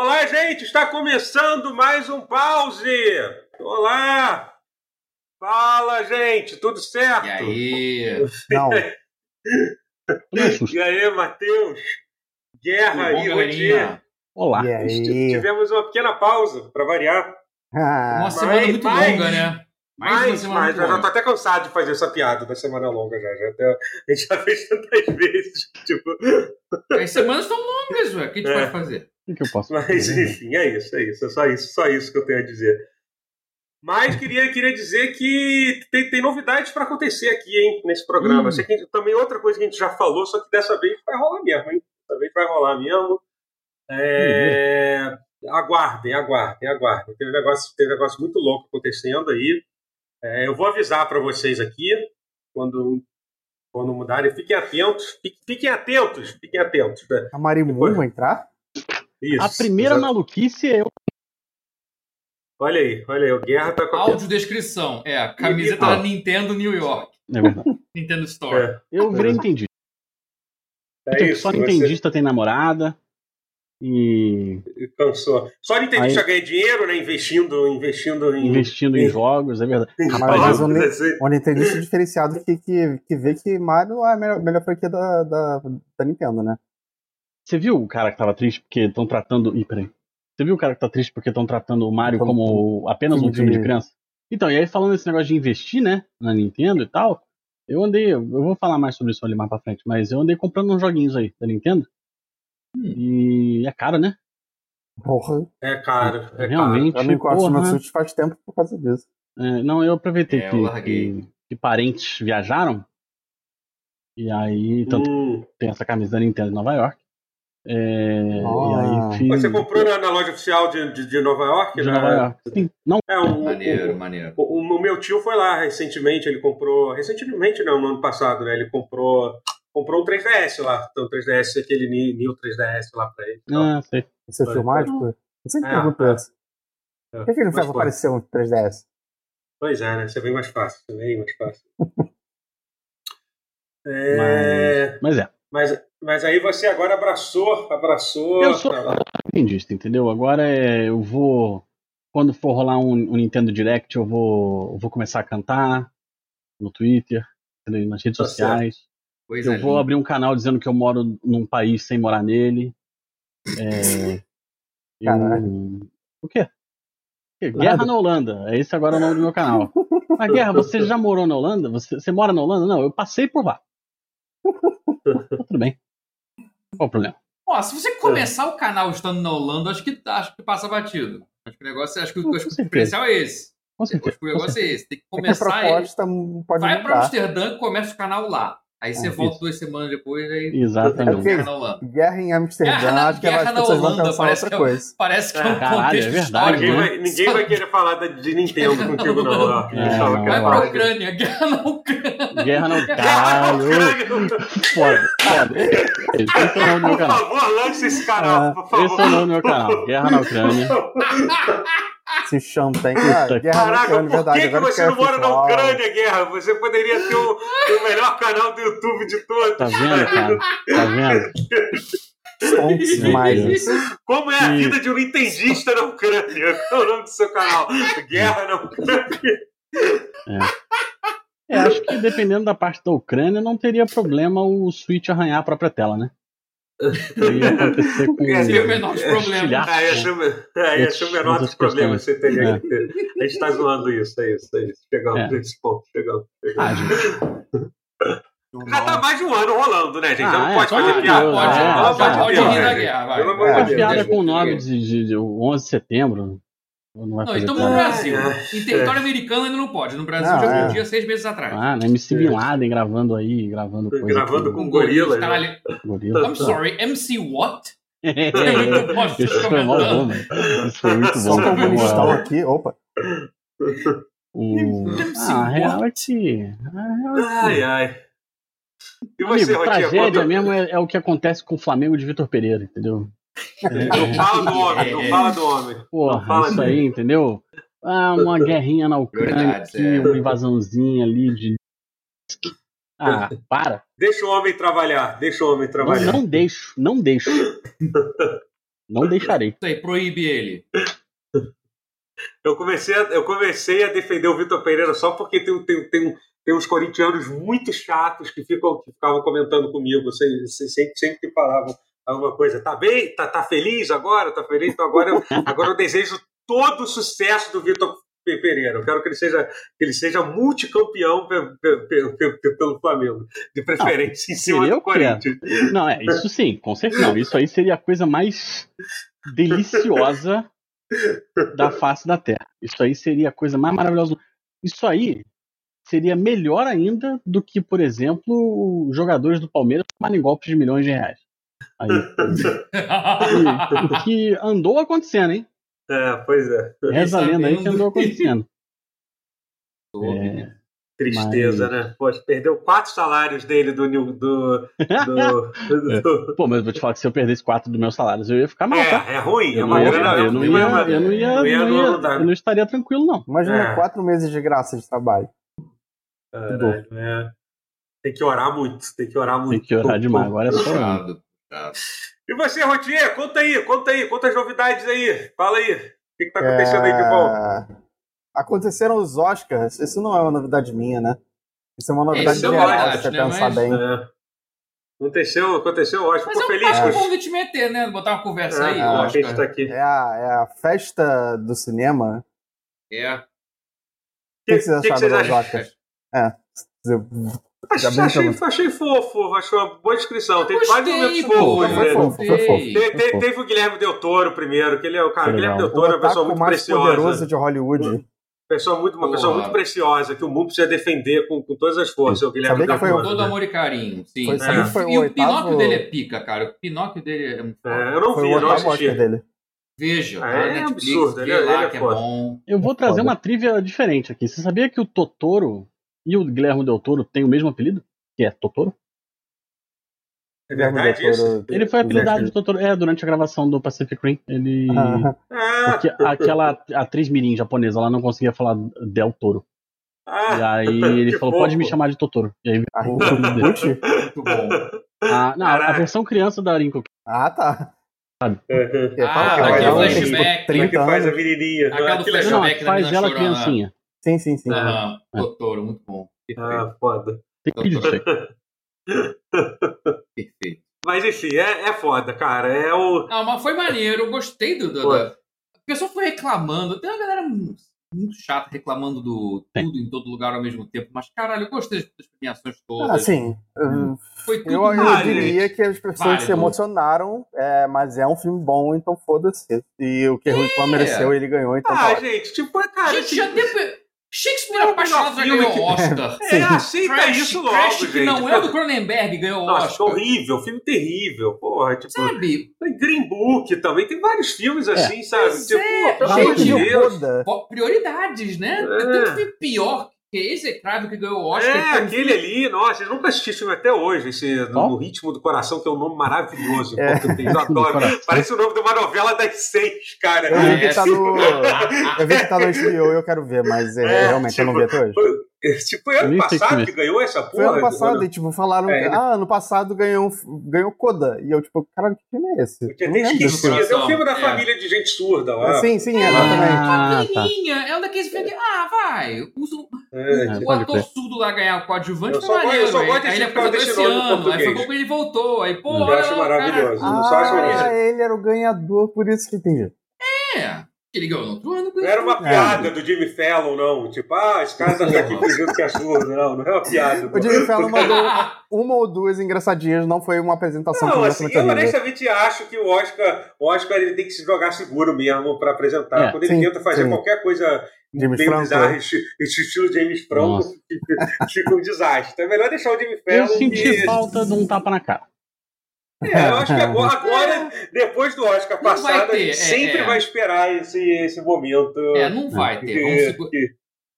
Olá, gente! Está começando mais um pause! Olá! Fala, gente! Tudo certo? E aí? Não. e aí, Matheus? Guerra Tudo bom, aí, galerinha? Rodi? Olá. E aí? Tivemos uma pequena pausa, para variar. Ah, Uma semana muito mas- longa, né? Mais uma Mas, mas eu já tô até cansado de fazer essa piada da semana longa já. já até- a gente já fez tantas vezes. Tipo, As semanas estão longas, ué. O que a gente É. pode fazer? O que eu posso Mas fazer? enfim, é isso, é isso. É só isso, só isso que eu tenho a dizer. Mas queria, queria dizer que tem, tem novidades para acontecer aqui, hein, nesse programa. Hum. Gente- também outra coisa que a gente já falou, só que dessa vez vai rolar mesmo, hein? Dessa vez vai rolar mesmo. É, Aguardem, aguardem, aguardem. Tem um negócio, tem um negócio muito louco acontecendo aí. É, eu vou avisar para vocês aqui quando, quando mudarem. Fiquem atentos, fiquem, fiquem atentos, fiquem atentos. né? a Marimun vai entrar? Isso, A primeira exato. maluquice é eu. Olha aí, olha aí, o Guerra tá com a Audiodescrição. É, a camiseta Ah. da Nintendo New York. É verdade. Nintendo Store. É, Eu virei entendista. é isso. Só você entendista tem namorada. E cansou. Só Nintendista Aí- ganha dinheiro, né? Investindo, investindo em. investindo em jogos, é verdade. em Rapaz, mas eu nem- assim. O Nintendista diferenciado que, que, que vê que Mario é a melhor, melhor franquia da, da, da Nintendo, né? Você viu o cara que tava triste porque estão tratando. Ih, peraí. Você viu o cara que tá triste porque estão tratando o Mario Como- como apenas um filme de criança? Então, e aí falando esse negócio de investir, né? Na Nintendo e tal. Eu andei. Eu vou falar mais sobre isso ali mais pra frente, mas eu andei comprando uns joguinhos aí da Nintendo. Hum. E é caro, né? Porra. É caro, é Realmente. Eu não encosto no porra. Switch faz tempo por causa disso. É, não, eu aproveitei É, eu que, larguei. que, que parentes viajaram. E aí, caro. tanto Hum. tem essa camisa da Nintendo em Nova York. É, Ah. E fiz. Você comprou na, na loja oficial de, de, de Nova York? de né? Nova York. Sim, não, É, o, Maneiro, maneiro. o, o, o meu tio foi lá recentemente, ele comprou. Recentemente não, no ano passado, né? Ele comprou. Comprou um 3DS lá. Então, o 3DS, aquele Ni- New 3DS lá pra ele. Então, ah, sei. Você filmar, tipo, eu sempre É, pergunto é. isso. Por que, que ele não Mas faz foi. aparecer um 3DS? Pois é, né? Isso é bem mais fácil. isso é bem mais fácil. É, Mas é, mas, mas aí você agora abraçou, abraçou. Eu sou- entendista, entendeu? Agora é, eu vou. Quando for rolar um, um Nintendo Direct, eu vou, eu vou começar a cantar no Twitter, entendeu? nas redes Tá sociais. Eu vou linda. abrir um canal dizendo que eu moro num país sem morar nele. É, eu- Caralho. O quê? O quê? Guerra Nada. na Holanda. É esse agora o nome do meu canal. Mas Guerra, você já morou na Holanda? Você, você mora na Holanda? Não, eu passei por lá. Tá tudo bem. Qual o problema? Ó, se você começar o canal estando na Holanda, acho que, acho que passa batido. Acho que o negócio, acho que, acho que o diferencial é esse. Com Acho certeza. que o negócio é esse. Tem que É que a começar aí. proposta pode Vai mudar. Amsterdã, começa o canal lá. Aí você É, volta isso. duas semanas depois, aí Exatamente. É guerra na Holanda. Guerra em Amsterdã, Guerra na- acho que guerra na pessoas vão Holanda, parece outra que é coisa. Parece que é um Caralho, contexto é verdade, histórico. Ninguém, né? vai, ninguém vai querer falar de Nintendo contigo, não. Vai É, não, quer Vai pra Ucrânia, guerra na Ucrânia. Guerra na Ucrânia. Foda, foda. Esse é o nome do meu Por canal. favor, lance esse canal, por favor. Esse é o nome do meu canal. Guerra na Ucrânia. Se champagne. Ah, guerra na Caraca, Ucrânia, por verdade. que, que você não mora na. Ucrânia, Guerra? Você poderia ter o, o melhor canal do YouTube de todos. Tá vendo, cara? Tá vendo? Demais. Deus. Como é a vida de um nintendista na Ucrânia? Qual é o nome do seu canal? Guerra na Ucrânia. É, acho que dependendo da parte da Ucrânia, não teria problema o Switch arranhar a própria tela, né? Ia acontecer com. Ia ser o menor dos problemas. Ah, ia ser, o- é, ia ser o menor dos problemas. Você teria É. que ter. A gente tá zoando isso, é isso, é isso. Chegamos É. nesse ponto, chegamos. Ah, gente, Já tá mais de um ano rolando, né, gente? Já Ah, não é, pode fazer piada. Deus, Pode, é, pode, de pode Deus, rir da gente. guerra, vai. Pelo amor É. de faz Deus. piada com o Deus. 9 de, de, de 11 de setembro. Não vai Não, fazer estamos no piada. Brasil. É. Em território americano ainda não pode. No Brasil Não, já é. podia seis meses atrás. Ah, né? MC Bin Laden gravando aí, gravando coisa. Gravando com com gorilas. né? Caralho. gorila. I'm sorry, MC what? É, Posso Isso foi mal bom, velho. Isso foi muito Só bom. na comunistão moral. aqui. Opa. O... Ah, a real é que. é Ai, ai. E você, Amigo, tragédia mesmo é, é o que acontece com o Flamengo de Vitor Pereira, entendeu? Não fala do homem, não fala do homem. Não Porra, fala isso aí, entendeu? Ah, uma guerrinha na Ucrânia Verdade, aqui, é. uma invasãozinha ali de. Ah, para. Deixa o homem trabalhar, deixa o homem Não, trabalhar. não deixo, não deixo. Não deixarei. Isso aí, proíbe ele. Eu comecei a, eu comecei a defender o Vitor Pereira só porque tem, tem, tem, tem uns corintianos muito chatos que, ficam, que ficavam comentando comigo, sempre, sempre, sempre que falavam alguma coisa. Tá bem? Tá, tá feliz agora? Tá feliz? Então agora eu, agora eu desejo todo o sucesso do Vitor Pereira. Eu quero que ele seja, que ele seja multicampeão pe- pe- pe- pe- pelo Flamengo. De preferência em cima do. Corinthians. Não, é, isso sim, com certeza. Isso aí seria a coisa mais deliciosa da face da Terra. Isso aí seria a coisa mais maravilhosa. Isso aí seria melhor ainda do que, por exemplo, os jogadores do Palmeiras tomarem golpes de milhões de reais. Aí, o que andou acontecendo, hein? É, pois é. Reza a lenda aí que andou acontecendo. É. Tristeza, né? Poxa, perdeu quatro salários dele do. do, do, do- Pô, mas eu vou te falar que se eu perdesse quatro dos meus salários, eu ia ficar mal, tá? É, é ruim, é Eu uma não, ia, grana. eu, não é uma- ia, eu não ia, não ia- não ia- não dá. eu não estaria tranquilo, não. Imagina É. quatro meses de graça de trabalho. Caralho, é. Tem que orar muito, tem que orar muito. Tem que orar demais. Agora é só. E você, Rotier, conta aí, conta aí, conta as novidades aí. Fala aí. O que, que tá acontecendo aí de bom? É, Aconteceram os Oscars. Isso não é uma novidade minha, né? Isso é uma novidade Isso é geral, se você né? pensar Mas- bem. É. Aconteceu, aconteceu, ótimo. Mas Ficou feliz que é os- bom de te meter, né? Botar uma conversa aí, É, a Oscar. gente tá aqui. É a, é a festa do cinema. É. O que, que vocês que que acharam vocês dos acham? Oscars? É. Achei, achei, achei fofo, achei uma boa descrição. Teve vários momentos fofos. foi né? fofo, foi fofo. Teve o Guilherme Del Toro primeiro, que ele é o cara. Guilherme. Del Toro é uma pessoa muito mais preciosa. poderoso de Hollywood. Pessoa muito, uma pessoa Porra. muito preciosa, que o mundo precisa defender com, com todas as forças. O Guilherme Del foi Toro. Todo amor e carinho, sim. Foi, É. foi o e o oitavo... Pinóquio dele é pica, cara. O Pinóquio dele é. É, eu não Foi vi, eu não assisti. Dele. Veja, É, tá? é Netflix, absurdo, ele é- lá ele é que é bom. Eu vou Muito trazer uma trivia diferente aqui. Você sabia que o Totoro e o Guilherme Del Toro têm o mesmo apelido? Que é Totoro? É verdade Guilherme isso? Del Toro- Ele foi apelidado de. Totoro. É, durante a gravação do Pacific Rim. Ele. Ah, Ah, Porque aquela atriz mirim japonesa, ela não conseguia falar Del Toro. E ah, aí ele que falou, pode me chamar de Totoro. E aí a ficou o nome dele. Muito bom. Ah, não, a Caraca. versão criança da Rinko. Ah, tá. é, Eu ia Ah, falar, aquele mas ela tem, flashback. tipo, Como é 30 que faz a menininha? Aquela Ah, do que flashback. Não, faz ela criancinha. Sim, sim, sim. Aham, É. Totoro, muito bom. Perfeito. Ah, foda. Perfeito. Mas enfim, é, é foda, cara. É o. Não, mas foi maneiro, eu gostei do. do da- O pessoal foi reclamando. Tem uma galera muito muito chata reclamando do tudo em todo lugar ao mesmo tempo. Mas, caralho, eu gostei das premiações Ah, todas. sim. Eu, Foi tudo eu, eu Ah, diria gente. que as pessoas Válido. se emocionaram, é, mas é um filme bom, então foda-se. E o que Rui Kwan mereceu, ele ganhou, então tá Ah, ótimo. gente, tipo, é, cara. Gente, tipo, já teve. Shakespeare Não, apaixonado já ganhou que- Oscar. é, aceita Crash, isso logo, Crash, gente. que não é o do Cronenberg, ganhou Nossa, Oscar. horrível, filme terrível, porra. Tipo, Sabe? tem Green Book também, tem vários filmes assim, sabe? Pois Tipo, é, pelo amor de Deus. Prioridades, né? É. Tem tanto filme pior que é execrável que ganhou Oscar. É, um aquele ali, nossa, eu nunca assisti esse filme até hoje, esse no, Ritmo do Coração, que é um nome maravilhoso. É. eu adoro. Parece o nome de uma novela das seis, cara. Eu vi que tá no. Eu vi que tá no HBO e eu quero ver, mas é, É, realmente eu não vi até hoje. Tipo, é ano passado é que ganhou essa porra. Foi ano passado, e tipo, falaram É, ah, ano passado ganhou, ganhou Coda. E eu, tipo, caralho, que filme é esse? Eu tinha até esquecido. É um filme da É. família de gente surda lá. Ah, Sim, sim, exatamente. Ah, tá. Pequenininha, é um daqueles filmes que, ah, vai. O, o- É, É, o ator surdo lá ganhar o coadjuvante foi gosto- eu maneiro. só aí- gosto aí ele desse por causa apresentou desse esse ano, aí foi bom que ele voltou. Aí, pô, Eu olha, acho o maravilhoso. Eu só acho Ah, maneiro. ele era o ganhador, por isso que entendi. É, ele ganhou no outro ano. Não era uma piada do Jimmy Fallon, não. Tipo, ah, esse cara tá aqui fingindo que é surdo. Não, não é uma piada. O Jimmy Fallon mandou uma ou duas engraçadinhas, não foi uma apresentação Não, assim, eu horrível. honestamente acho que o Oscar, o Oscar ele tem que se jogar seguro mesmo pra apresentar. É, Quando ele sim, tenta fazer sim. qualquer coisa James bem Franco. bizarra, esti- estilo James Franco, fica, fica um desastre. Então é melhor deixar o Jimmy Eu Fallon senti que... falta de um tapa na cara. É, eu acho que agora, agora, depois do Oscar Não vai passado, a ter, gente é, sempre é. vai esperar esse, esse momento. É, não vai ter. que- que-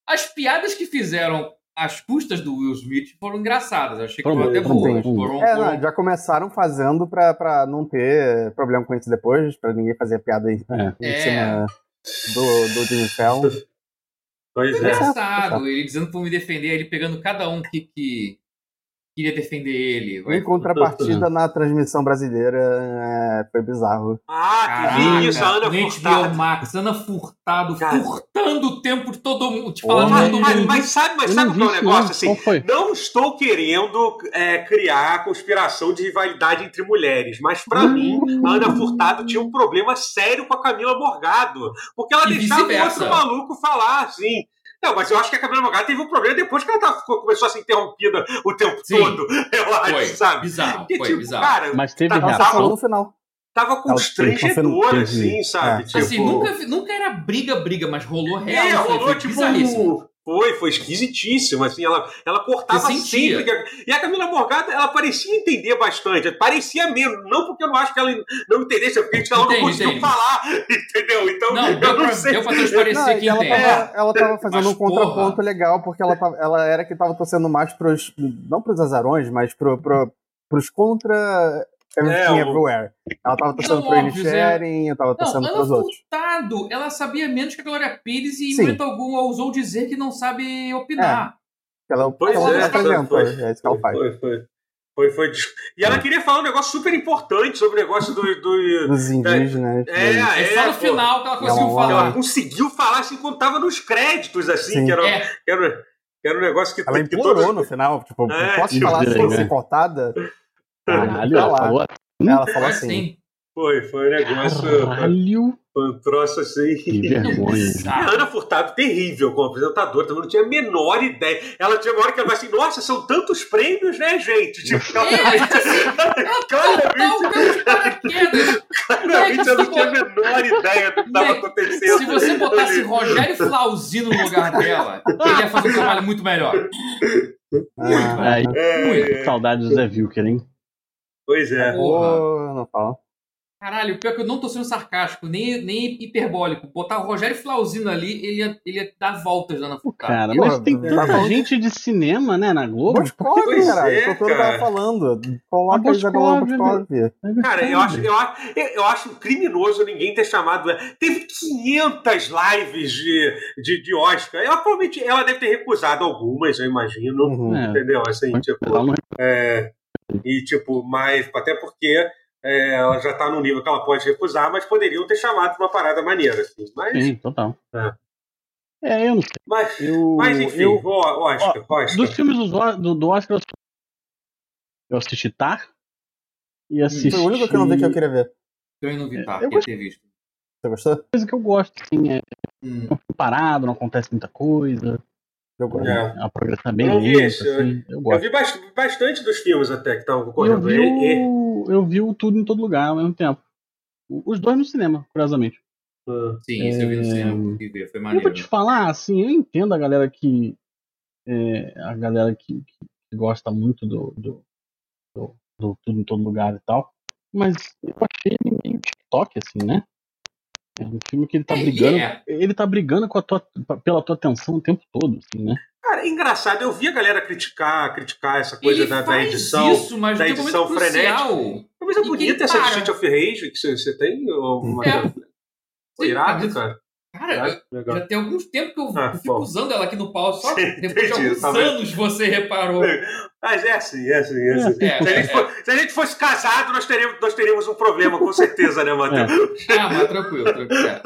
As piadas que fizeram às custas do Will Smith foram engraçadas. Eu achei que Foram até boas, foram É, foram- não, já começaram fazendo pra, pra não ter problema com isso depois, pra ninguém fazer piada em, É. em É. cima do, do Jimmy Fallon. Pois é. Engraçado. Ele dizendo pra me defender, ele pegando cada um que, que, queria defender ele. Vai- Em contrapartida, na transmissão brasileira, é, foi bizarro. Ah, Caraca, teve isso, a Ana Furtado. Max, Ana Furtado, Cara. furtando o tempo de todo mundo, te Ô, falando Mas, todo mas- mundo. mas sabe, mas Eu sabe o que é um isso, negócio assim? Qual? Não estou querendo é, criar conspiração de rivalidade entre mulheres, mas pra mim, a Ana Furtado tinha um problema sério com a Camila Morgado. Porque ela E deixava o outro maluco falar, assim. Não, mas eu acho que a Camila Morgado teve um problema depois que ela tava- ficou- começou a ser interrompida o tempo Sim. todo, eu acho, Foi, sabe? bizarro, Porque, foi tipo, bizarro. cara, Mas teve Tá- falou no final. tava constrangedor, teve- assim, sabe? é. Tipo, assim, nunca, nunca era briga, briga, mas rolou real. É, foi- rolou tipo. Foi, foi esquisitíssimo. Assim, ela, ela cortava sempre. E a Camila Morgado, ela parecia entender bastante. Parecia mesmo. Não porque eu não acho que ela não entendesse, é porque ela não conseguiu falar. Entendeu? Então, Não, eu não sei. deu pra transparecer que e ela, entende. tava, ela tava fazendo Mas, um contraponto porra. legal, porque ela, tava, ela era que tava torcendo mais pros. Não pros azarões, mas pro, pro, pros contra Everything É, o- Everywhere. Ela tava torcendo Não, pro óbvio, Sharing, eu tava Não, torcendo pros outros. Furtado, ela sabia menos que a Glória Pires e em momento algum ousou dizer que não sabe opinar. Ela, Pois ela é, apresenta, foi, é isso que ela faz. Foi, foi. Foi, foi. E ela queria falar um negócio super importante sobre o negócio do. do Dos indígenas. é, dos- É, só no pô. final que ela conseguiu Ela- falar. Ela conseguiu falar assim quando tava nos créditos, assim, Sim. que era, É, que era, que era um negócio que, Ela que implorou no final, tipo, É, posso tipo, falar sem né? ser cortada? Caralho, Tá ela falou Ela falou assim. sim. Foi, foi um negócio. Caralho, Foi um troço assim. que vergonha. A. Ana Furtado, terrível como apresentadora, também não tinha a menor ideia. Ela tinha uma hora que ela vai assim, nossa, são tantos prêmios, né, gente? Tipo, claramente, Não, claramente, claramente ela não tinha a menor ideia do que estava Né, acontecendo. Se você botasse Rogério Flauzi no lugar dela, ele ia fazer um trabalho muito melhor. Ah, Aí, É, é, saudade do Zé Vilker, hein? Pois é. Porra. Não fala. Caralho, pior que eu não tô sendo sarcástico, nem, nem hiperbólico. Botar o Rogério Flauzino ali, ele ia, ele ia dar voltas lá na Furtado. Cara, mas tem tanta gente de cinema, né, na Globo. Boscov, Pois caralho. é, o doutor cara. tava falando. Coloca A a Isabela Boscov. Cara, eu acho, eu, acho, eu acho criminoso ninguém ter chamado ela. Teve 500 lives de, de, de Oscar. Ela provavelmente ela deve ter recusado algumas, eu imagino. Uhum. É. Entendeu? Assim, tipo. É, e tipo, mas até porque é, ela já tá num nível que ela pode recusar, mas poderiam ter chamado de uma parada maneira, assim. Mas, Sim, total. É. É, eu não sei. mas, Eu, mas enfim, eu, o Oscar, Oscar. dos filmes do, do, do Oscar, eu assisti- Tar e assisti. Foi o único que eu não vi que eu queria ver. Eu não vi, tá? Eu Queria ter visto. Você gostou? coisa que eu gosto, assim, é Hum. parado, não acontece muita coisa. Eu gosto. É. A progressão é bem Eu lenta, esse, assim. Eu Eu gosto. vi bast- bastante dos filmes até que estavam Eu concorrendo. vi, E- e- o, eu vi o tudo em todo lugar ao mesmo tempo. Os dois no cinema, curiosamente. Ah, Sim, isso eu vi no É. cinema, ver, foi Eu maneiro. vou te falar, assim, eu entendo a galera que. é, a galera que, que gosta muito do, do, do- do tudo em todo lugar e tal. Mas eu achei ele meio TikTok, assim, né? É um filme que ele tá É, brigando. é. Ele tá brigando com a tua, pela tua atenção o tempo todo, assim, né? Cara, é engraçado, eu vi a galera criticar, criticar essa coisa da, da edição. isso, mas da edição crucial. Mas é bonita essa de. Street of Rage que você, você tem? Ou uma- É. Irado, cara. Cara, legal. já tem alguns tempos que eu, Ah, fico bom. usando ela aqui no pau, só Sim, depois de alguns vendo? anos você reparou. Mas é assim, é assim, é assim. É, se, a é, gente for- se a gente fosse casado, nós teríamos, nós teríamos um problema, com certeza, né, Matheus? Ah, mas tranquilo, tranquilo. é.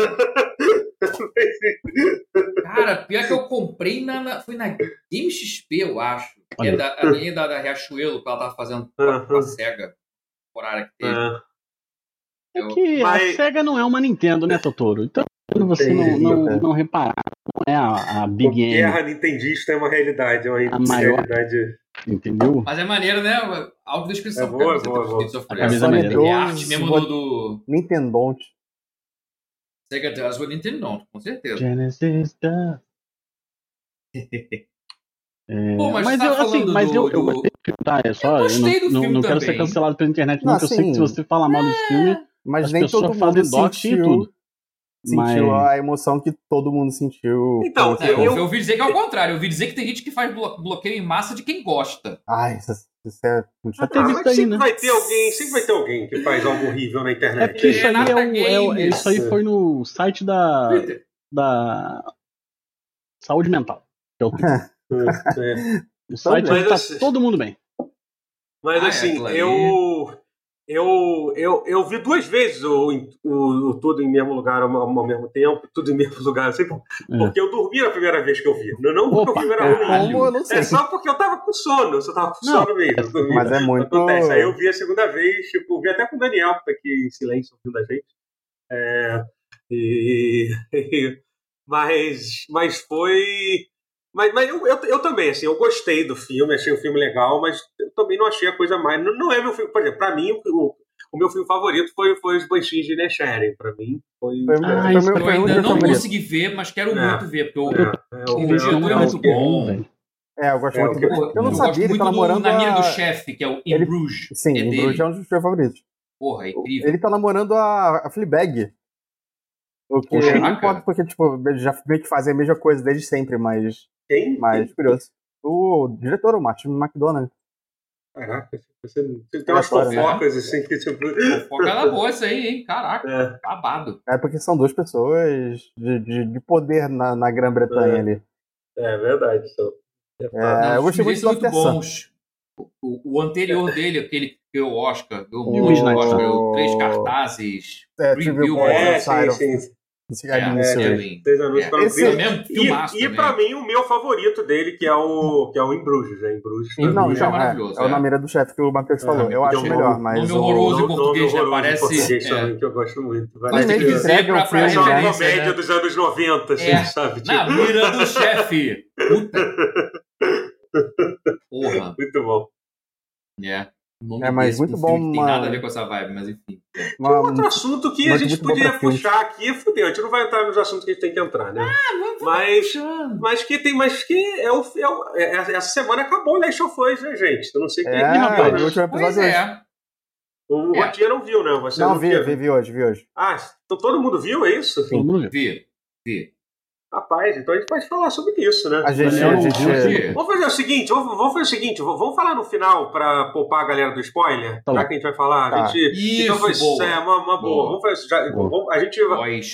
Cara, pior que eu comprei na, na- foi na Game XP, eu acho. É da, a linha da, da Riachuelo que ela tava fazendo com a, com a SEGA. Temporária que teve. É que Mas- a SEGA não é uma Nintendo, né, Totoro? Então, quando você não, não, cara. não reparar, não é a, a Big M, guerra nintendista é uma realidade, é uma A maior. realidade. entendeu? Mas é maneiro, né? Autodescrição. É boa, é boa, você boa. A camisa é. É arte mesmo do, do Nintendo. Sega Does What Nintendo não, com certeza. Genesis does. É, Pô, mas mas tá eu, assim, mas do- eu, eu do- gostei do filme, tá? É só, Eu eu, do não, não, não quero ser também. cancelado pela internet, não, Não, que eu sei que assim, se você falar mal desse filme, Mas As nem pessoas todo fazem doxing e tudo. Sentiu Mas- a emoção que todo mundo sentiu. Então, É, eu, Eu- eu ouvi dizer que é o contrário. Eu ouvi dizer que tem gente que faz blo- bloqueio em massa de quem gosta. Ai, isso, isso é muito chato. Ah, sempre né? vai ter alguém, sempre vai ter alguém que faz algo horrível na é internet. porque isso aí, é o, é o- Games. isso aí foi no site da, Twitter. da Saúde Mental. que é o, É. o site Mas onde tá assim- todo mundo bem. Mas Ah, é, assim, eu, eu, eu, eu vi duas vezes o, o, o Tudo em Mesmo Lugar ao, ao mesmo tempo, Tudo em Mesmo Lugar, sempre, porque eu dormi na primeira vez que eu vi. Não, não porque Opa, o filme era É, ruim. eu não. É só porque eu tava com sono, eu só tava com Não, sono mesmo. eu dormi. Mas é muito. Acontece. Aí eu vi a segunda vez, tipo, vi até com o Daniel, que tá aqui em silêncio ouvindo a gente. É, e, mas, mas foi. Mas, mas eu, eu, eu também, assim, eu gostei do filme, achei o filme legal, mas eu também não achei a coisa mais. Não, não é meu filme, por exemplo, pra mim, o, o meu filme favorito foi, foi Os Banshees de Inisherin. Pra mim, foi. Ah, foi meu Eu ainda não favoritos. consegui ver, mas quero É. muito ver, porque eu, É, é, o diretor é o- muito o- bom. velho. É, eu gosto É, muito. Pô, Eu não gosto sabia, ele muito tá namorando. do Na Mira a- do Chefe, que é o In Ele- Bruges. Sim, é. Bruges é um dos meus favoritos. Porra, é incrível. Ele tá namorando a, a Fleabag. O que Caraca. não importa, porque, tipo, já meio que fazem a mesma coisa desde sempre, mas, Quem? mas curioso. O diretor, o Martin McDonald. Caraca, você, você tem umas né? fofocas assim que tipo. Foca na boa isso aí, hein? Caraca, É, babado. É porque são duas pessoas de, de, de poder na, na Grã-Bretanha É. ali. é verdade. Então. É, É, eu os gostei muito Sun. bons. O, o- o anterior dele, aquele que ganhou o Oscar, ganhou O- muito Oscar, ganhou três cartazes. É, Boys É, sim, sim. Esse É, é, isso é, aí. bem- Seis anúncios É, para um é mesmo filmaço E, e também. pra mim, o meu favorito dele, que é o, que é o Em Bruges, é Em Bruges. é é, maravilhoso, é o é. Na Mira do Chefe que o Matheus É, falou. Eu acho nome- melhor, mas. nome o- horroroso. em Nome português, né? horroroso em Parece- português é. também, que eu gosto muito. Mas Mas tem que dizer pra, o filme, Parece uma né? comédia né? dos anos 90, assim, É. sabe? Tipo, Na mira do chefe. Puta. Porra. Muito bom. É. O nome É, mas desse, muito um filme bom que tem uma- nada a ver com essa vibe, mas enfim. É. uma- Outro assunto que a gente podia puxar aqui, fudeu, a gente não vai entrar nos assuntos que a gente tem que entrar, né? Ah, vamos, Mas- puxando. Mas que tem, mas que é o, é o- é- essa semana acabou o Last of Us, né, gente? Eu não sei quem É, quem viu, o né? último Pois episódio hoje. é. O É. Rotinha não viu, né? Você Não, vi, viu? vi, vi hoje, vi hoje. Ah, então todo mundo viu, é isso? Todo mundo viu. Vi. Vi. Rapaz, então a gente pode falar sobre isso, né? A gente. A gente Vi. Vamos fazer o seguinte, vamos, vamos fazer o seguinte, vamos falar no final pra poupar a galera do spoiler, Tá já bom. que a gente vai falar. Tá. A gente, Isso, então vai boa. é uma, uma boa. Boa. Vamos fazer, já- Boa. vamos- a gente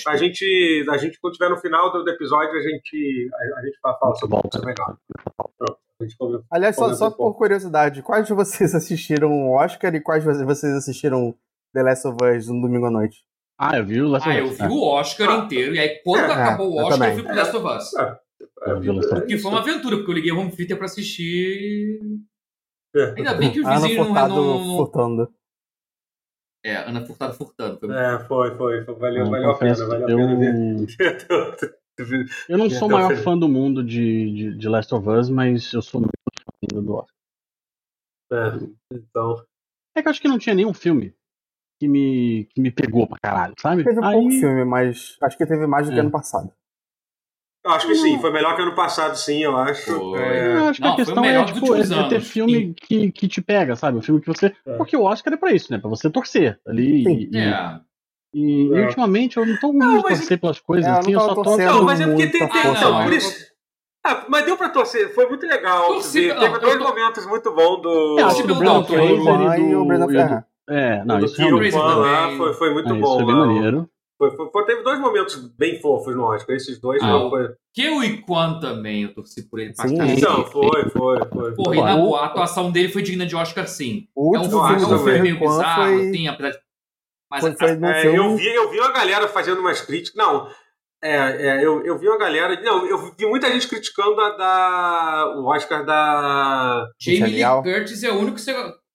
a gente a gente quando tiver no final do, do episódio a gente a, a gente fala fala sobre Volta. isso é melhor. Pronto. A gente come- Aliás, só, Comenta só pouco. por curiosidade, quais de vocês assistiram o Oscar e quais de vocês assistiram The Last of Us no domingo à noite? Ah, eu vi o Last Ah, of eu Us. vi o Oscar Ah. inteiro, e aí quando É, acabou o eu Oscar, eu também. fui pro Last of Us. É, Eu vi o Last of Us. Que foi uma aventura, porque eu liguei o home theater pra assistir. é. Ainda bem que os Ana vizinhos não, Furtado não. furtando. É, Ana Furtado furtando. Foi... É, foi, foi, foi valeu, Eu valeu a pena, valeu a pena ver. eu, eu não sou o maior fã do mundo de, de, de Last of Us, mas eu sou muito fã do Oscar. É, então, É que eu acho que não tinha nenhum filme que me, que me pegou pra caralho, sabe? Teve um Aí, pouco filme, mas acho que teve mais do que É. ano passado. eu acho que sim, foi melhor que ano passado, sim, eu acho. É, eu acho que Não, a o questão é, tipo, é, é ter filme que, que te pega, sabe? Um filme que você. É. Porque o Oscar é pra isso, né? Pra você torcer ali. Sim. E, É. e, e É. ultimamente eu não tô Não, muito mas- torcer pelas coisas, É, eu assim, não eu só tô. torcendo. Não, mas é porque tem, tem então, não. por isso. Ah, mas deu pra torcer, foi muito legal. Torci- não, Teve eu dois tô- momentos muito bons do. É, pelo o Brandon Dalton, Fraser O e o Brandon do. e do-. É, não, do isso Kiro realmente Kwan lá também. foi, foi muito é, bom. isso foi bem lá. maneiro. Foi, foi- foi- teve dois momentos bem fofos no Oscar. Esses dois Ah, não foi. Que o Iquan também, eu torci por ele pra Sim. Não, foi, foi, foi. Porra, e na O- boa, a atuação dele foi digna de Oscar, sim. O É um, filme, é um filme meio bizarro, foi, assim, apesar de... Mas foi, foi É, filme. eu, vi, eu vi uma galera fazendo umas críticas. Não, é, é, eu, eu vi uma galera. Não, eu vi muita gente criticando a da, o Oscar da. Jamie Lee. Curtis é o único que você-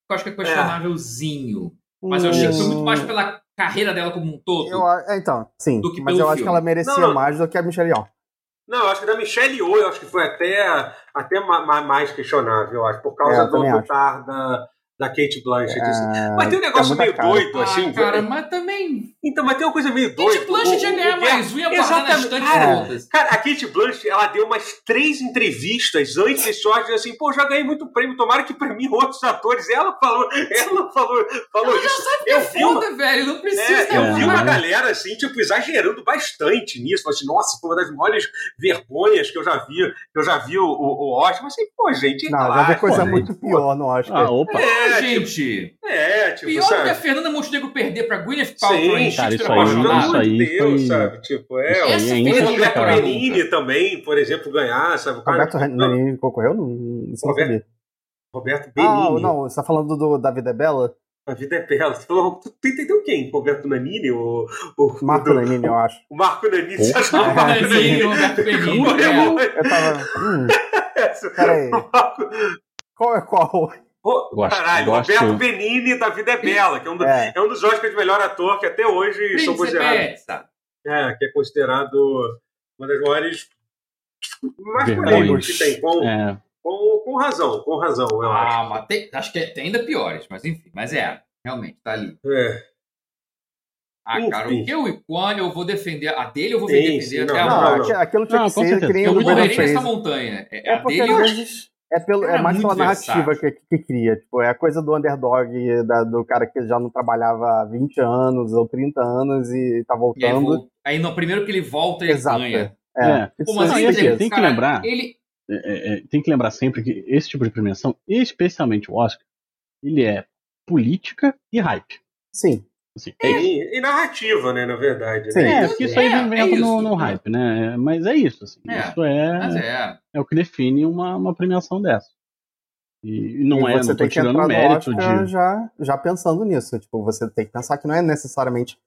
eu acho que é questionávelzinho. Mas eu achei que foi muito mais pela carreira dela como um todo. Eu, é, então, sim. do que Mas pelo eu acho que filme. ela merecia Não, não. mais do que a Michelle Yeoh. Não, eu acho que da Michelle Yeoh, eu acho que foi até, até ma- ma- mais questionável, eu acho, por causa É, eu do acho. lutar da, Kate Blanchett. assim. É, Mas tem um negócio muita meio cara. doido, Ah, assim. cara, mas também... Então, mas tem uma coisa meio doida. Kate Blanchett ia O- mais um e ia guardar na Exatamente. Cara. Cara, a Kate Blanchett, ela deu umas três entrevistas antes desse Oscar, assim, pô, já ganhei muito prêmio, tomara que pra mim outros atores. Ela falou, ela falou, falou Ela já isso. sabe que Eu é vi uma, foda, velho. Não precisa é, eu uma vi uma É. galera, assim, tipo, exagerando bastante nisso. Falei assim, nossa, foi uma das maiores vergonhas que eu já vi, que eu já vi o, o, o Oscar. Mas assim, pô, gente, Não, já relaxa, vi coisa gente, muito pô. pior no Oscar. Ah, opa. É, Ah, tipo, gente. é, tipo, Pior do que sabe? a Fernanda Montenegro perder pra Gwyneth Paltrow Sim, em cara, isso aí- isso amor de aí Deus, foi- sabe? Tipo, é, Essa é foi o. Roberto. Benigni também, por exemplo, ganhar, sabe? O cara- Roberto Nanini concorreu? Não, não Roberto- sabia. Roberto Ah, Benini. não, você tá falando do Da Vida é Bela? A vida é bela. Você falou, tu, tu entendeu quem? Roberto Nanini? O, o, Marco do- Nanini, eu acho. o Marco Nanini. Você o Marco Nanini, Nanini? Roberto Benini. É. irmão, Eu tava. Hum, essa. peraí. O Marco- Qual é qual? Ô, Gosto, caralho, gosto. Roberto Benini da Vida é Bela, que é um, do- É. é um dos Oscars de melhor ator que até hoje são Príncipe considerados. Pezza. É, que é considerado uma das maiores. mais polêmicas que tem, com, É, com, com razão, com razão, eu acho. Ah, mas tem, acho que tem ainda piores, mas enfim, mas é, realmente, tá ali. É. Ah, Enfim. cara, o que o Icone eu vou defender, a dele eu vou Sim, defender sim, até não, a Não, não, aquilo tinha Não, que ser que nem Eu o morrerei nessa montanha. É, É a porque dele eu vezes é, pelo, é mais pela narrativa que, que cria. Tipo, é a coisa do underdog, da- do cara que já não trabalhava há 20 anos ou 30 anos e tá E aí, voltando. vou- aí no primeiro que ele volta, ele Exato. ganha. É, É. isso Pô, mas é aí, ele, tem que cara, lembrar- Ele, é, é, tem que lembrar sempre que esse tipo de premiação, especialmente o Oscar, ele é política e hype. Sim. Assim, é. E, e narrativa, né, na verdade. Sim. Né? É, porque isso aí É, vem é no, no né? hype, né? Mas é isso, assim. É, Isso é, é. é o que define uma, uma premiação dessa. E não E é, você não tô tem que tirando entrar o no mérito de. já, já pensando nisso. Tipo, você tem que pensar que não é necessariamente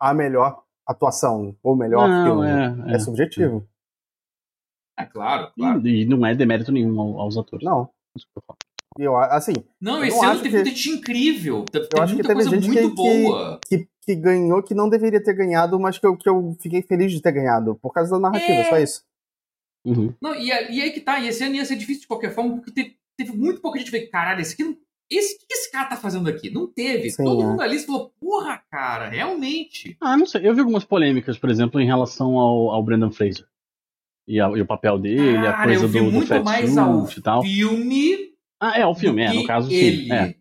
a melhor atuação ou o melhor Não, filme. é, É, é. subjetivo. É claro, claro. E, e não é demérito nenhum ao- aos atores. Não. Eu eu, assim, Não, Eu esse não ano teve que- muita gente incrível. Teve, teve acho que teve coisa gente muito que- boa. que, que ganhou que não deveria ter ganhado, mas que eu, que eu fiquei feliz de ter ganhado. Por causa da narrativa, É. só isso. Uhum. Não, e, a- e aí que tá, e esse ano ia ser difícil de qualquer forma, porque teve, teve muito pouca gente que falou, caralho, esse aqui não. Esse, o que esse cara tá fazendo aqui? Não teve. Sim, Todo é. mundo ali falou, porra, cara, realmente. Ah, não sei. Eu vi algumas polêmicas, por exemplo, em relação ao, ao Brendan Fraser. E, a- e o papel dele, a Cara, coisa eu vi do, do muito fat mais ao e tal. filme. Ah, é, o filme, é, no caso, sim. ele. É,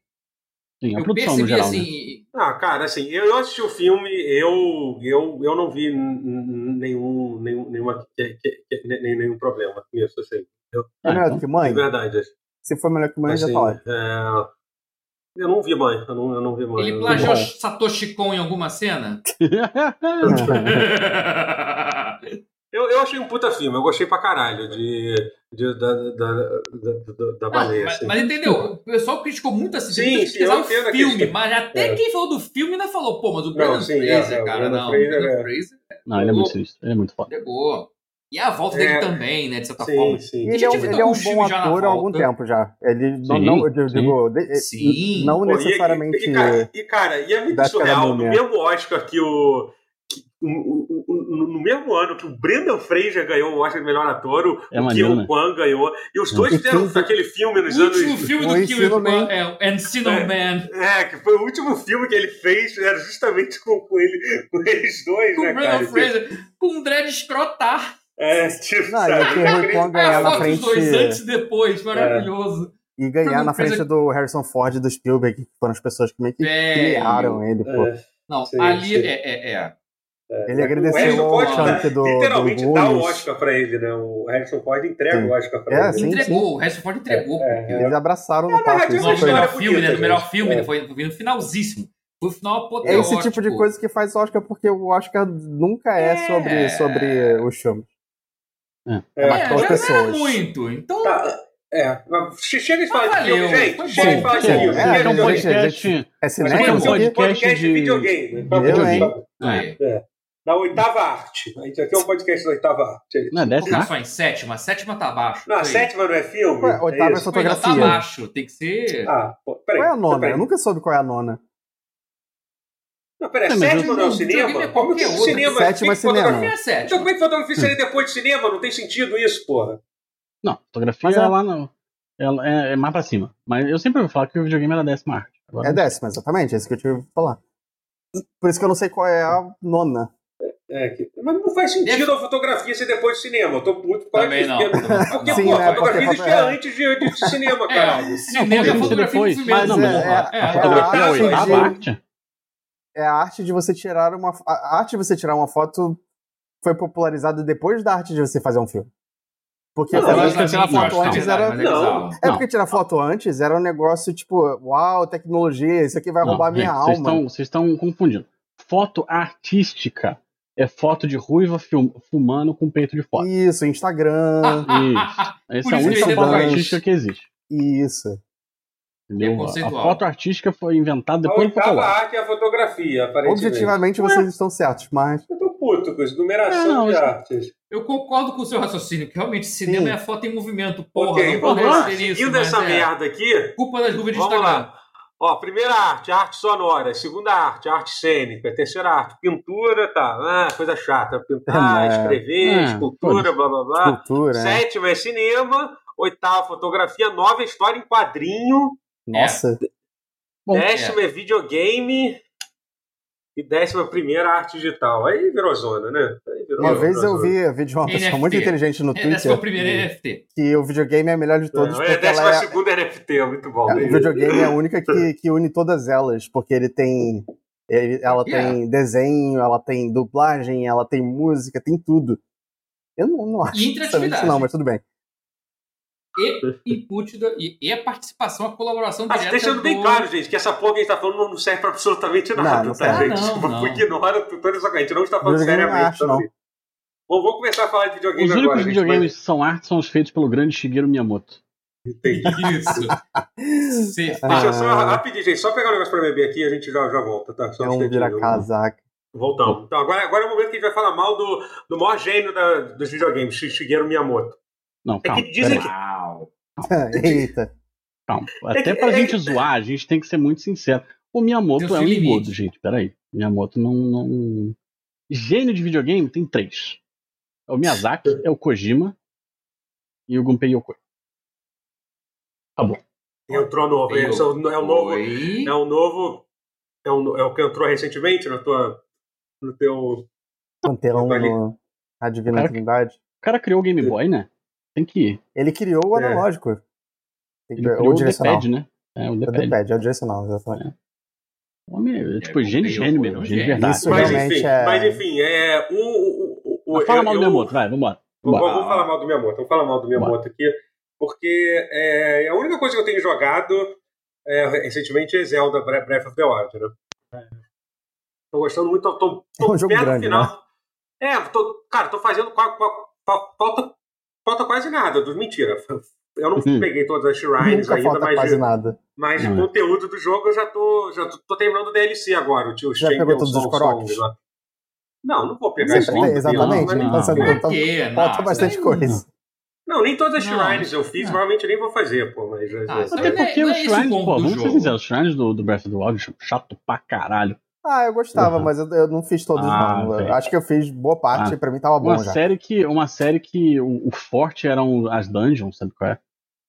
sim, a Eu produção no percebi geral. né? assim. Ah, cara, assim, eu, eu assisti o filme, eu, eu, eu não vi nenhum, nenhum, nenhuma, que- que- que- nem- nenhum problema com isso, assim. É Ah, melhor então. do que mãe? De verdade. Se for melhor que mãe, já Assim, tá ótimo. é, eu não vi mãe, eu não, eu não vi mãe. Ele Eu não- plagiou. Satoshi Kon em alguma cena? Eu, eu achei um puta filme, eu gostei pra caralho de, de- da, da, da, da, da Não, baleia. mas, assim. mas entendeu? O pessoal criticou muito assim. Sim, sim, eu o filme, mas até É. quem falou do filme ainda falou, pô, mas o Brandon é, Fraser, é, o cara, Brandon não. Fraser o Brandon é. Fraser Não, ele é muito sinistro. Ele é muito foda. pegou. E a volta É. dele também, né, de certa Sim, forma. sim. Ele é, um, ele é um bom ator há algum tempo já. Ele não, Sim, não eu sim. digo, de- Sim. não Pô, e- necessariamente. E, cara, e, cara, e é muito surreal, no mesmo Oscar que o. o- o- o- no mesmo ano que o Brendan Fraser ganhou o Oscar de melhor ator, o, É o Kill né? Kwan ganhou. E os dois E fizeram aquele filme nos O último anos. filme o do Kill Man. é o Encino É. Man. É, que foi o último filme que ele fez, era justamente com, com, ele, com eles dois, Com né, o Brandon cara? Fraser, com um dread escrotar. É, tipo, Não, sabe? e o Kill Kwan ganhar a na frente. dois antes e depois, maravilhoso. E ganhar na frente do Harrison Ford e do Spielberg, que foram as pessoas que meio que criaram ele, pô. É, Não, Sim, ali sim. é, é, é. Ele O agradeceu Ford Chunk do, literalmente do dá o. Oscar pra ele, né? O Harrison Ford entrega Sim. o Oscar pra É, ele. sim. entregou, o Harrison Ford entregou. É, é. Eles abraçaram É, no a palco. No é melhor filme, né? No melhor filme, É. né? Foi, no finalzíssimo. Foi o final É apoteótico. esse tipo de coisa que faz Oscar, porque o Oscar nunca é, É. sobre, sobre os filmes. É. É É, já pessoas. não é muito. Então, Tá, é, chega de falar Mas de filme, valeu, gente. foi Chega bom, de falar de filme. É, é um podcast. É cinema é é um podcast de de- videogame. Tá videogame. Da oitava arte. A gente aqui é um podcast da oitava arte. Não, é décima. só em sétima. Sétima tá abaixo. Não, a sétima não é filme? Ué, oitava é isso? fotografia. Não, tá abaixo. Tem que ser. Ah, pô, peraí. Qual é a nona? Eu nunca soube qual é a nona. Não, peraí, É, sétima não é o cinema? é Como que qualquer o cinema? Sétima é cinema. é sétima. Então como é que fotografia seria depois de cinema? Não tem sentido isso, porra. Não, fotografia Mas é é- lá no. Ela é, é mais pra cima. Mas eu sempre ouvi falar que o videogame era a décima arte. Agora, É décima, exatamente. É isso que eu tive que falar. Por isso que eu não sei qual é a nona. É, que- mas não faz sentido a fotografia ser depois de cinema. Eu tô puto por causa Também não. Porque, não. Sim, pô, né, a fotografia existia é. antes de, de, de cinema, É, cinema Não, é fotografia depois? de primeiro Mas não, mas é- É, a a fotografia é a arte oitava de- arte? É a arte de você tirar uma. A arte de você tirar uma foto foi popularizada depois da arte de você fazer um filme. Porque Não, mim, pra tirar foto é antes verdade, era. mas é Não. É Não. porque tirar foto antes era um negócio tipo, uau, tecnologia, isso aqui vai Não, roubar minha alma. Vocês estão confundindo. Foto artística é foto de ruiva fumando com peito de fora. Isso, Instagram. Isso. Essa Por é a única é foto artística que existe. isso. Entendeu? É a foto artística foi inventada A depois do Fotolog. arte é a fotografia, aparentemente. Objetivamente vocês estão certos, mas. Eu tô puto com isso, numeração É, não, de isso- artes. Eu concordo com o seu raciocínio, que realmente cinema Sim. é foto em movimento, porra. ok, não vamos lá. ser isso. Seguindo mas essa é merda aqui, Culpa das nuvens de vamos Instagram. lá. Ó, primeira arte, arte sonora. Segunda arte, arte cênica. Terceira arte, pintura, tá. Ah, coisa chata. Pintar, É, escrever, é, escultura, foda-se. blá blá blá. Cultura, né? Sétima é cinema. Oitava, fotografia. Nova, história em quadrinho. Nossa. Bom, Décima é videogame. E décima primeira, arte digital. Aí virou zona, né? Virou Uma vez eu vi vídeo de uma pessoa NFT. muito inteligente no É, Twitter a primeira NFT. que o videogame é a melhor de todos Não, é a porque ela décima é, segunda NFT, é muito bom. É, o videogame é a única que, que une todas elas, porque ele tem. ele- ela Yeah. tem desenho, ela tem dublagem, ela tem música, tem tudo. Eu não, não acho E interatividade. não, mas tudo bem. E input da, e, e a participação, a colaboração Mas direta deixando bem do- claro, gente, que essa porra que a gente tá falando não serve pra absolutamente nada, não tá, serve. gente? Ah, não, não. Ignora toda essa. A gente não está falando não seriamente acho, não. Bom, vamos começar a falar de videogame Os agora. únicos gente, videogames que são arte são os feitos pelo grande Shigeru Miyamoto. mas- Entendi. Isso. Sim. Ah. Deixa eu só, rapidinho, gente, só pegar um negócio pra beber aqui e a gente já, já volta, tá? Só É um instantinho. vira-casaca. Voltamos. Então, agora, agora é o momento que a gente vai falar mal do, do maior gênio da- dos videogames, Shigeru Miyamoto. Não, É calma. que dizem que-. Eita. calma. É Até que- pra é gente que- zoar, a gente tem que ser muito sincero. O Miyamoto Tem é um engodo, gente. Peraí. Miyamoto não, não. Gênio de videogame tem três: é o Miyazaki, é o Kojima e o Gunpei Yokoi. Acabou. Entrou novo. É o, é o novo. É o novo. É o, é o que entrou recentemente na tua. No teu. Panteão Tá a Divina Cara, Trindade. O cara criou o Game Boy, né? Tem que ir. Ele criou o É. analógico. Tem que- Ele ou criou o o direcional. D-pad, né? É, o É o D-pad. D-pad, é o direcional, exatamente. O homem é, tipo, É, gênio, gênio é mesmo, um gênio de gênio. verdade. Isso Mas realmente enfim, é- mas enfim, é. O, o, o, o- Mas fala eu- mal do eu- Miyamoto, vai, vambora. Vamos, Vambora. vamos falar mal do Miyamoto. Vamos falar mal do Miyamoto aqui. Porque é, a única coisa que eu tenho jogado é, recentemente é Zelda Bre- Breath of the Wild, né? Tô gostando muito, tô, tô, É um jogo perto do grande, final. É, tô, cara, tô fazendo. Falta, falta quase nada. do- Mentira. Eu não Uhum. peguei todas as shrines Nunca ainda, falta mas, quase de, nada. mas é. conteúdo do jogo eu já tô, já tô, tô terminando o DLC agora, o tio Já pegou Champion todos os lá. Não, não vou pegar isso. exatamente. Não, não, Tá sendo- não. quê? falta bastante coisa. Não, nem todas as Não, shrines eu fiz, não. provavelmente nem vou fazer, pô, mas. Ah, Até Não é- porque não é os shrines, pô, vamos ser sinceros, os shrines do, do Breath of the Wild são chato pra caralho. Ah, eu gostava, Uhum. mas eu, eu não fiz todos, Ah, não. Eu acho que eu fiz boa parte Ah, e pra mim tava bom Uma já. série que, uma série que o, o forte eram as dungeons, sabe qual é?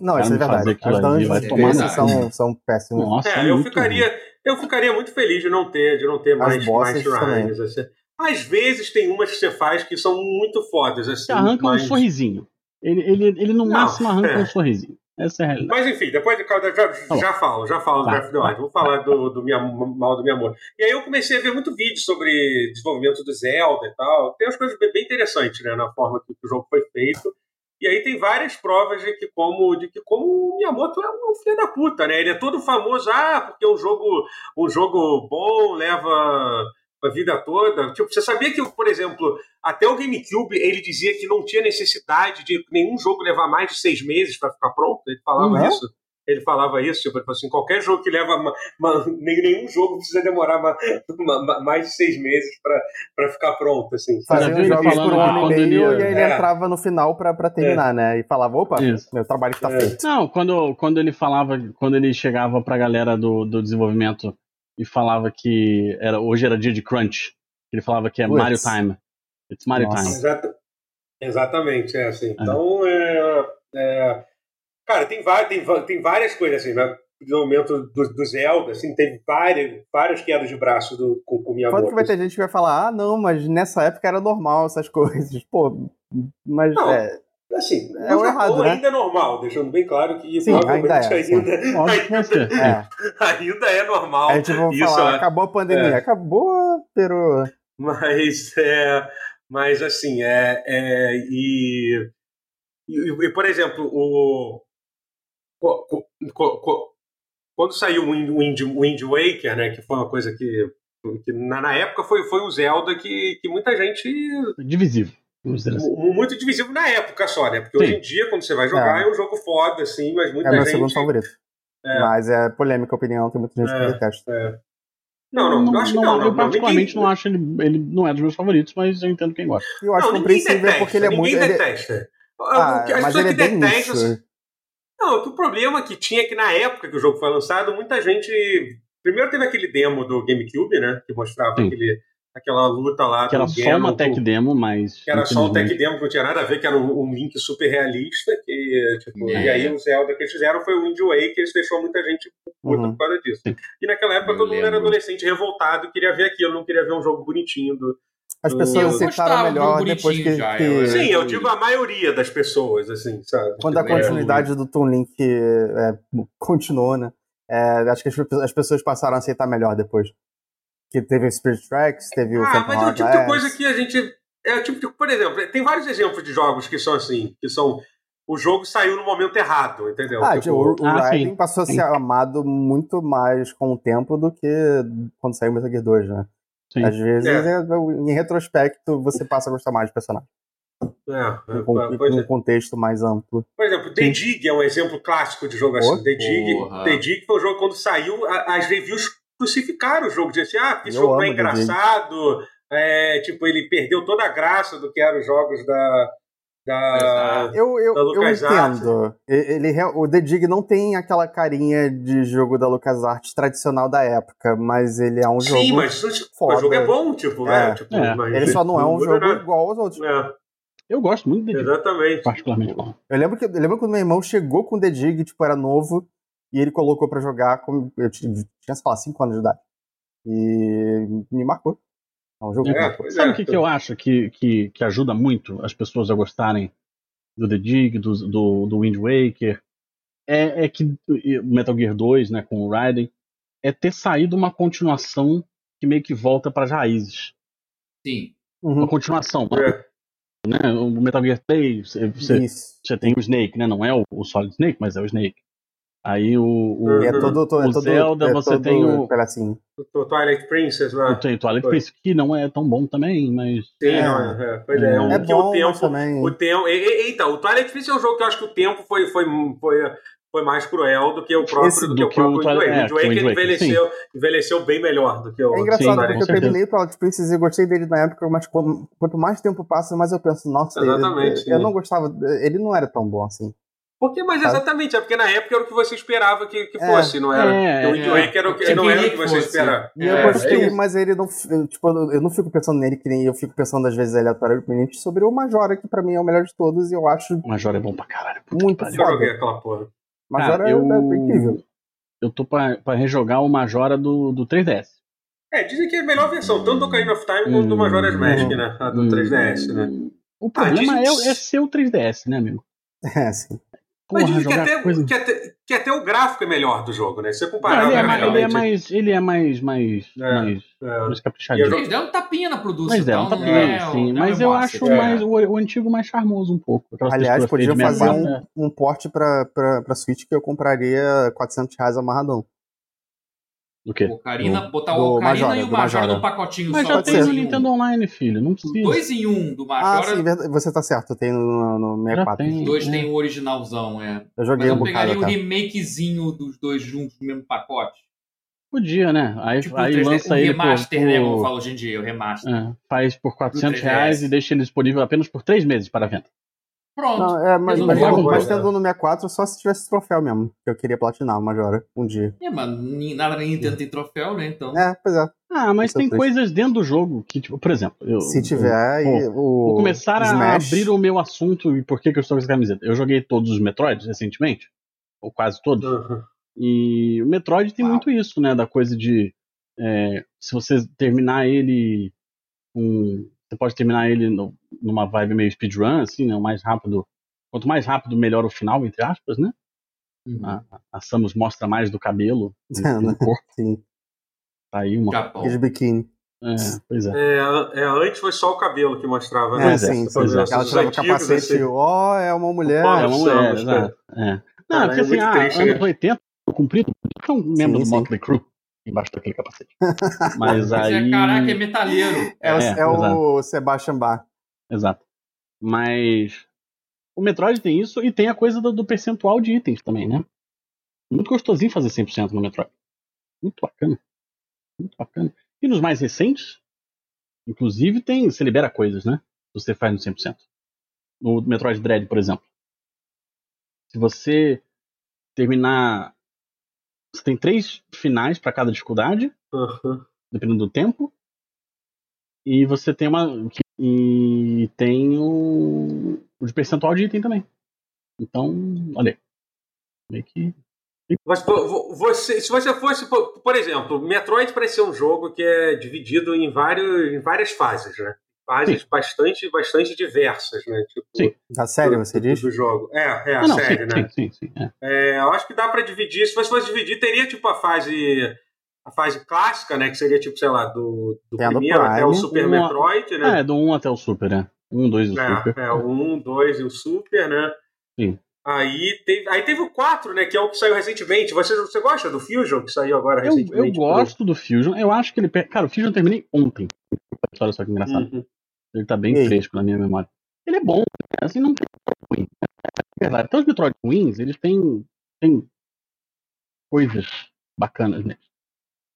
Não, isso é verdade. As dungeons no são, são péssimas. Nossa, É, eu muito ficaria, eu ficaria muito feliz de não ter, de não ter mais, bosses mais shrines. Assim. Às vezes tem umas que você faz que são muito fodas, assim. Você arranca mas... um sorrisinho. Ele, ele, ele no Não, máximo arranca é. um sorrisinho. Essa é a realidade. Mas enfim, depois de já, bom. já falo, já falo do Tá, Breath of the Wild. Vamos falar do, do minha, mal do meu amor. E aí eu comecei a ver muito vídeo sobre desenvolvimento do Zelda e tal. Tem umas coisas bem, bem interessantes, né, na forma que o jogo foi feito. E aí tem várias provas de que como, de que como o Miyamoto é um filho da puta, né? Ele é todo famoso, ah, porque um jogo, um jogo bom leva a vida toda. Tipo, você sabia que, por exemplo, até o GameCube ele dizia que não tinha necessidade de nenhum jogo levar mais de seis meses para ficar pronto? Ele falava Uhum. isso. Ele falava isso, tipo, ele falou assim, qualquer jogo que leva ma- ma- nem- nenhum jogo precisa demorar ma- ma- ma- mais de seis meses para ficar pronto, assim. Fazia jogos falando por um ano e meio e aí ele É. entrava no final pra, pra terminar, né? E falava, opa, Isso. meu trabalho está É. feito. Não, quando, quando ele falava, quando ele chegava pra galera do, do desenvolvimento e falava que era, hoje era dia de crunch, ele falava que é Puts. Mario Time. It's Mario Nossa. Time. Exata- exatamente, é assim. Então, é, é, cara, tem, tem, tem várias coisas assim, né? O desenvolvimento do, do Zelda, assim, teve várias, várias quedas de braço do, com, com o Miyamoto. Quando que vai ter gente que vai falar, ah, não, mas nessa época era normal essas coisas. Pô, mas Não. é. Assim, É o errado, né? ainda é normal, deixando bem claro que Sim, provavelmente ainda é, sim. ainda, é. ainda é normal. Aí tipo, vamos Isso, falar, é. acabou a pandemia. É. Acabou, pero. Mas, é, mas assim, é, é e, e, e, por exemplo, o, co- co- quando saiu o Wind, Wind, Wind Waker, né, que foi uma coisa que, que na, na época foi, foi um Zelda que, que muita gente Divisível. Assim. mu- muito divisível na época só, né? Porque Sim. hoje em dia, quando você vai jogar, É. é, um jogo foda, assim, mas muita É meu gente segundo favorito. É. Mas é polêmica a opinião, tem muita gente É. que detesta. É. Não, não, não, acho que não. não, eu não, particularmente ninguém- não acho ele. Ele não é dos meus favoritos, mas eu entendo quem gosta. E eu acho não, ninguém compreensível detesta, porque ele é ninguém muito. ele- detesta. Ah, que- As mas ele é que bem detestam. nicho. Não, o problema que tinha é que na época que o jogo foi lançado, muita gente. Primeiro teve aquele demo do GameCube, né? Que mostrava Sim. aquele, aquela luta lá Que era só Ganon uma tech demo, mas. Que era só um tech demo que não tinha nada a ver, que era um, um link super realista. Que, tipo, É. E aí o Zelda que eles fizeram foi o Wind Waker, que eles deixou muita gente puta Uhum. por causa disso. E naquela época Eu todo mundo era lembro. adolescente revoltado, queria ver aquilo, não queria ver um jogo bonitinho. Do... As Eu pessoas aceitaram gostava do melhor depois que. já, que- eu- Sim, eu eu- digo a maioria das pessoas, assim, sabe? Quando a Tipo, é, continuidade do Toon Link é, continuou, né? É, acho que as, as pessoas passaram a aceitar melhor depois. Que teve o Spirit Tracks, teve o Ah, Phantom mas é o tipo de coisa que a gente. É o tipo de. Por exemplo, tem vários exemplos de jogos que são assim, que são. O jogo saiu no momento errado, entendeu? Ah, Tipo, o, o Ah, Raiden passou a ser Sim. amado muito mais com o tempo do que quando saiu Metal Gear 2, né? Sim. Às vezes, É. é, em retrospecto, você passa a gostar mais do personagem. é, é, Com, pois com é. um contexto mais amplo. Por exemplo, The Dig é um exemplo clássico de jogo assim. The Dig. The Dig foi um jogo quando saiu, as reviews crucificaram o jogo, diziam assim, ah, esse Eu jogo não é The Dig. engraçado, é, tipo, ele perdeu toda a graça do que eram os jogos da. da... Eu, eu, Da eu entendo. Ele, real- o The Dig não tem aquela carinha de jogo da LucasArts tradicional da época, mas ele é um jogo. Sim, mas o jogo é bom, tipo, É. né? Tipo, É. mas- Ele só não é um jogo nada. igual aos outros. É, Eu gosto muito dele, exatamente. particularmente. Eu lembro, que, eu lembro quando meu irmão chegou com o The Dig, tipo, era novo, e ele colocou pra jogar, com, eu tinha, sei lá, 5 anos de idade. E me marcou. É um jogo É, Sabe é. o que, que eu acho que, que, que ajuda muito as pessoas a gostarem do The Dig, do, do, do Wind Waker? É, é que o Metal Gear 2, né, com o Raiden, é ter saído uma continuação que meio que volta para as raízes. Sim. Uhum, Uma continuação, É. né? O Metal Gear 3, você, você tem o Snake, né? Não é o, o Solid Snake, mas é o Snake. Aí o, o, é todo, todo, o é todo, Zelda, é você todo tem o- pedacinho. O Twilight Princess lá. o tem o Twilight Foi. Princess, que não é tão bom também, mas. Sim, É. não, é, é, pois é, É um É que bom, o tempo, também... o tempo, e- e- então, o Twilight Princess é um jogo que eu acho que o tempo foi, foi, foi, foi mais cruel do que o próprio, Esse- do do que o que o próprio Twilight- Waker. é, Wind que o Waker envelheceu, envelheceu bem melhor do que o É engraçado Sim, porque com eu terminei o Twilight Princess e gostei dele na época, mas quanto, mais tempo passa, mais eu penso, nossa, eu- Exatamente, eu, sim. não gostava, ele não era tão bom assim. Porque, mas exatamente, é porque na época era o que você esperava que, que É. fosse, não era? É, o Wind é. Waker era o que, Você não era o que que você fosse. E esperava. eu É, gostei, é isso. mas ele não. eu, Tipo, eu não fico pensando nele que nem eu fico pensando às vezes aleatoriamente sobre o Majora, que pra mim é o melhor de todos e eu acho O Major é bom pra caralho. muito que pariu. Eu foda. joguei aquela porra. Majora é, eu, é incrível. eu tô pra, pra rejogar o Majora do, do 3DS. É, dizem que é a melhor versão, tanto do Ocarina of Time quanto do Hum, Majora's Mask, hum, né? A do Hum, 3DS, né? O problema Ah, dizem- é, é ser o 3DS, né, amigo? É, sim. Mas Porra, dizem que até, coisa... que, até, que até o gráfico é melhor do jogo, né? Se você Não, comparar ele, é mais, ele é mais. Ele é mais. mais, É. mais, é, mais caprichadinho. Eles deram um tapinha na produção. Mas é, um então não tapinha, é, sim. não é Mas eu massa, acho é. mais o, o antigo mais charmoso um pouco. Aliás, podia de fazer 64, um, um porte pra, pra, pra Switch que eu compraria 400 reais amarradão. Do quê? Ocarina, botar do o Ocarina Majora, e o Majora Majora. num pacotinho Mas só. já pode tem no um. Nintendo Online, filho. Não precisa. Dois em um do Ah, Majora. sim, verdade, você tá certo, tem no, no 64. tem. dois É. tem o originalzão, é. Eu Mas joguei eu um bocado pegaria o até. remakezinho dos dois juntos no mesmo pacote. Podia, né? Aí, Tipo, aí o 3D, lança o ele remaster, por, né? por- Como fala hoje em dia, o remaster. é, faz por 400 3DS. reais e deixa ele disponível apenas por 3 meses para venda. Pronto. Não, é, mas, mas, a mas coisa. tendo no 64 só se tivesse troféu mesmo. Que eu queria platinar o Majora um dia. É, mas nem- nada na Nintendo tem troféu, né? Então. É, pois é. Ah, mas é tem triste. coisas dentro do jogo que, tipo, por exemplo, eu, Se tiver, eu- e o. Vou começar a Smash, abrir o meu assunto e por que, que eu estou com essa camiseta. Eu joguei todos os Metroids recentemente, ou quase todos, Uhum. e o Metroid tem Uau. muito isso, né? Da coisa de é, se você terminar ele com. Você pode terminar ele no- numa vibe meio speedrun, assim, né? O mais rápido. Quanto mais rápido, melhor o final, entre aspas, né? Uhum. A, a Samus mostra mais do cabelo do do corpo. Sim, Tá aí uma. Japão. de biquíni. É, pois é. É, é, antes foi só o cabelo que mostrava, né? É, é, sim, sim. é. Ela tirava o capacete, assim. ó, é uma mulher. É uma mulher, Samus, exato. É. Não, Cara, porque é assim, muito ah, triste, anos né? 80, cumprido, é um membro Sim, do sim. Motley Crue embaixo daquele capacete. Mas Mas aí. é, caraca, é metalheiro. É, o- É, é o Sebastian Bach. Exato. Mas o Metroid tem isso e tem a coisa do, do percentual de itens também, né? Muito gostosinho fazer 100% no Metroid. Muito bacana. Muito bacana. E nos mais recentes, inclusive, tem. Você libera coisas, né? Se você faz no 100%. No Metroid Dread, por exemplo. Se você terminar. Você tem três finais para cada dificuldade, Aham. dependendo do tempo. E você tem uma. E tem o. O de percentual de item também. Então, olha aí. Meio que. Mas você, se você fosse, por, exemplo, Metroid parece ser um jogo que é dividido em, vários, em várias fases, né? Fases bastante, bastante diversas, né? Tipo, Sim. Da série, do- você do, diz? do jogo. É, é a Ah, não, série, sim, né? sim, sim, sim. é. É, eu acho que dá pra dividir. Se você fosse dividir, teria tipo a fase a fase clássica, né? Que seria tipo, sei lá, do, do primeiro até o Prime. Super Uma- Metroid, né? é do 1 até o Super, né? 1, 2 e o Super. É, é, o 1, 2 e o Super, né? Sim. Aí teve, aí teve o 4, né? Que é o que saiu recentemente. Você, você gosta do Fusion, que saiu agora Eu, recentemente? eu gosto do Fusion. Eu acho que ele. Cara, o Fusion eu terminei ontem. Olha só que engraçado. Uhum. Ele tá bem E aí? fresco na minha memória. Ele é bom, né? assim, não tem ruim. É verdade. Até os Metroid ruins, eles têm, têm coisas bacanas neles.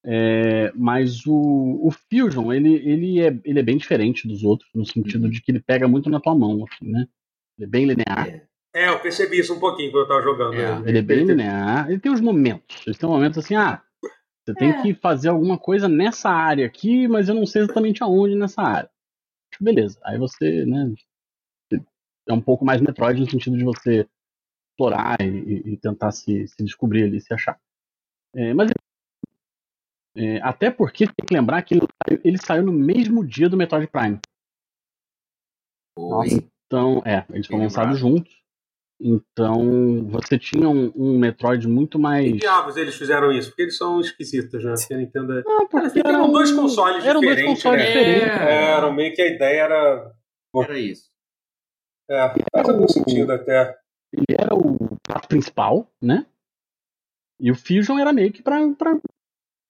É, mas o, o Fusion, ele, ele, é, ele é bem diferente dos outros, no sentido Uhum. de que ele pega muito na tua mão, assim, né? Ele é bem linear. É. É, eu percebi isso um pouquinho quando eu tava jogando. É, né? Ele é bem linear. Ele tem uns momentos. Ele tem momentos assim, ah, você tem É. que fazer alguma coisa nessa área aqui, mas eu não sei exatamente aonde nessa área. Beleza. Aí você, né, é um pouco mais Metroid no sentido de você explorar e, e- e tentar se, se descobrir ali, se achar. É, mas é, até porque tem que lembrar que ele, saiu- ele saiu no mesmo dia do Metroid Prime. Foi. Então, é, eles foram lançados juntos. Então, você tinha um, um Metroid muito Que mais. diabos eles fizeram isso? Porque eles são esquisitos, né? Porque a Nintendo é- Não, porque Eram eram dois consoles eram dois diferentes, consoles né? diferentes. É. Era meio que a ideia era. Era isso. É, faz algum sentido até. Ele era o prato principal, né? E o Fusion era meio que pra. pra...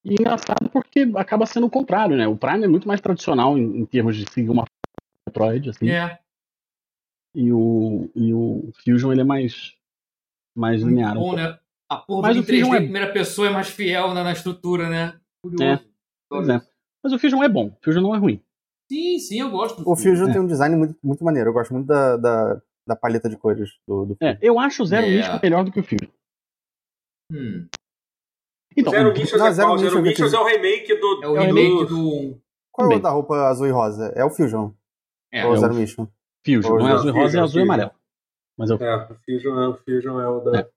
E engraçado porque acaba sendo o contrário, né? O Prime é muito mais tradicional em, em termos de seguir uma Metroid, assim. É. E, o, e o Fusion ele é mais, mais Muito linear. bom, né? A porra Mas do o Fusion 3D é- em primeira pessoa é mais fiel na, na estrutura, né? Curioso. Pois é. Mas o Fusion é bom. O Fusion não é ruim. Sim, sim, eu gosto do O Fusion É. tem um design muito, muito maneiro. Eu gosto muito da, da, da paleta de cores do, do É, eu acho o Zero É. Mission melhor do que o Fusion. Hum. Então, Zero Missions Não, é Zero qual? Zero Mission Missions é o remake do. É o É remake do. Qual é o da roupa azul e rosa? É o Fusion. É, ou é o Zero Mission? Fusion, não é azul e rosa, é azul e amarelo. Mas é o É, o Fusion é o, Fusion é o da. É.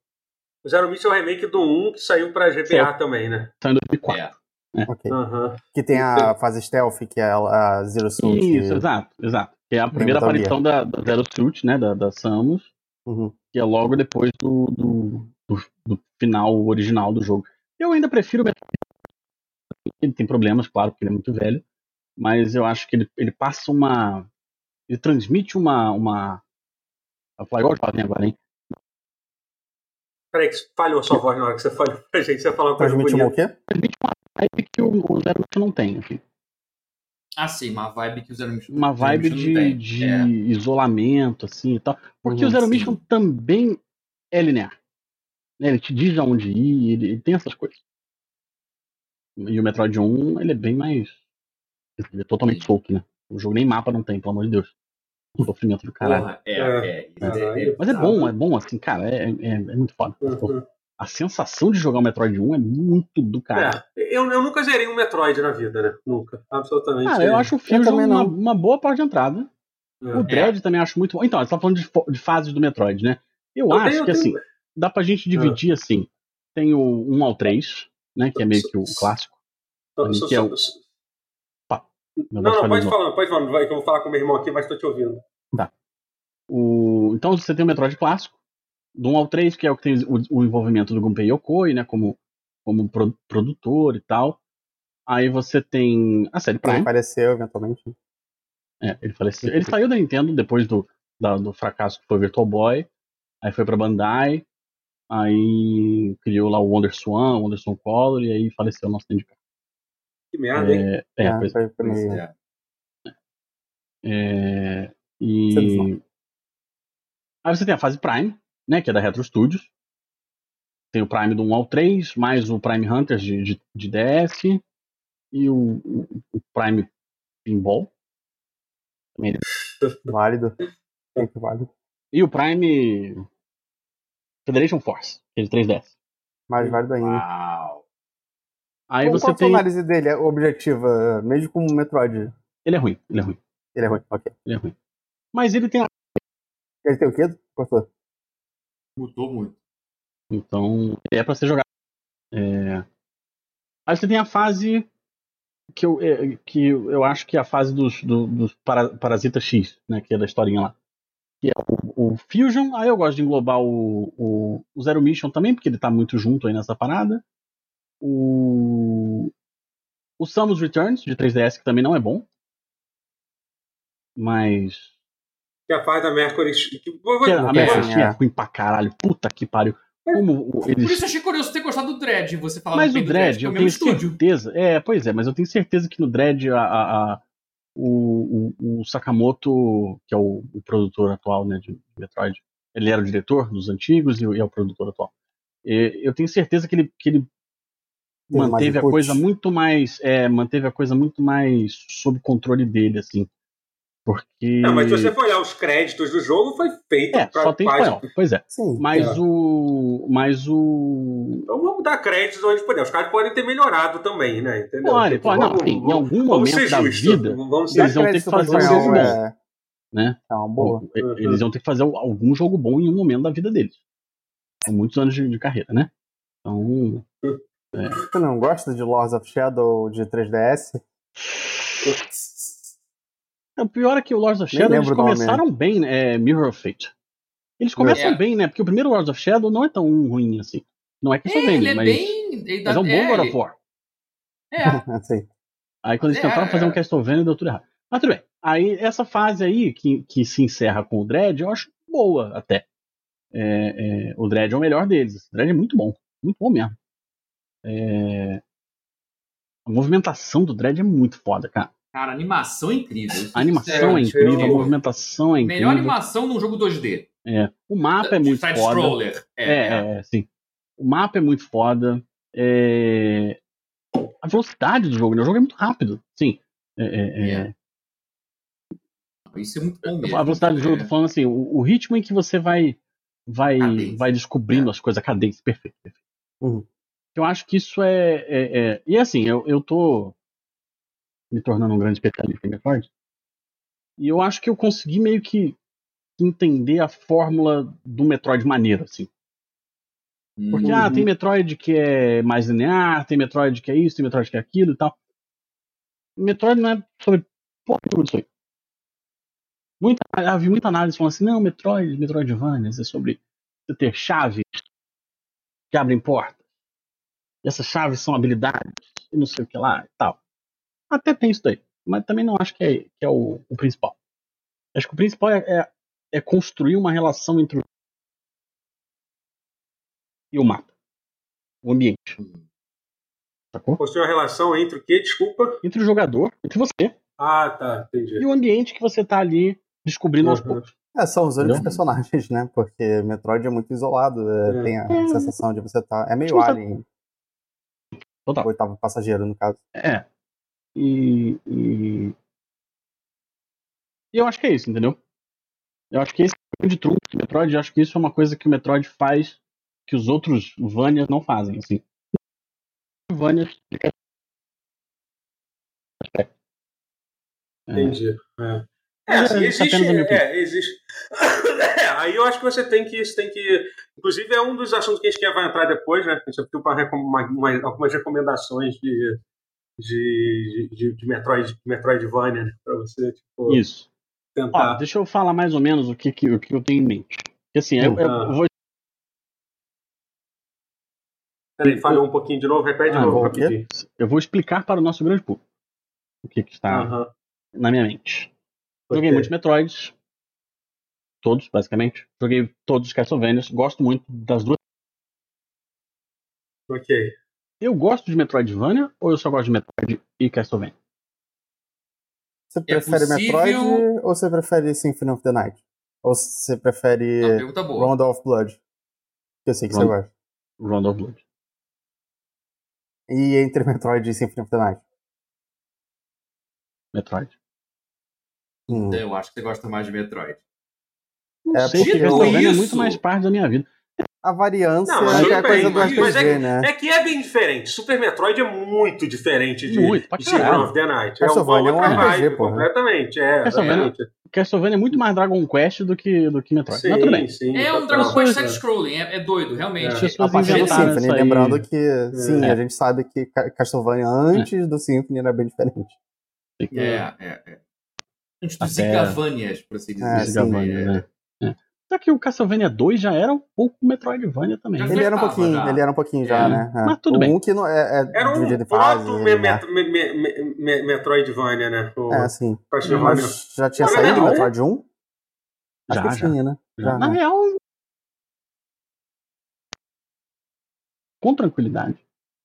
O Zero Mission é o remake do 1 que saiu pra GBA também, né? saiu em 2004. É. Ok. Aham. Que tem a fase stealth, que é a Zero Suit. Isso, exato, exato. Que é a primeira aparição da, da Zero Suit, né, da, da Samus, Uhum. que é logo depois do, do, do- do final original do jogo. Eu ainda prefiro o Metal Gear. Ele tem problemas, claro, porque ele é muito velho, mas eu acho que ele, ele passa uma... Ele transmite uma... uma Vou falar igual eu falei agora, hein? Peraí, que falhou a sua voz na hora que você falou pra gente. Você falou uma coisa Transmite uma o bonita. quê? Transmite uma vibe que o, o Zero Mission não tem, assim. Ah, sim, uma vibe que o Zero Mission Uma Zero vibe Mission de, não tem. de É. isolamento, assim, e tal. Porque Uhum, o Zero sim. Mission também é linear. Né? Ele te diz aonde ir, ele, ele tem essas coisas. E o Metroid 1, ele é bem mais. Ele é totalmente solto, né? O jogo nem mapa não tem, pelo amor de Deus. Um sofrimento do caralho. É, É. é. isso é- é Mas é bom, é bom, assim, cara, é, é, é muito foda. Uhum. A sensação de jogar o Metroid 1 é muito do caralho. É, eu, eu nunca zerei um Metroid na vida, né? Nunca. Absolutamente. Cara, eu acho o Fusion também uma, uma boa porta de entrada. É. O Dread também acho muito bom. Então, você tá falando de, de fases do Metroid, né? Eu, Eu acho tenho- que eu assim, tenho- dá pra gente dividir assim. Tem o 1 ao 3, né? Que é meio que o clássico. Só- que é o- Não, não, pode falar, pode falar. Vai, que eu vou falar com o meu irmão aqui, mas tô te ouvindo. O... Então você tem o Metroid clássico, do 1 ao 3, que é o que tem o, o envolvimento do Gunpei Yokoi, né? Como, como pro- produtor e tal. Aí você tem a série Ele Prime. apareceu eventualmente. É, ele faleceu. Ele saiu da Nintendo depois do, da- do fracasso que foi Virtual Boy. Aí foi pra Bandai. Aí criou lá o Wonder Swan, o Wonder Swan Color, e aí faleceu o nosso sindicato. Que merda, hein? É, é, É, pois foi, foi é. É, é e aí você tem a fase Prime, né, que é da Retro Studios, tem o Prime do 1 ao 3, mais o Prime Hunters de, de, de DS e o, o, o Prime Pinball. Também Válido. Muito válido. E o Prime Federation Force, que de 3DS. Mais válido ainda. Uau. Aí Qual- você Qual a sua tem. análise dele, é objetiva, mesmo com o Metroid? Ele é ruim, ele é ruim, Ele é ruim, ok. ele é ruim. Mas ele tem. a- Ele tem o quê? Cortou. Mudou muito. Então, é pra ser jogado. É... Aí você tem a fase que eu, é, que eu acho que é a fase dos, do- dos para, Parasita X, né? Que é da historinha lá. Que é o, o Fusion. Aí eu gosto de englobar o, o, o Zero Mission também, porque ele tá muito junto aí nessa parada. O. O Samus Returns, de 3DS, que também não é bom. Mas. Que a fase da Mercury. Que, Que a Mercury é ruim pra caralho. Puta que pariu. Como Por eles isso eu achei curioso ter gostado do Dread, você falar Mas o do Dredd, que é eu tenho estúdio. certeza. É, pois é, mas eu tenho certeza que no Dredd a, a- a- o, o- o Sakamoto, que é o, o produtor atual né, de Metroid, ele era o diretor dos antigos e, e é o produtor atual. E eu tenho certeza que ele, que ele mais manteve a coisa muito mais. É, manteve a coisa muito mais sob controle dele, assim. Porque. Não, mas se você for olhar os créditos do jogo, foi feito É, pra só tem página- espanhol. Pois é. Sim. Mas É. o. Mas o. Então vamos dar créditos onde puder. Os caras podem ter melhorado também, né? Entendeu? Pode, Tipo, pode, não, vamos- em vamos- algum vamos momento ser da justos. vida, Vamos eles vão ter que fazer um jogo bom. é, né? é uma boa. Bom, Eles iam ter que fazer algum jogo bom em um momento da vida deles. Com muitos anos de, de carreira, né? Então. Você não gosta de Lords of Shadow de 3DS? O pior é que o Lords of Shadow eles o nome, começaram bem, né? É Mirror of Fate. Eles começam É. bem, né? Porque o primeiro Lords of Shadow não é tão ruim assim. Não é que É, Castlevania, ele é mas, bem. Mas é um bom God of War. É. Aí quando eles É, tentaram fazer um é. Castlevania, deu tudo errado. Mas tudo bem. Aí essa fase aí, que, que se encerra com o Dread, eu acho boa até. É, é, o Dread é o melhor deles. O Dread é muito bom. Muito bom mesmo. É, a movimentação do Dread é muito foda, cara. Cara, animação é incrível. A animação é É, incrível, a eu- movimentação é incrível. Melhor animação num jogo 2D. É. O mapa é muito foda. Side-scroller. É, é, é, sim. O mapa é muito foda. É, A velocidade do jogo, né? O jogo é muito rápido. Sim. É, é, é. É. Isso é muito bom mesmo. A velocidade do jogo, É. tô falando assim, o, o ritmo em que você vai vai, Cadência. vai descobrindo as coisas, a cadência, perfeito. perfeito. Uhum. Eu acho que isso é, é- é- E assim, eu, eu tô me tornando um grande especialista em Metroid. E eu acho que eu consegui meio que entender a fórmula do Metroid maneiro, assim. Porque, Hum. ah, tem Metroid que é mais linear, tem Metroid que é isso, tem Metroid que é aquilo e tal. Metroid não é sobre porra disso aí. Muita, eu vi muita análise falando assim, não, Metroid, Metroidvania, é sobre você ter chaves que abrem portas. E essas chaves são habilidades, e não sei o que lá e tal. Até tem isso daí, mas também não acho que é, que é o, o principal. Acho que o principal é, é, é construir uma relação entre o e o mapa. O ambiente. Sacou? Construir uma relação entre o quê? Desculpa. Entre o jogador, entre você, Ah, tá. Entendi. e o ambiente que você tá ali descobrindo aos Uhum. poucos. É, são os únicos personagens, né? Porque Metroid é muito isolado. é, É. Tem a É. sensação de você tá. É meio Alien, Total. o oitavo passageiro, no caso. É. E, e. E eu acho que é isso, entendeu? Eu acho que esse é o grande trunfo do Metroid. Eu acho que isso é uma coisa que o Metroid faz que os outros Vanias não fazem, assim. Vanias. É. Entendi. É, é assim, é existe. É, existe. É, aí eu acho que você tem que, você tem que. Inclusive, é um dos assuntos que a gente quer vai entrar depois, né? A gente pediu para uma, uma, algumas recomendações de, de, de, de Metroid, Metroidvania, né? Para você tipo, Isso. Ó, tentar. deixa eu falar mais ou menos o que, que, o que eu tenho em mente. Porque assim, eu, eu Ah. vou. Peraí, falhou um pouquinho de novo, repete de Ah, novo, rapidinho. Eu vou explicar para o nosso grande público o que, que está na minha mente. Joguei muitos Metroids. Todos, basicamente. Joguei todos os Castlevanias. Gosto muito das duas. Ok. Eu gosto de Metroidvania ou eu só gosto de Metroid e Castlevania? Você prefere possível- Metroid ou você prefere Symphony of the Night? Ou você prefere boa. Round of Blood? Que eu sei que você gosta. Round of Blood. E entre Metroid e Symphony of the Night? Metroid. Hum. Eu acho que você gosta mais de Metroid. Não É, sei, porque Castlevania é isso- muito mais parte da minha vida. A variância Não, mas é que é a coisa bem, do mas- mas RPG, é, né? é que é bem diferente. Super Metroid é muito diferente de, Muito, de of the Night. É Castlevania é um outra RPG, vibe, porra. completamente. É, Castlevania-. Castlevania é muito mais Dragon Quest do que, do que Metroid. Mas tudo bem. sim. É um. Dragon Quest É. side-scrolling, é, é doido, realmente. É. A partir do Symphony, lembrando que, sim, É. a gente sabe que Ca- Castlevania antes do Symphony era bem diferente. É, é, é. Antes dos Até- Zigavanias, por assim dizer. É, sim, é. né? É. Só que o Castlevania 2 já era um pouco Metroidvania também. Né? Ele era um pouquinho, já. ele era um pouquinho já, É. né? É. Mas tudo o bem. um que não é, é Era um proto né? me, me, me, me, me, Metroidvania, né? O É, sim. Castlevania. Mas já tinha Na saído o Metroid 1? Acho Já, que já. tinha, né? Já, Na né? real. Com tranquilidade.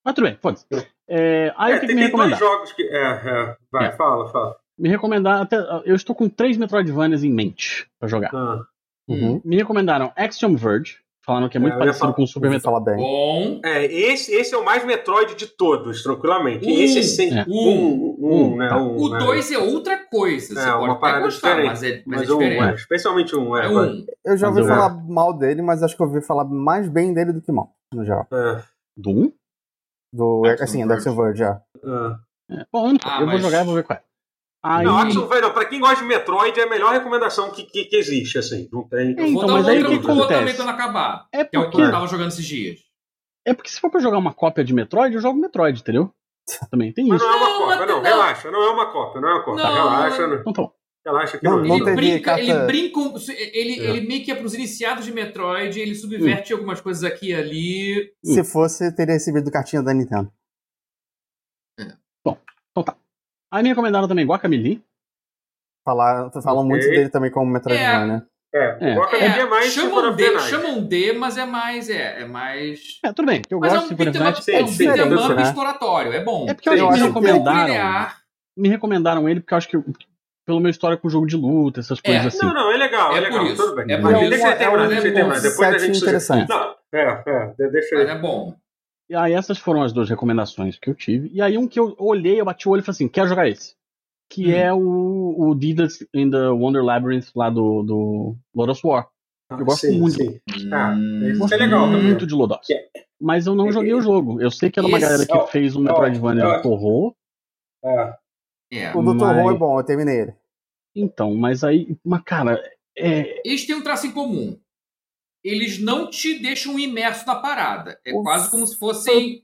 Mas tudo bem, foda-se. É, aí É, o que, que tem, me tem dois jogos que. É, é. Vai, É. fala, fala. Me recomendaram. Até, eu estou com três Metroidvanias em mente pra jogar. Ah. Uhum. Me recomendaram Axiom Verge, falando que é muito É, eu ia parecido falar- com o Super Metroid. bem. Bom. É, esse, esse é o mais Metroid de todos, tranquilamente. Um, esse é sem. é. Um, um, Um, né? tá. Um, O né? 2 é outra coisa. Você É, uma pode até parada gostar, diferente. mas é, mas Mas é um, diferente. é, especialmente um, é. É um. Eu já ouvi falar mal dele, mas acho que eu ouvi falar mais bem dele do que mal, no geral. É, Do 1? Do, assim, do Verge. Axiom Verge, já. é. É. Bom, eu, Ah, eu vou jogar e vou ver qual é. Aí, Não, Verge, não, pra quem gosta de Metroid, é a melhor recomendação que, que, que existe, assim. Não tem. Eu vou Então, dar mas aí o que acontece? quando acabar. é Que é o que porque, eu tava jogando esses dias. é porque se for pra jogar uma cópia de Metroid, eu jogo Metroid, entendeu? Também tem Mas isso. não é uma Não, cópia, mas não. não. Relaxa, não é uma cópia, não é uma cópia. Não, relaxa, não- Então tá bom. relaxa que Não, não, não Ele brinca, carta- ele brinca, ele, É. ele meio que é pros iniciados de Metroid, ele subverte algumas coisas aqui e ali. Se fosse, teria recebido cartinha da Nintendo. Aí me recomendaram também Guacamelee. Falar, falam Ok. muito dele também como Metroidvania. É, É. o Guacamelee é, mais Symphony chamam the D, chamam D, mas é mais. É, é mais. É, tudo bem, eu Mas é gosto um de Symphony of Night. é um beat'em up né? exploratório, é bom. É porque eu acho Eu que me recomendaram. Me recomendaram ele porque eu acho que pelo meu histórico com jogo de luta, essas coisas É. assim. Não, não, é legal, é, É legal, por isso, tudo bem. é É um- deixa ele é um terminar. Depois a setting gente. interessante. Não, é, é, de- deixa Mas ele. é bom. E aí essas foram as duas recomendações que eu tive. E aí um que eu olhei, eu bati o olho e falei assim, quero jogar esse. Que Hum. é o, o Didas in the Wonder Labyrinth lá do, do Lotus War. Eu gosto Sim, muito. sim. Ah, Hum, esse Gosto é legal também. muito de Lodos. É. Mas eu não joguei o jogo. Eu sei que era uma Esse- galera que ó, fez um Metroidvania ó. de horror. É. é. O Dr. Mas- é bom, eu terminei ele. Então, mas aí, mas cara, é, Eles têm um traço em comum. Eles não te deixam imerso na parada. É Ufa. quase como se fossem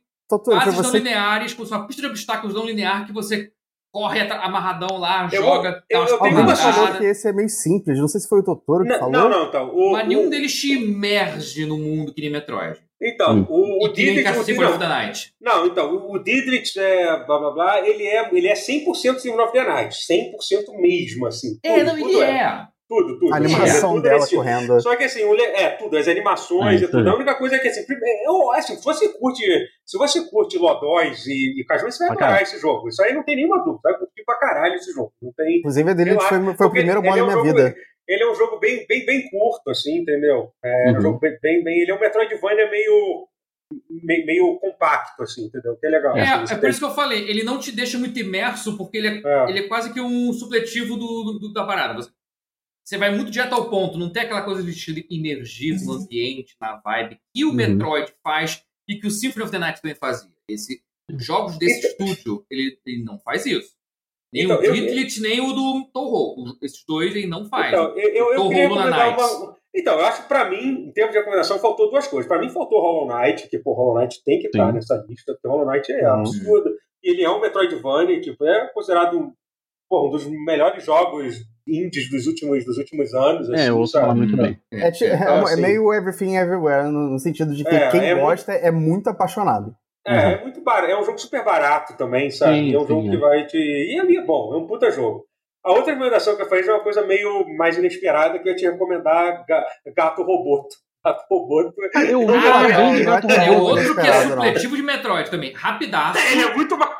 fases não você lineares, como se uma pista de obstáculos não linear que você corre amarradão lá, Eu- joga, eu- umas eu tenho uma falou porradadas. que esse é meio simples. Não sei se foi o Totoro que Não, falou. não, não, então. O, Mas nenhum o- deles te imerge no mundo que nem Metroid. Então, Hum. o, o Didrik. o- of Não, the Night. não, então, o- o Didrik, é, blá blá blá, ele é, ele é 100% Symphony of the Night. 100% mesmo, assim. É, Tudo, não, tudo ele é. Tudo, tudo. A animação tudo dela nesse- correndo. Só que assim, é tudo, as animações É, e isso tudo. A única coisa é que assim, prime- eu, assim, se você curte, se você curte Lodóis e, e Cajões, você vai Pra adorar esse jogo. Isso aí não tem nenhuma dúvida. Vai curtir pra caralho esse jogo. Não tem. Inclusive, a dele Eu foi, foi o primeiro bom é da um minha jogo- vida. Ele é um jogo bem, bem, bem curto, assim, entendeu? É um Uhum. jogo bem, bem, bem- Ele é um Metroidvania meio. meio, meio compacto, assim, entendeu? Que é legal. É, assim, é por tem- isso que eu falei, ele não te deixa muito imerso, porque ele é, É. ele é quase que um supletivo do, do- do- da parada. Você, você vai muito direto ao ponto, não tem aquela coisa de te imergir no ambiente, na vibe, que o Uhum. Metroid faz e que o Symphony of the Night também fazia. Esse, jogos desse estúdio, ele, ele não faz isso. Nem Então, o eu- Gridlet, nem o do Toho. Esses dois ele não faz. Então, eu, eu, eu queria uma. Então, eu acho que pra mim, em termos de recomendação, faltou duas coisas. Pra mim, faltou Hollow Knight, que, pô, Hollow Knight tem que estar nessa lista, porque Hollow Knight é Uhum. absurdo. E ele é um Metroidvania, tipo, é considerado um, pô, um dos melhores jogos indies dos últimos, dos últimos anos. É, assim, eu ouço sabe? falar muito bem. É, ti- é, então, é assim- meio Everything Everywhere, no, sentido de que É, quem é muito- gosta é muito apaixonado. É, é muito barato. É um jogo super barato também, sabe? Sim, é um sim, jogo é. que vai te. E ele é bom, é um puta jogo. A outra recomendação que eu falei é uma coisa meio mais inesperada que eu ia te recomendar Ga- Gato Roboto. Gato Roboto. Eu ouvi Ah, falar não, bem de não Gato é É Não, Roboto. outro que é não. supletivo de Metroid também. Rapidaço. Ele é muito mais.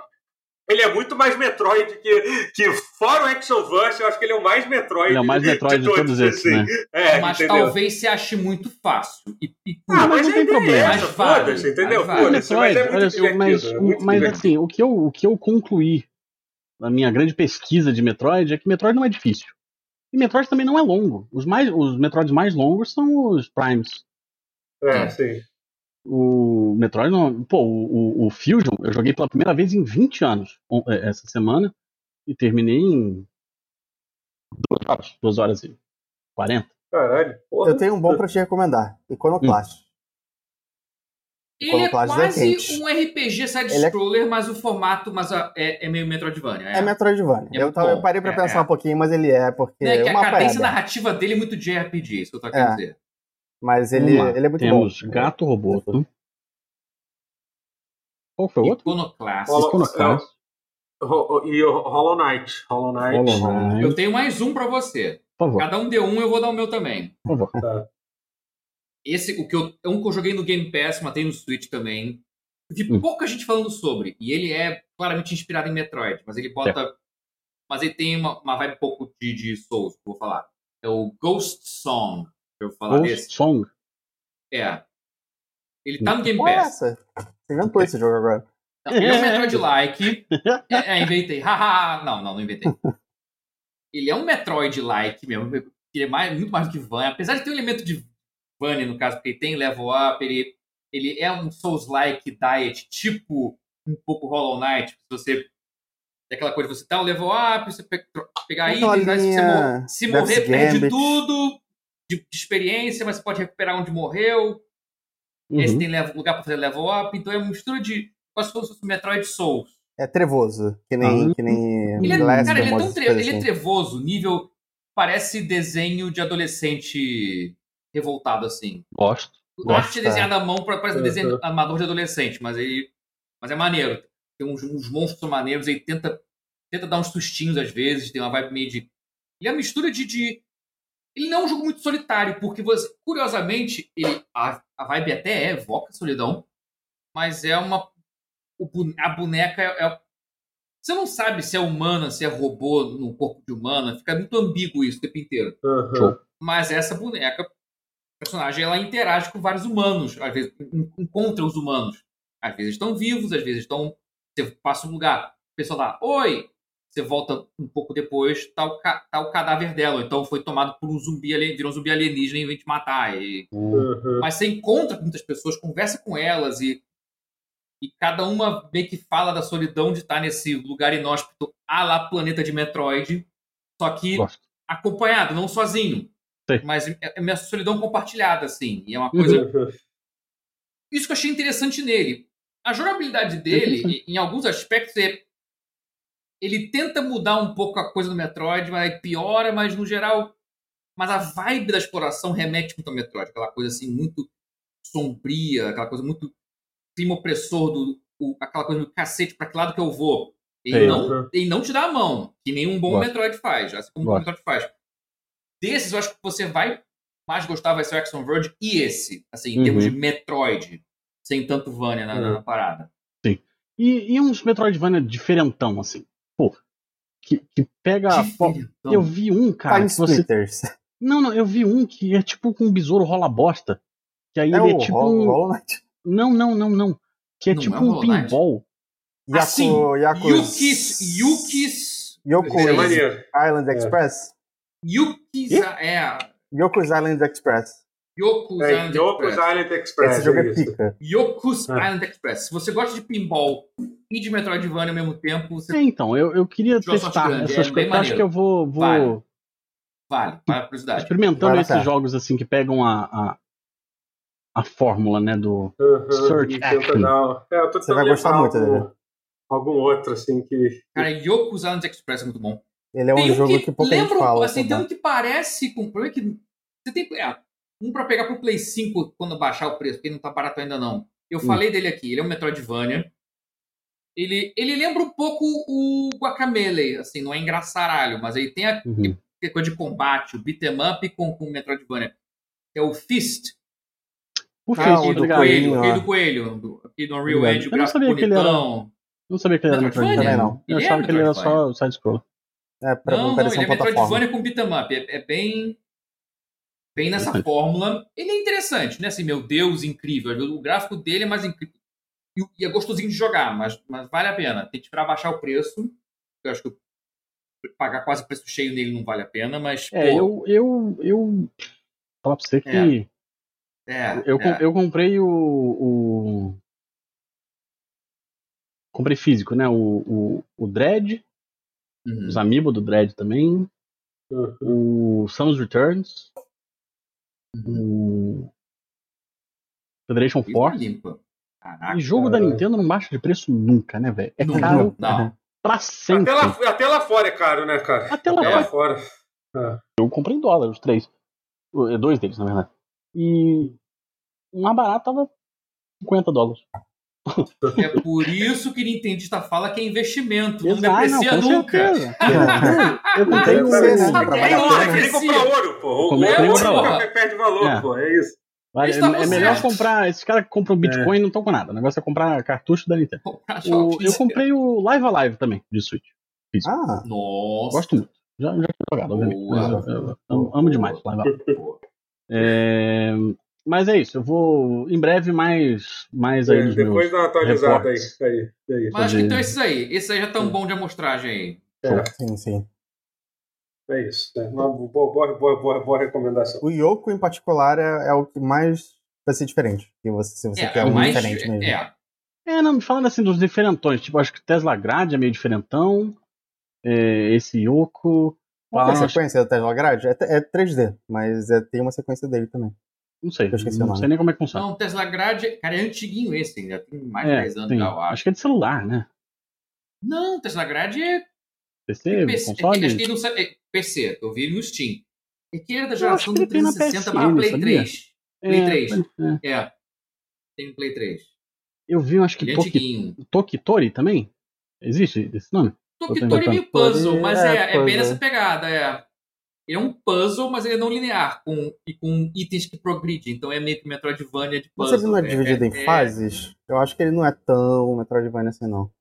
Ele é muito mais Metroid que, que fora o Exoverse, eu acho que ele é o mais Metroid. Ele é o mais Metroid de todos esses, né? É, mas entendeu? talvez você ache muito fácil. E, e Ah, mas não a tem problema. é Mas essa, vale, foda-se, entendeu? mas vale. Foda-se, mas Metroid, é muito olha só, mas, é muito mas assim, o que, eu, o que eu concluí na minha grande pesquisa de Metroid é que Metroid não é difícil. E Metroid também não é longo. Os, mais, os Metroids mais longos são os Primes. É, sim. O Metroid não. Pô, o, o, o Fusion eu joguei pela primeira vez em 20 anos eh, essa semana e terminei em duas horas, duas horas e 40. Caralho, porra. Eu tenho um bom pra te recomendar. Iconoclast. Ele é é quase quente. um RPG side-scroller, mas o formato mas a- é, é meio Metroidvania. É, Metroidvania. É eu, muito tava- eu parei pra É, pensar é. um pouquinho, mas ele é, porque Né, que a cadência é aberto. narrativa dele é muito de RPG, isso que eu tô querendo É. dizer. Mas ele, ele é muito Temos bom. Gato Roboto. Qual foi o outro? Iconoclast. Iconoclast. Ho- E o Hollow Knight. Hollow Knight. Hollow Knight. Eu tenho mais um pra você. Por favor, Cada um deu um, eu vou dar o meu também. por favor. Tá. Esse, o que eu, é um que eu joguei no Game Pass, matei no Switch também. Vi Hum. pouca gente falando sobre. E ele é claramente inspirado em Metroid, mas ele bota. Mas ele tem uma, uma vibe um pouco de, de Souls, que eu vou falar. É o Ghost Song. Eu vou falar Ghost desse. Song. É. Ele tá no Game Qual é Pass. essa? Você inventou esse jogo agora. Não, ele é um Metroid-like. É, é, inventei. Haha, não, não, não inventei. Ele é um Metroid-like mesmo. Ele é mais, muito mais do que Van. Apesar de ter um elemento de Van, no caso, porque ele tem level up, ele, ele é um Souls-like diet, tipo um pouco Hollow Knight. Se você. É aquela coisa de você tá um level up, você pe- pegar itens, aí se mor- se morrer, perde tudo de, de experiência, mas você pode recuperar onde morreu. Esse Uhum. tem level- lugar pra fazer level up, então é uma mistura de. Quase como se fosse Metroid Souls. É trevoso, que nem, Ah. que nem Ele é, Last cara, ele é, tão tre- ele é assim. trevoso, nível. Parece desenho de adolescente revoltado, assim. Gosto. É Gosta. desenhada à mão, parece um Uhum. desenho amador de adolescente, mas ele. Mas é maneiro. Tem uns, uns monstros maneiros, ele tenta, tenta dar uns sustinhos às vezes, tem uma vibe meio de. Ele é uma mistura de. de- Ele não é um jogo muito solitário, porque você, curiosamente, ele, a, a vibe até é, evoca solidão, mas é uma. o a boneca é, é- Você não sabe se é humana, se é robô no corpo de humana, fica muito ambíguo isso o tempo inteiro. Show. Mas essa boneca, personagem, ela interage com vários humanos, às vezes en- encontra os humanos. Às vezes estão vivos, às vezes estão. Você passa um lugar, o pessoal lá, oi! Você volta um pouco depois, tá o, ca- tá o cadáver dela. Então foi tomado por um zumbi, alien- virou um zumbi alienígena e vem te matar. E Aham. mas você encontra muitas pessoas, conversa com elas e, e cada uma meio que fala da solidão de estar nesse lugar inóspito a lá planeta de Metroid, só que Gosto. acompanhado, não sozinho. Sei. Mas é é minha solidão compartilhada, assim. E é uma coisa. Aham. Isso que eu achei interessante nele. A jogabilidade dele, em alguns aspectos, é. Ele tenta mudar um pouco a coisa do Metroid, mas aí piora, mas no geral. Mas a vibe da exploração remete muito ao Metroid. Aquela coisa assim, muito sombria, aquela coisa muito clima opressor, do, o- aquela coisa do cacete, pra que lado que eu vou? Ele Sei. não, ele não te dá a mão, que nenhum bom Gosto. Metroid faz, assim como o. Metroid faz. Desses, eu acho que você vai mais gostar vai ser o Action Verge e esse, assim, em Uhum. termos de Metroid, sem tanto Vania na, na Uhum. parada. E, e uns Metroidvania diferentão, assim. Pô. Que, que pega. pô, Diferentão. Eu vi um, cara. Que você... Não, não, eu vi um que é tipo com um besouro rola bosta. Que aí É ele o é tipo um. Não, não, não, não. Que é Não tipo é um pinball. Yaku, sim. Yaku's, Yukis. Yukis. Yoku's Isso é. Island É. Express. Yukis. É. Yoku's Island Express. Yoku's É, Island Yoko's Express. Island Express. Esse jogo é pica. Yoku's Ah. Island Express. Se você gosta de pinball e de Metroidvania ao mesmo tempo, você É, então, eu, eu queria testar grande, essas é coisas. Acho que eu vou, vou Vale. vale. Para a curiosidade. experimentando Vale esses jogos assim que pegam a, a, a fórmula, né, do. Aham, Search action. É, eu tô Você vai gostar muito algum, dele. algum outro, assim, que. Cara, Yoku's Island Express é muito bom. Ele é um tem um jogo que, que, pouca gente lembra, um- fala. assim, tem um que parece com. O é que você tem é, um pra pegar pro Play 5 quando baixar o preço, porque ele não tá barato ainda não. Eu Hum. falei dele aqui, ele é um Metroidvania. Ele, ele lembra um pouco o Guacamele, assim, não é engraçaralho, mas ele tem a Uhum. é coisa de combate, o beat'em up com, com o Metroidvania. É o Fist, O Ah, Fist, o aqui do do coelho, ó. do coelho, do- aqui do Unreal. Engine, o Eu não gráfico sabia que ele era- bonitão. não sabia que ele era Metroidvania? Metroidvania. Também não. Eu é achava que ele era só side-scroller. É, pra Não, não, ele é. Metroidvania com beat'em up. É, é bem. Bem nessa fórmula. Ele é interessante, né? Assim, meu Deus, incrível. O gráfico dele é mais incrível. E, e é gostosinho de jogar, mas, mas vale a pena. Tem que esperar baixar o preço. Eu acho que pagar quase o preço cheio nele não vale a pena, mas. É, pô, eu, eu, eu. Falar pra você que. É. é, Eu, é. eu comprei o, o. Comprei físico, né? O, o, o Dread, Uhum. os Amiibo do Dread também, Uhum. o Samus Returns, o Federation Isso Force. limpa. Caraca. E jogo da. Nintendo não baixa de preço nunca, né, velho? É Nunca. caro Não. pra sempre. Até lá, até lá fora é caro, né, cara? Até lá Até lá fora. Eu comprei em dólar, os três. O- Dois deles, na verdade. E o mais barato tava 50 dólares. É por isso que Nintendista fala que é investimento. Não Exato, deprecia com nunca. certeza. Eu Tem comprei que o- ser, né? É Pra É, valer a não, pena. é que nem comprar ouro, pô. O é ouro nunca perde valor, É. pô. É isso. Vale- estavam é melhor comprar. Esses caras que compram Bitcoin não estão com nada. O negócio é comprar cartucho da Nintendo. O- eu comprei o Live Alive também, de Switch. Ah, Nossa. Gosto muito. Já, já tinha jogado, obviamente. Boa. Mas eu, eu- eu amo demais Live Alive. É, mas é isso. Eu vou em breve mais, mais aí É, nos depois dá uma atualizada aí. reportes. aí, aí. Mas acho que então esses aí. Esses aí já estão bons de amostragem aí. É, sim, sim. É isso. É uma boa, boa, boa, boa, boa recomendação. O Yoko, em particular, é, é o que mais vai ser diferente. Se você, se você É, quer é mais. diferente mesmo. É. É, não, me falando assim dos diferentões. Tipo, acho que Tesla Grade é meio diferentão. É, esse Yoko. Qual é a sequência da Tesla Grade? É, é 3D, mas é- tem uma sequência dele também. Não sei. Eu esqueci o Não nome. sei nem como é que funciona. Não, Tesla Grade. Cara, é antiguinho esse, já tem mais de é, 10 anos tem. já, eu acho. acho que é de celular, né? Não, Tesla Grade é PC, PC. console. Acho que ele não sabe. é PC, eu vi no Steam. É que era da Eu geração do ele tem na 360 PSN, barra Play sabia? 3. Play É, 3. é. É. Tem no Play 3. Eu vi, acho que Ele é Toki, antiguinho. Tokitori também? Existe esse nome? Tokitori é meio puzzle, mas É, é, é, bem nessa pegada, é. Ele é um puzzle, mas ele é não linear, com, e com itens que progridem. Então é meio que Metroidvania de Mas puzzle. ele não é dividido em fases? Eu acho que ele não é tão Metroidvania assim, não.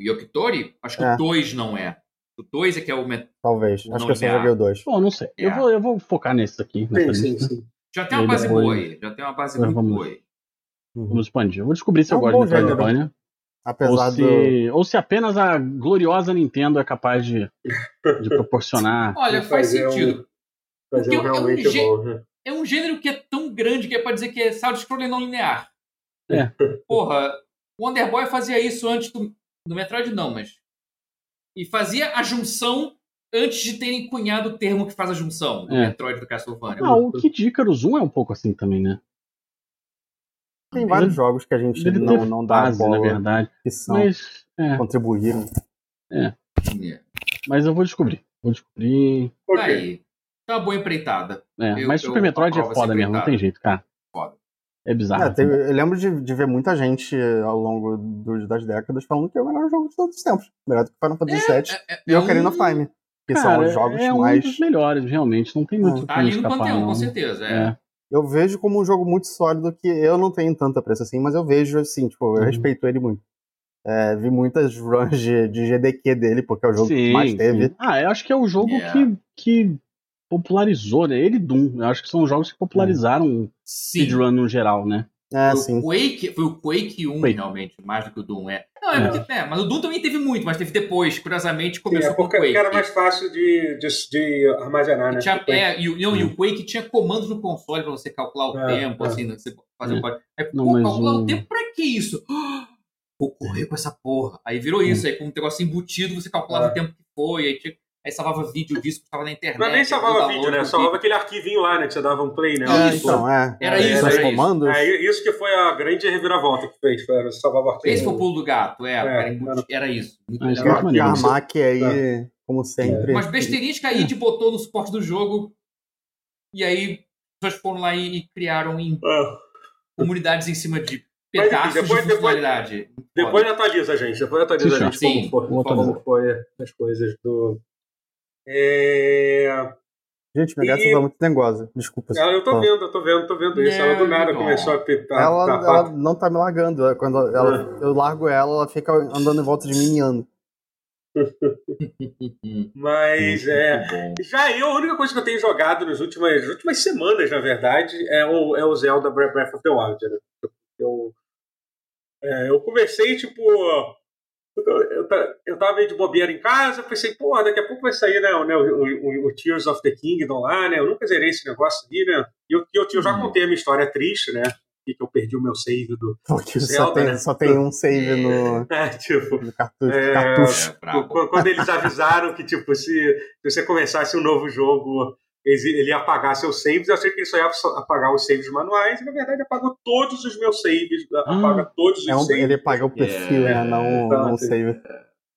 Yokitori, acho que É. o 2 não é. O 2 é que é o. Met... Talvez. Acho que eu só linear. joguei o 2. Bom, não sei. Eu, É. vou, eu vou focar nesse aqui. Sim, sim, lista. sim. Já tem uma base depois- boa aí. Já tem uma base muito vamos- boa aí. Vamos expandir. Eu vou descobrir se É eu um gosto bom de. Metroidvania. Ou Apesar do. se, ou se apenas a gloriosa Nintendo é capaz de, de proporcionar. Olha, faz fazer um- sentido. Fazer Porque um é um realmente je- bom. né? É um gênero que é tão grande que é pra dizer que é side-scroller não linear. É. Porra, o Wonder Boy fazia isso antes do, do Metroid, não, mas. E fazia a junção antes de terem cunhado o termo que faz a junção do É. Metroid do Castlevania. Ah, o Kid Icarus 1 é um pouco assim também, né? Tem vários jogos que a gente não, não dá fase, na bola verdade. que são, Mas, é, contribuíram. É. mas eu vou descobrir. Vou descobrir. Tá aí. Tá uma boa empreitada. É, Eu- mas eu Super Metroid é foda mesmo, não tem jeito, cara. É bizarro. É, teve- eu lembro de, de ver muita gente ao longo dos- das décadas falando que é o melhor jogo de todos os tempos. Melhor do que Final Fantasy VII É, é, e é Ocarina um- of Time. Que Cara, são os jogos é um mais. dos melhores, realmente. Não tem muito Tá como ali no panteão, com certeza. É. É. Eu vejo como um jogo muito sólido que eu não tenho tanta pressa assim, mas eu vejo assim, tipo, eu Uhum. respeito ele muito. É, vi muitas runs de, de GDQ dele, porque é o jogo que mais teve. sim. Ah, eu acho que é o jogo Yeah. que, que popularizou, né? Ele e Doom. Eu acho que são jogos que popularizaram Sim. speedrun no geral, né? É, Foi sim. o Quake, foi o Quake 1, Quake. realmente, mais do que o Doom é. Não, é, porque, é, mas o Doom também teve muito, mas teve depois. Curiosamente, Sim, começou é com o porque Quake. porque era mais fácil de, de, de armazenar, E né? tinha- Tipo, é, e, o- não, e o Quake tinha comandos no console pra você calcular o É, tempo, é. assim, né, você fazer É. o código. Aí, Não, pô, calcular o- o tempo pra que isso? Ah, Vou correr com essa porra. Aí virou isso, aí com um negócio embutido, você calculava É. o tempo que foi, aí, tinha- aí salvava vídeo disso que estava na internet. Não é nem salvava download vídeo, né? Salvava aquele arquivinho lá, né? Que você dava um play, né? É, Isso. então, é. Era é, isso, Os era isso. comandos. É, isso que foi a grande reviravolta que fez, foi salvar o arquivo. Esse foi o pulo do gato, é, É, era, era isso. Muito isso é muito maneiro. Carmack aí, como sempre. Umas besteirinhas que a id botou no suporte do jogo. E aí, as pessoas foram lá e, e criaram em Ah, comunidades em cima de Mas, enfim, pedaços depois- de depois- funcionalidade. Depois atualiza, gente. Depois atualiza Sim, a gente sim. como, foi, como foi as coisas do. É... Gente, minha gata E- tá muito dengosa. Desculpa. Ela, eu tô Fala. vendo, eu tô vendo, tô vendo isso. Ela do nada Não. começou a pitar. Ela, ela não tá me largando. Quando ela, eu largo ela, ela fica andando em volta de mim miando. Mas é. Bom. Já eu, a única coisa que eu tenho jogado nas últimas, nas últimas semanas, na verdade, é o, é o Zelda Breath of the Wild. Né? Eu, é, eu comecei, tipo. Eu, eu, ta- eu tava meio de bobeira em casa, pensei, porra, daqui a pouco vai sair né, o, né, o, o- o Tears of the Kingdom lá, né? Eu nunca zerei esse negócio ali, né? E eu, eu, eu já Hum. contei a minha história triste, né? E que eu perdi o meu save do. Porque só Zelda, tem, né? só tem um save no, É, tipo. no cartucho. É, cartucho. É, Quando eles avisaram que, tipo, se, se você começasse um novo jogo, ele ia apagar seus saves, eu achei que ele só ia apagar os saves manuais, e na verdade apagou todos os meus saves, apaga todos os É um- saves. ele paga o perfil, É, né? Não, tá, não o save.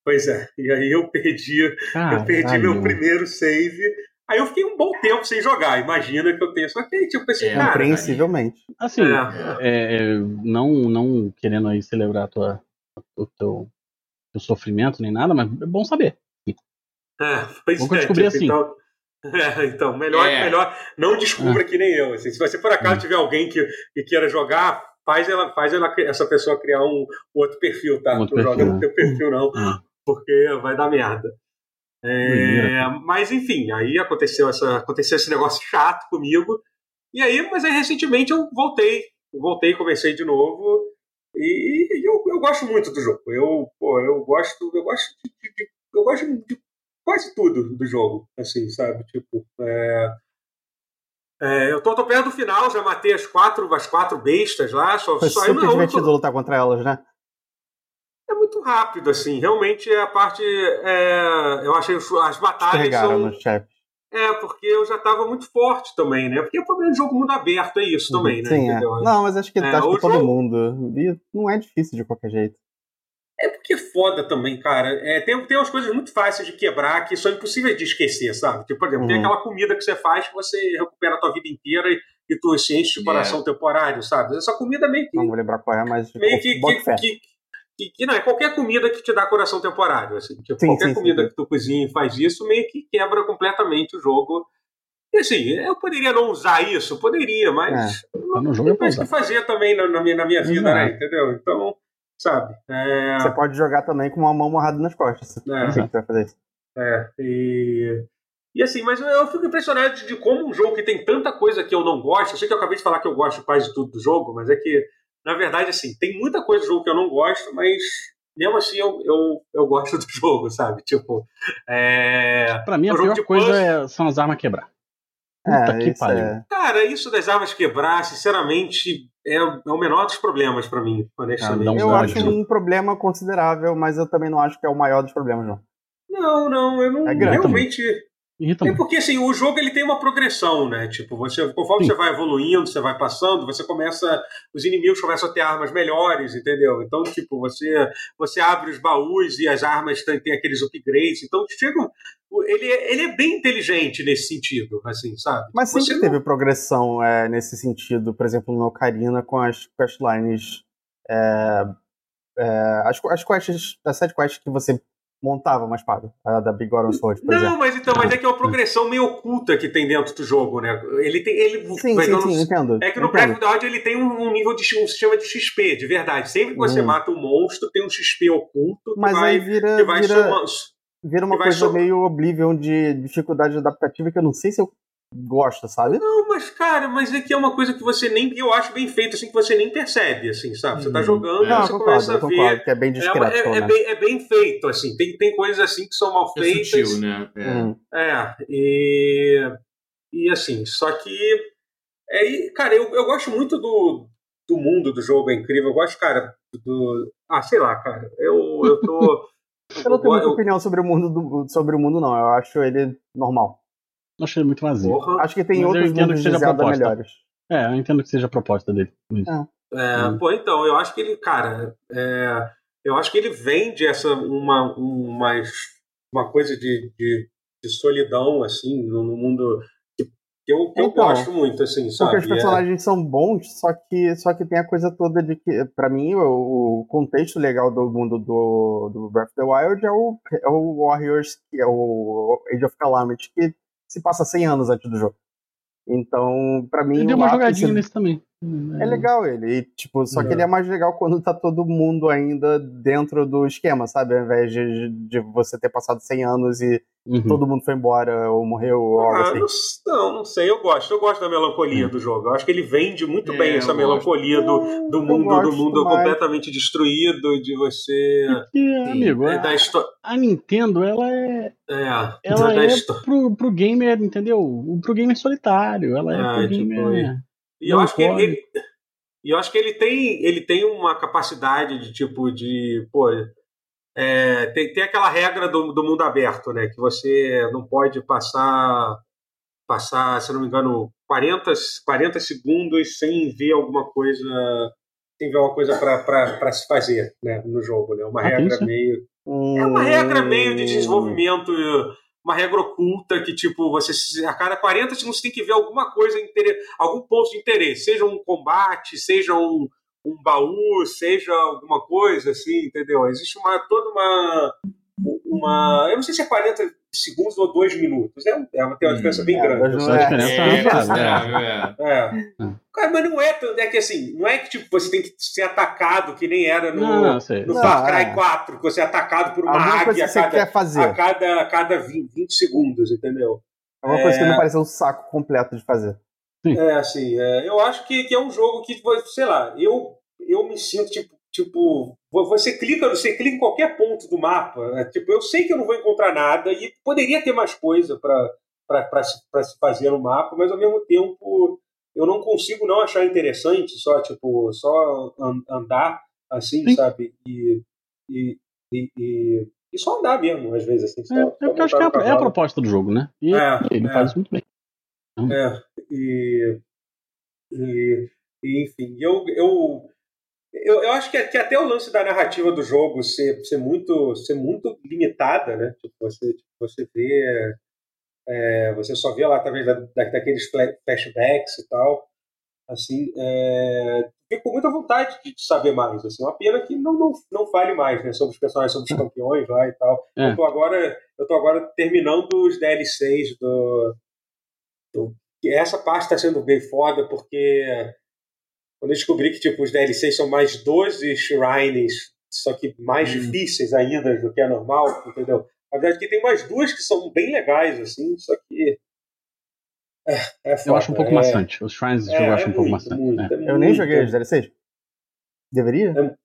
Pois é, e aí eu perdi, eu perdi meu primeiro save. Aí eu fiquei um bom tempo sem jogar, imagina que eu tenho. Só que aí, tipo, pensei, É, cara, Compreensivelmente. Assim, é, é, é, não, não querendo aí celebrar a tua, o teu, teu sofrimento nem nada, mas é bom saber. é, pois é, descobrir tipo, assim. Então, é, então melhor, É. melhor não descubra que nem eu. assim. se você por acaso Hum. tiver alguém que, que queira jogar, faz ela, faz ela, essa pessoa criar um outro perfil, tá? Um outro não joga perfil, no teu perfil, não, Hum. porque vai dar merda. É, mas enfim, aí aconteceu, essa, aconteceu esse negócio chato comigo. E aí, mas aí recentemente eu voltei. Eu voltei, comecei de novo. E, e eu, eu gosto muito do jogo. Eu, pô, eu gosto, eu gosto de, de- de- eu gosto de quase tudo do jogo, assim, sabe? Tipo, é, é, eu tô, tô perto do final, já matei as quatro, as quatro bestas lá, só, Foi só super eu divertido lutar contra elas, né? é muito rápido, assim. Realmente a parte. é, eu achei as batalhas Carregaram são. no chefe. É, porque eu já tava muito forte também, né? Porque o problema do jogo mundo aberto é isso também, né? Sim, é. Não, mas acho que, É, acho o que todo jogo- mundo. E não é difícil de qualquer jeito. É porque é foda também, cara. É, tem, tem umas coisas muito fáceis de quebrar que são impossíveis de esquecer, sabe? Tipo, por exemplo, tem Uhum. aquela comida que você faz que você recupera a tua vida inteira e, e tu se enche de coração temporário, sabe? Essa comida meio que. Não vou lembrar qual é, mas meio que, que, que, que- que- não, é qualquer comida que te dá coração temporário, assim. Tipo, Sim, qualquer sim, comida sim. que tu cozinha e faz isso, meio que quebra completamente o jogo. E assim, eu poderia não usar isso? Poderia, mas Tá no jogo é tem mais que usar. fazer também na, na minha, na minha vida, né? Exato. Entendeu? Então, sabe? É, Você pode jogar também com uma mão amarrada nas costas. É. O que você vai fazer isso. É, e, e assim, mas eu, fico impressionado de, como um jogo que tem tanta coisa que eu não gosto, eu sei que eu acabei de falar que eu gosto de quase tudo do jogo, mas é que, na verdade, assim, tem muita coisa do jogo que eu não gosto, mas mesmo assim eu, eu, eu gosto do jogo, sabe? Tipo, é... Pra mim, a O jogo pior coisa é- são as armas quebrar. Puta É, que isso pariu. é. Cara, isso das armas quebrar, sinceramente, é, é o menor dos problemas pra mim, honestamente. Ah. Eu acho um problema considerável, mas eu também não acho que é o maior dos problemas, não. Não, não, eu não É grande realmente. É porque assim, o jogo ele tem uma progressão, né? Tipo, você, conforme Sim. você vai evoluindo, você vai passando, você começa. Os inimigos começam a ter armas melhores, entendeu? Então, tipo, você, você abre os baús e as armas têm, têm aqueles upgrades. Então, chega. Ele, é- ele é bem inteligente nesse sentido, assim, sabe? Mas Você sempre não- teve progressão é, nesse sentido, por exemplo, no Ocarina com as questlines. É, é, as, as quests, as sete quests que você montava uma espada, a da Big Goron Sword, por Não, exemplo. mas então, mas é que é uma progressão meio oculta que tem dentro do jogo, né? Ele tem. Ele, Sim, sim, não- sim, entendo. É que no. Breath of the Wild ele tem um, um nível de um sistema de XP, de verdade. Sempre que você Hum. mata um monstro, tem um XP oculto que Mas vai, aí vira, que vai vira, somando. Vira uma coisa meio Oblivion de dificuldade adaptativa que eu não sei se eu gosto, sabe? Não, mas, cara, mas é que é uma coisa que você nem. Eu acho bem feito, assim, que você nem percebe, assim, sabe? Você tá Hum, jogando, é. Não, você concordo, começa a concordo, ver. que é bem É, discreto, uma- é- pelo é bem, é bem feito, assim. Tem, tem coisas assim que são mal É feitas. sutil, né? É. Hum. É, e, e assim, só que. É, e, cara, eu, eu gosto muito do, do mundo do jogo, é incrível. Eu gosto, cara, do. Ah, sei lá, cara. Eu, eu tô. Eu não tenho muita opinião sobre o mundo, do- sobre o mundo, não. Eu acho ele normal. Eu achei ele muito vazio. Porra. Acho que tem Mas outros mundos que de seja a Zelda proposta. melhores. É, eu entendo que seja a proposta dele. É, Hum. Pô, então, eu acho que ele, cara, é, eu acho que ele vende essa uma, uma, uma coisa de, de, de solidão, assim, no, no mundo que, que eu, que eu Então, gosto muito, assim, sabe? Porque os É- personagens são bons, só que, só que tem a coisa toda de que, pra mim, o, o contexto legal do mundo do, do Breath of the Wild é o, é o Warriors, que é o Age of Calamity, que se passa 100 anos antes do jogo. Então, pra mim. Deu o uma jogadinha nesse também. É legal ele. E, tipo, só que É. ele é mais legal quando tá todo mundo ainda dentro do esquema, sabe? Ao invés de, de você ter passado 100 anos e Uhum. todo mundo foi embora ou morreu ou algo Ah, assim. não, não, sei, eu gosto. Eu gosto da melancolia do jogo. Eu acho que ele vende muito É, bem essa gosto. melancolia do, do mundo, do mundo mais. completamente destruído, de você. Porque, Sim, amigo, é, a, da história. a Nintendo, ela é. É, Ela é histó- pro, pro gamer, entendeu? Pro gamer solitário. Ela é Ah, pro tipo, gamer. E eu acho que ele, ele- eu acho que ele tem, ele tem uma capacidade de tipo de, pô, é, tem, tem aquela regra do, do mundo aberto, né, que você não pode passar passar, se não me engano, 40, 40 segundos sem ver alguma coisa, sem ver alguma coisa para se fazer, né, no jogo, né? Uma Ah, tem regra meio é uma regra meio Hum. de desenvolvimento, uma regra oculta que, tipo, você a cada 40 segundos você tem que ver alguma coisa, algum ponto de interesse, seja um combate, seja um, um baú, seja alguma coisa, assim, entendeu? Existe uma toda uma. uma eu não sei se é 40 segundos ou 2 minutos. É, é uma, tem uma diferença bem É, grande. não é. diferença É, é é. É. Hum. Cara, mas não é, tão- é que assim, não é que tipo, você tem que ser atacado, que nem era no, Não, não, sei. no Não, Far Cry é. 4, que você é atacado por uma Alguma águia que a você cada, quer fazer. a cada, a cada 20, 20 segundos, entendeu? Alguma coisa que É. não parecer um saco completo de fazer. É, assim, é, eu acho que, que é um jogo que, sei lá, eu, eu me sinto tipo, tipo, você clica, você clica em qualquer ponto do mapa, é, tipo, eu sei que eu não vou encontrar nada e poderia ter mais coisa para se, pra se fazer no mapa, mas ao mesmo tempo eu não consigo não achar interessante só, tipo, só an- andar assim, Sim. sabe? E, e, e, e, e só andar mesmo, às vezes, assim. Só, É, só é porque eu acho que é a, é a proposta do jogo, né? E É, ele é. faz muito bem. É, e, e, e, enfim, eu, eu, eu, eu acho que, que até o lance da narrativa do jogo ser, ser, muito, ser muito limitada, né? Tipo, você, tipo, você vê. é, você só vê lá através da, da, daqueles fla- flashbacks e tal. Assim, é, fico com muita vontade de saber mais. Assim, uma pena que não, não, não fale mais né, sobre os personagens, sobre os campeões lá e tal. É. Eu tô agora, eu tô agora terminando os DLCs do, do essa parte está sendo bem foda porque quando eu descobri que tipo os DLCs são mais 12 shrines, só que mais Hum. difíceis ainda do que é normal, entendeu? Na verdade, que tem mais duas que são bem legais assim, só que é, é foda, Eu acho um pouco é, maçante. Os shrines É, jogo eu é acho um pouco muito, maçante. muito, é. é Eu nem joguei os DLCs. Deveria? É-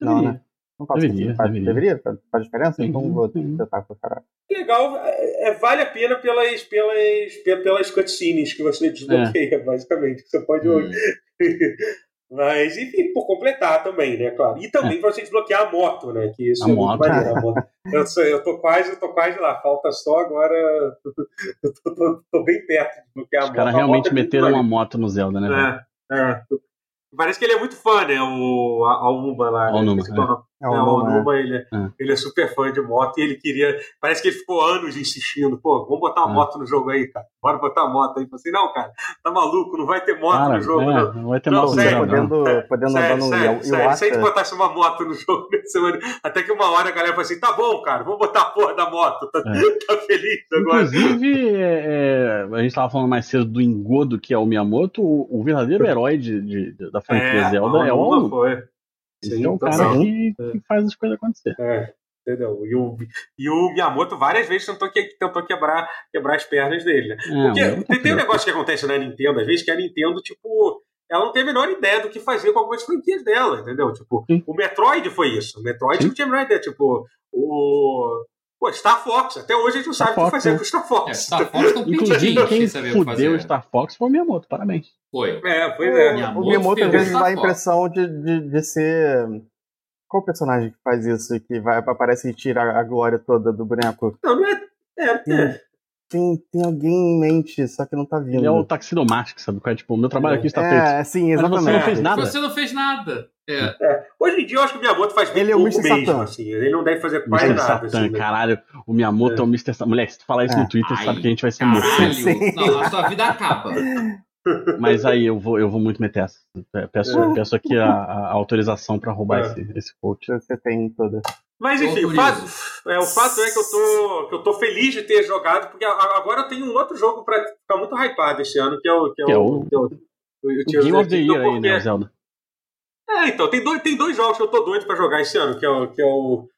Não, Deveria. né? Não faz Deveria, sentido. Faz- deveria. deveria? Faz, faz diferença? Sim, então vou tentar pra caralho. legal, é, é- vale a pena pelas, pelas, pe- pelas cutscenes que você desbloqueia, basicamente. que Você pode. Hum. Mas, enfim, por completar também, né, claro. E também pra você desbloquear a moto, né? Que isso A é moto. muito maneiro. A moto. Eu, eu tô quase, eu tô quase lá. Falta só agora. Eu tô, tô- tô bem perto de desbloquear a Os moto. caras A moto realmente é meteram uma moto no Zelda, né? É, é. Parece que ele é muito fã, né? O, a, a Uma lá. né? É o nome. É É, o né? Ele, é, É. ele é super fã de moto e ele queria. Parece que ele ficou anos insistindo. Pô, vamos botar uma É. moto no jogo aí, cara. Bora botar a moto aí. Eu falei assim, não, cara, tá maluco, não vai ter moto Cara, no jogo, é, não. não vai ter Não, moto sério, não. Podendo, podendo andar Sério, no sério, sério. Se a gente botasse uma moto no jogo semana, até que uma hora a galera falou assim: tá bom, cara, vamos botar a porra da moto. Tá, É. tá feliz agora. Inclusive, é, é, a gente estava falando mais cedo do Engodo, que é o Miyamoto, o, o verdadeiro herói de, de- de- da franquia Zelda é o foi. Sim, é o cara que, que faz as coisas acontecer. É, entendeu? E o, e o Miyamoto várias vezes tentou, que, tentou quebrar, quebrar as pernas dele. Né? É, Porque tem, tem um negócio que acontece na Nintendo, às vezes, que a Nintendo, tipo, ela não tem a menor ideia do que fazer com algumas franquias dela, entendeu? Tipo, Sim. o Metroid foi isso. O Metroid Sim. não tinha a menor ideia. Tipo, o. Pô, Star Fox. Até hoje a gente não Star sabe o que fazer né? com o Star Fox. É, Star Fox estão Inclusive, quem fudeu o. Star Fox foi o Miyamoto, parabéns. Foi. É, pois é. Miyamoto O Miyamoto às vezes dá a impressão de, de, de ser. Qual personagem que faz isso? Que vai, aparece e tira a glória toda do boneco? Não, não é. É, é. Tem, tem alguém em mente, só que não tá vindo. Ele é o Taxidomatic, sabe? é? Tipo, o meu trabalho aqui está feito. É, sim, Mas exatamente. você não fez nada. Você não fez nada. É. É. Hoje em dia eu acho que o Miyamoto faz bem Ele é o Mr. mesmo. Satan. Assim. Ele não deve fazer quase Mr. nada. Satan, assim, né? caralho. O Miyamoto é, o Mr. Satan. Mulher, se tu falar isso É. no Twitter, Ai, sabe que a gente vai ser morto. Não, a sua vida acaba. Mas aí eu vou, eu vou muito meter essa. Peço, É. peço aqui a, a autorização pra roubar É. esse, esse quote. Você tem toda. Mas enfim, o fato, é, o fato é que eu, tô, que eu tô feliz de ter jogado, porque agora eu tenho um outro jogo pra ficar muito hypado esse ano, que é o. Que é, Que é o, o- que é o, o, O Game of the Year aí, né, o Zelda. É, então, tem dois, tem dois jogos que eu tô doido pra jogar esse ano, que é o. Que é o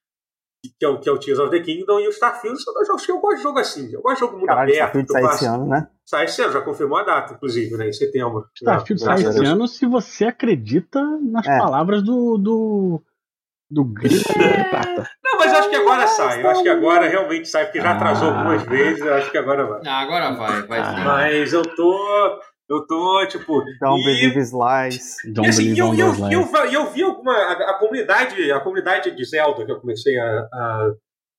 que é, o, que é o Tears of the Kingdom e o Starfield são dois jogos que eu gosto de jogo assim. Eu gosto de jogo mundo Caralho, aberto. Starfield sai esse ano, né? Sai esse ano, já confirmou a data, inclusive, né? Em setembro. Starfield Já, sai esse Deus. ano se você acredita nas É. palavras do. do. do grito de prata. Não, mas eu acho que agora sai. Eu acho que agora realmente sai, porque já atrasou Ah. algumas vezes. Eu acho que agora vai. Ah, agora vai, vai sim. Mas eu tô. Eu tô, tipo. Don't e- Believe Lies. E Don't assim, believe eu, eu, those eu, eu, eu vi alguma. A, a comunidade, a comunidade de Zelda que eu comecei a, a,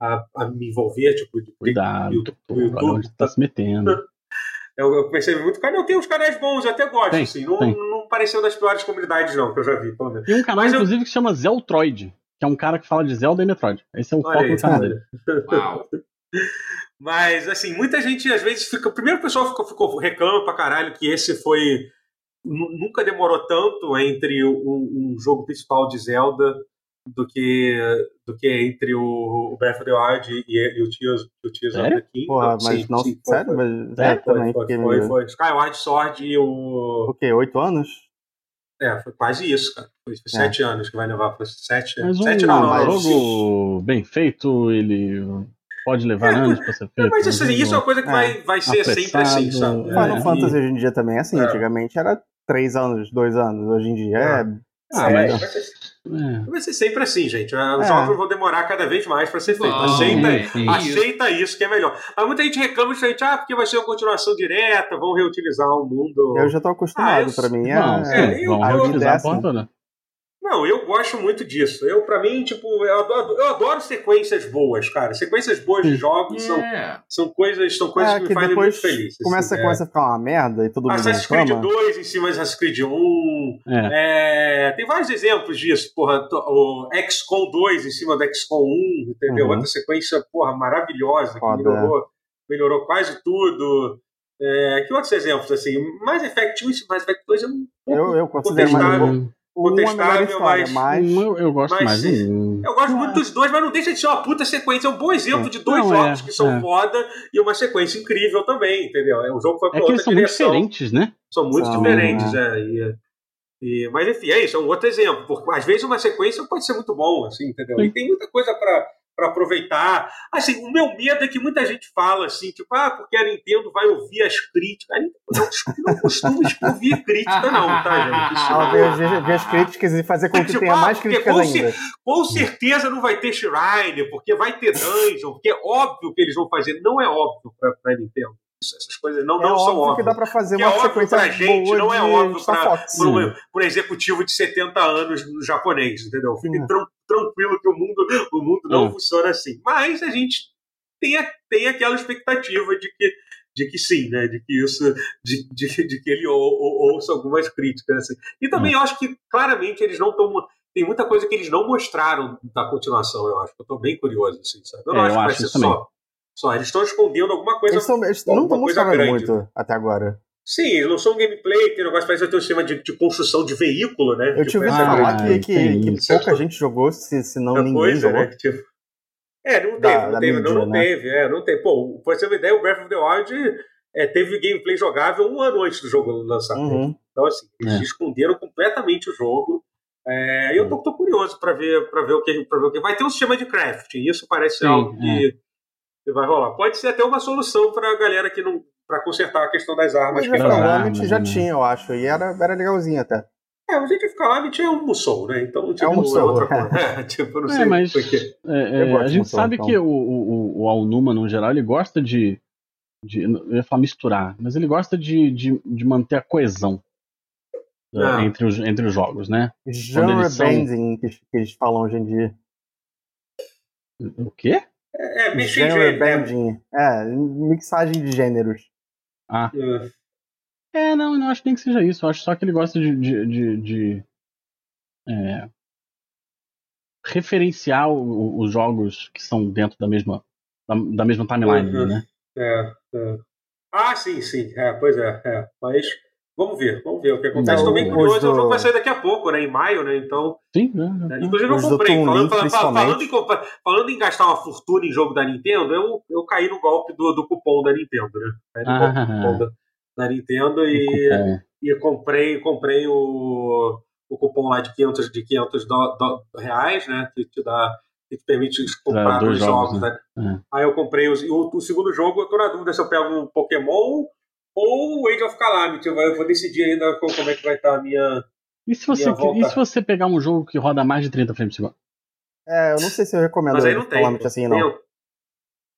a, a me envolver, tipo, de- Cuidado, YouTube tu tá se metendo. eu, eu comecei a ver muito canal. Tem uns canais bons, eu até gosto, Tem, assim. Não, tem. não pareceu das piores comunidades, não, que eu já vi, pelo menos. Tem um canal, Mas eu- inclusive, que se chama Zeltroid, que é um cara que fala de Zelda e Metroid. Esse é o Olha foco aí, do canal dele. Uau. Mas, assim, muita gente às vezes fica. Primeiro o pessoal ficou, ficou reclama pra caralho que esse foi. nu- Nunca demorou tanto entre um, um jogo principal de Zelda do que, do que entre o, o Breath of the Wild e, e o Tears, o Tears of the Kingdom. Porra, mas Sim, não. sim, foi, sério? foi. Mas, é, também. Foi, foi, foi, meio- foi. Skyward Sword e o. O quê? Oito anos? É, foi quase isso, cara. Foi É. sete anos que vai levar para sete. Mas um sete não, não, mas- jogo bem feito, ele pode levar É, anos pra ser feito. Mas assim, jogo- isso é uma coisa que É. vai, vai ser sempre assim, sabe? É, Final Fantasy hoje em dia também é assim. É. Antigamente era três anos, dois anos. Hoje em dia é. Ah, É, mas- vai, ser, É. vai ser sempre assim, gente. Os É. jogos vão demorar cada vez mais para ser feito. Vão, aceita, é, sim. aceita isso que é melhor. Mas muita gente reclama justamente, ah, porque vai ser uma continuação direta, vão reutilizar o mundo. Eu já tô acostumado. Ah, eu- pra mim Não, é. é, eu- eu- reutilizar a. Não, eu gosto muito disso. Eu, para mim, tipo, eu adoro, eu adoro sequências boas, cara. Sequências boas de jogos são, É. são coisas, são coisas É, que me que fazem depois muito feliz. assim, Começa, é. começa a ficar uma merda e todo mundo Assassin's Creed reclama. 2 em cima de Assassin's Creed 1. É. É, tem vários exemplos disso. Porra, to- o XCOM 2 em cima do XCOM 1, entendeu? Uhum. Outra sequência, porra, maravilhosa, que Foda, melhorou, melhorou quase tudo. É, que outros exemplos, assim? Mass Effect 1 e Mass Effect 2 é um pouco Eu, eu considero mais contestável. melhor contestável, mas- mas. Um eu, gosto mas mais do um. Eu gosto muito dos dois, mas não deixa de ser uma puta sequência. É um bom exemplo de dois Não, jogos é, que são é. foda e uma sequência incrível também, entendeu? O jogo foi pra É que outra eles são muito direção. diferentes, né? São muito São, diferentes, é. E, e- mas enfim, é isso, é um outro exemplo. Porque às vezes uma sequência pode ser muito bom, assim, entendeu? E tem muita coisa pra para aproveitar. Assim, o meu medo é que muita gente fala assim, tipo, ah, porque a Nintendo vai ouvir as críticas. A Nintendo não, não costuma ouvir crítica, não, tá, gente? Isso Ela não- vê, vê- vê as críticas e fazer com que Tipo, tenha ah, mais críticas com ainda. Com certeza não vai ter Shrine, porque vai ter Dungeon, porque é óbvio que eles vão fazer. Não é óbvio pra, pra Nintendo. Isso, essas coisas não, É não são óbvio que dá pra fazer é uma óbvio sequência pra gente, não é óbvio por um, executivo de 70 anos no japonês, entendeu? Fique Sim. tran- tranquilo que o mundo, o mundo não Hum. funciona assim. Mas a gente tem, a- tem aquela expectativa de que, de que sim, né? De que isso, de, de, de que ele ou, ou- ouça algumas críticas. Assim. E também eu acho que claramente eles não estão. Tem muita coisa que eles não mostraram da continuação, eu acho. Eu tô bem curioso, assim, sabe? Eu não É, acho eu que vai acho ser isso também. só. Só, eles estão escondendo alguma coisa. Eles, são, eles não estão mostrando grande, muito até agora. Sim, eles não são gameplay, tem um negócio parece que tem um sistema de, de construção de veículo, né? Eu Tipo, tinha ouvido essa falar Ah, que, que, tem que pouca gente jogou, se, se não ninguém coisa, jogou. né? Tipo, é, não Da- teve, não teve, mídia, não, não né? teve, é, não teve. Pô, pra você ter uma ideia, o Breath of the Wild é, teve gameplay jogável um ano antes do jogo lançar. Uhum. Então, assim, eles É. esconderam completamente o jogo. É, e eu tô, tô curioso para ver, pra ver o que, para ver o que. Vai ter um sistema de crafting, isso parece Sim, algo é. que, que vai rolar. Pode ser até uma solução pra galera que não. Para consertar a questão das armas. Mas que já né? tinha, eu acho. E era, era legalzinho até. É, mas a gente fica lá, a gente é um Musou, né? Então, tipo, um Musou, outra é. coisa. É, tipo, eu não É, sei mas por quê. é, é, a gente sabe então. que o, o, o- o Alnuma, no geral, ele gosta de, de. Eu ia falar misturar, mas ele gosta de, de, de manter a coesão é, Ah. entre, os, entre os jogos, né? Genre são- bending, que, que eles falam hoje em dia. O quê? É, né? bending. É, mixagem de gêneros. Ah. É. É, não, não acho nem que seja isso. Eu acho só que ele gosta de. de, de- de, é, referenciar o- os jogos que são dentro da mesma, da, da mesma timeline, Uhum. né? É, é. Ah, sim, sim. É, pois é, é. Mas Vamos ver, vamos ver o que acontece. Estou bem os curioso. do- O jogo vai sair daqui a pouco, né? Em maio, né? Então. Sim, né? É, Inclusive eu comprei. Falando, falando- falando em, falando em gastar uma fortuna em jogo da Nintendo, eu, eu caí no golpe do, do cupom da Nintendo, né? Caí no golpe do Ah. cupom da, da Nintendo e, É. e comprei, comprei o, o cupom lá de 500, de 500 do, do- reais, né? Que te dá. Que te permite comprar dois dois jogos. jogos, né? É. Aí eu comprei os, o, o segundo jogo, eu tô na dúvida se eu pego um Pokémon ou o Age of Calamity. Eu vou, eu vou decidir ainda co- como é que vai estar a minha. E se, você, Minha volta. e se você pegar um jogo que roda mais de 30 frames por segundo? É, eu não sei se eu recomendo Mas aí o não tem. Calamity assim, não. Tem-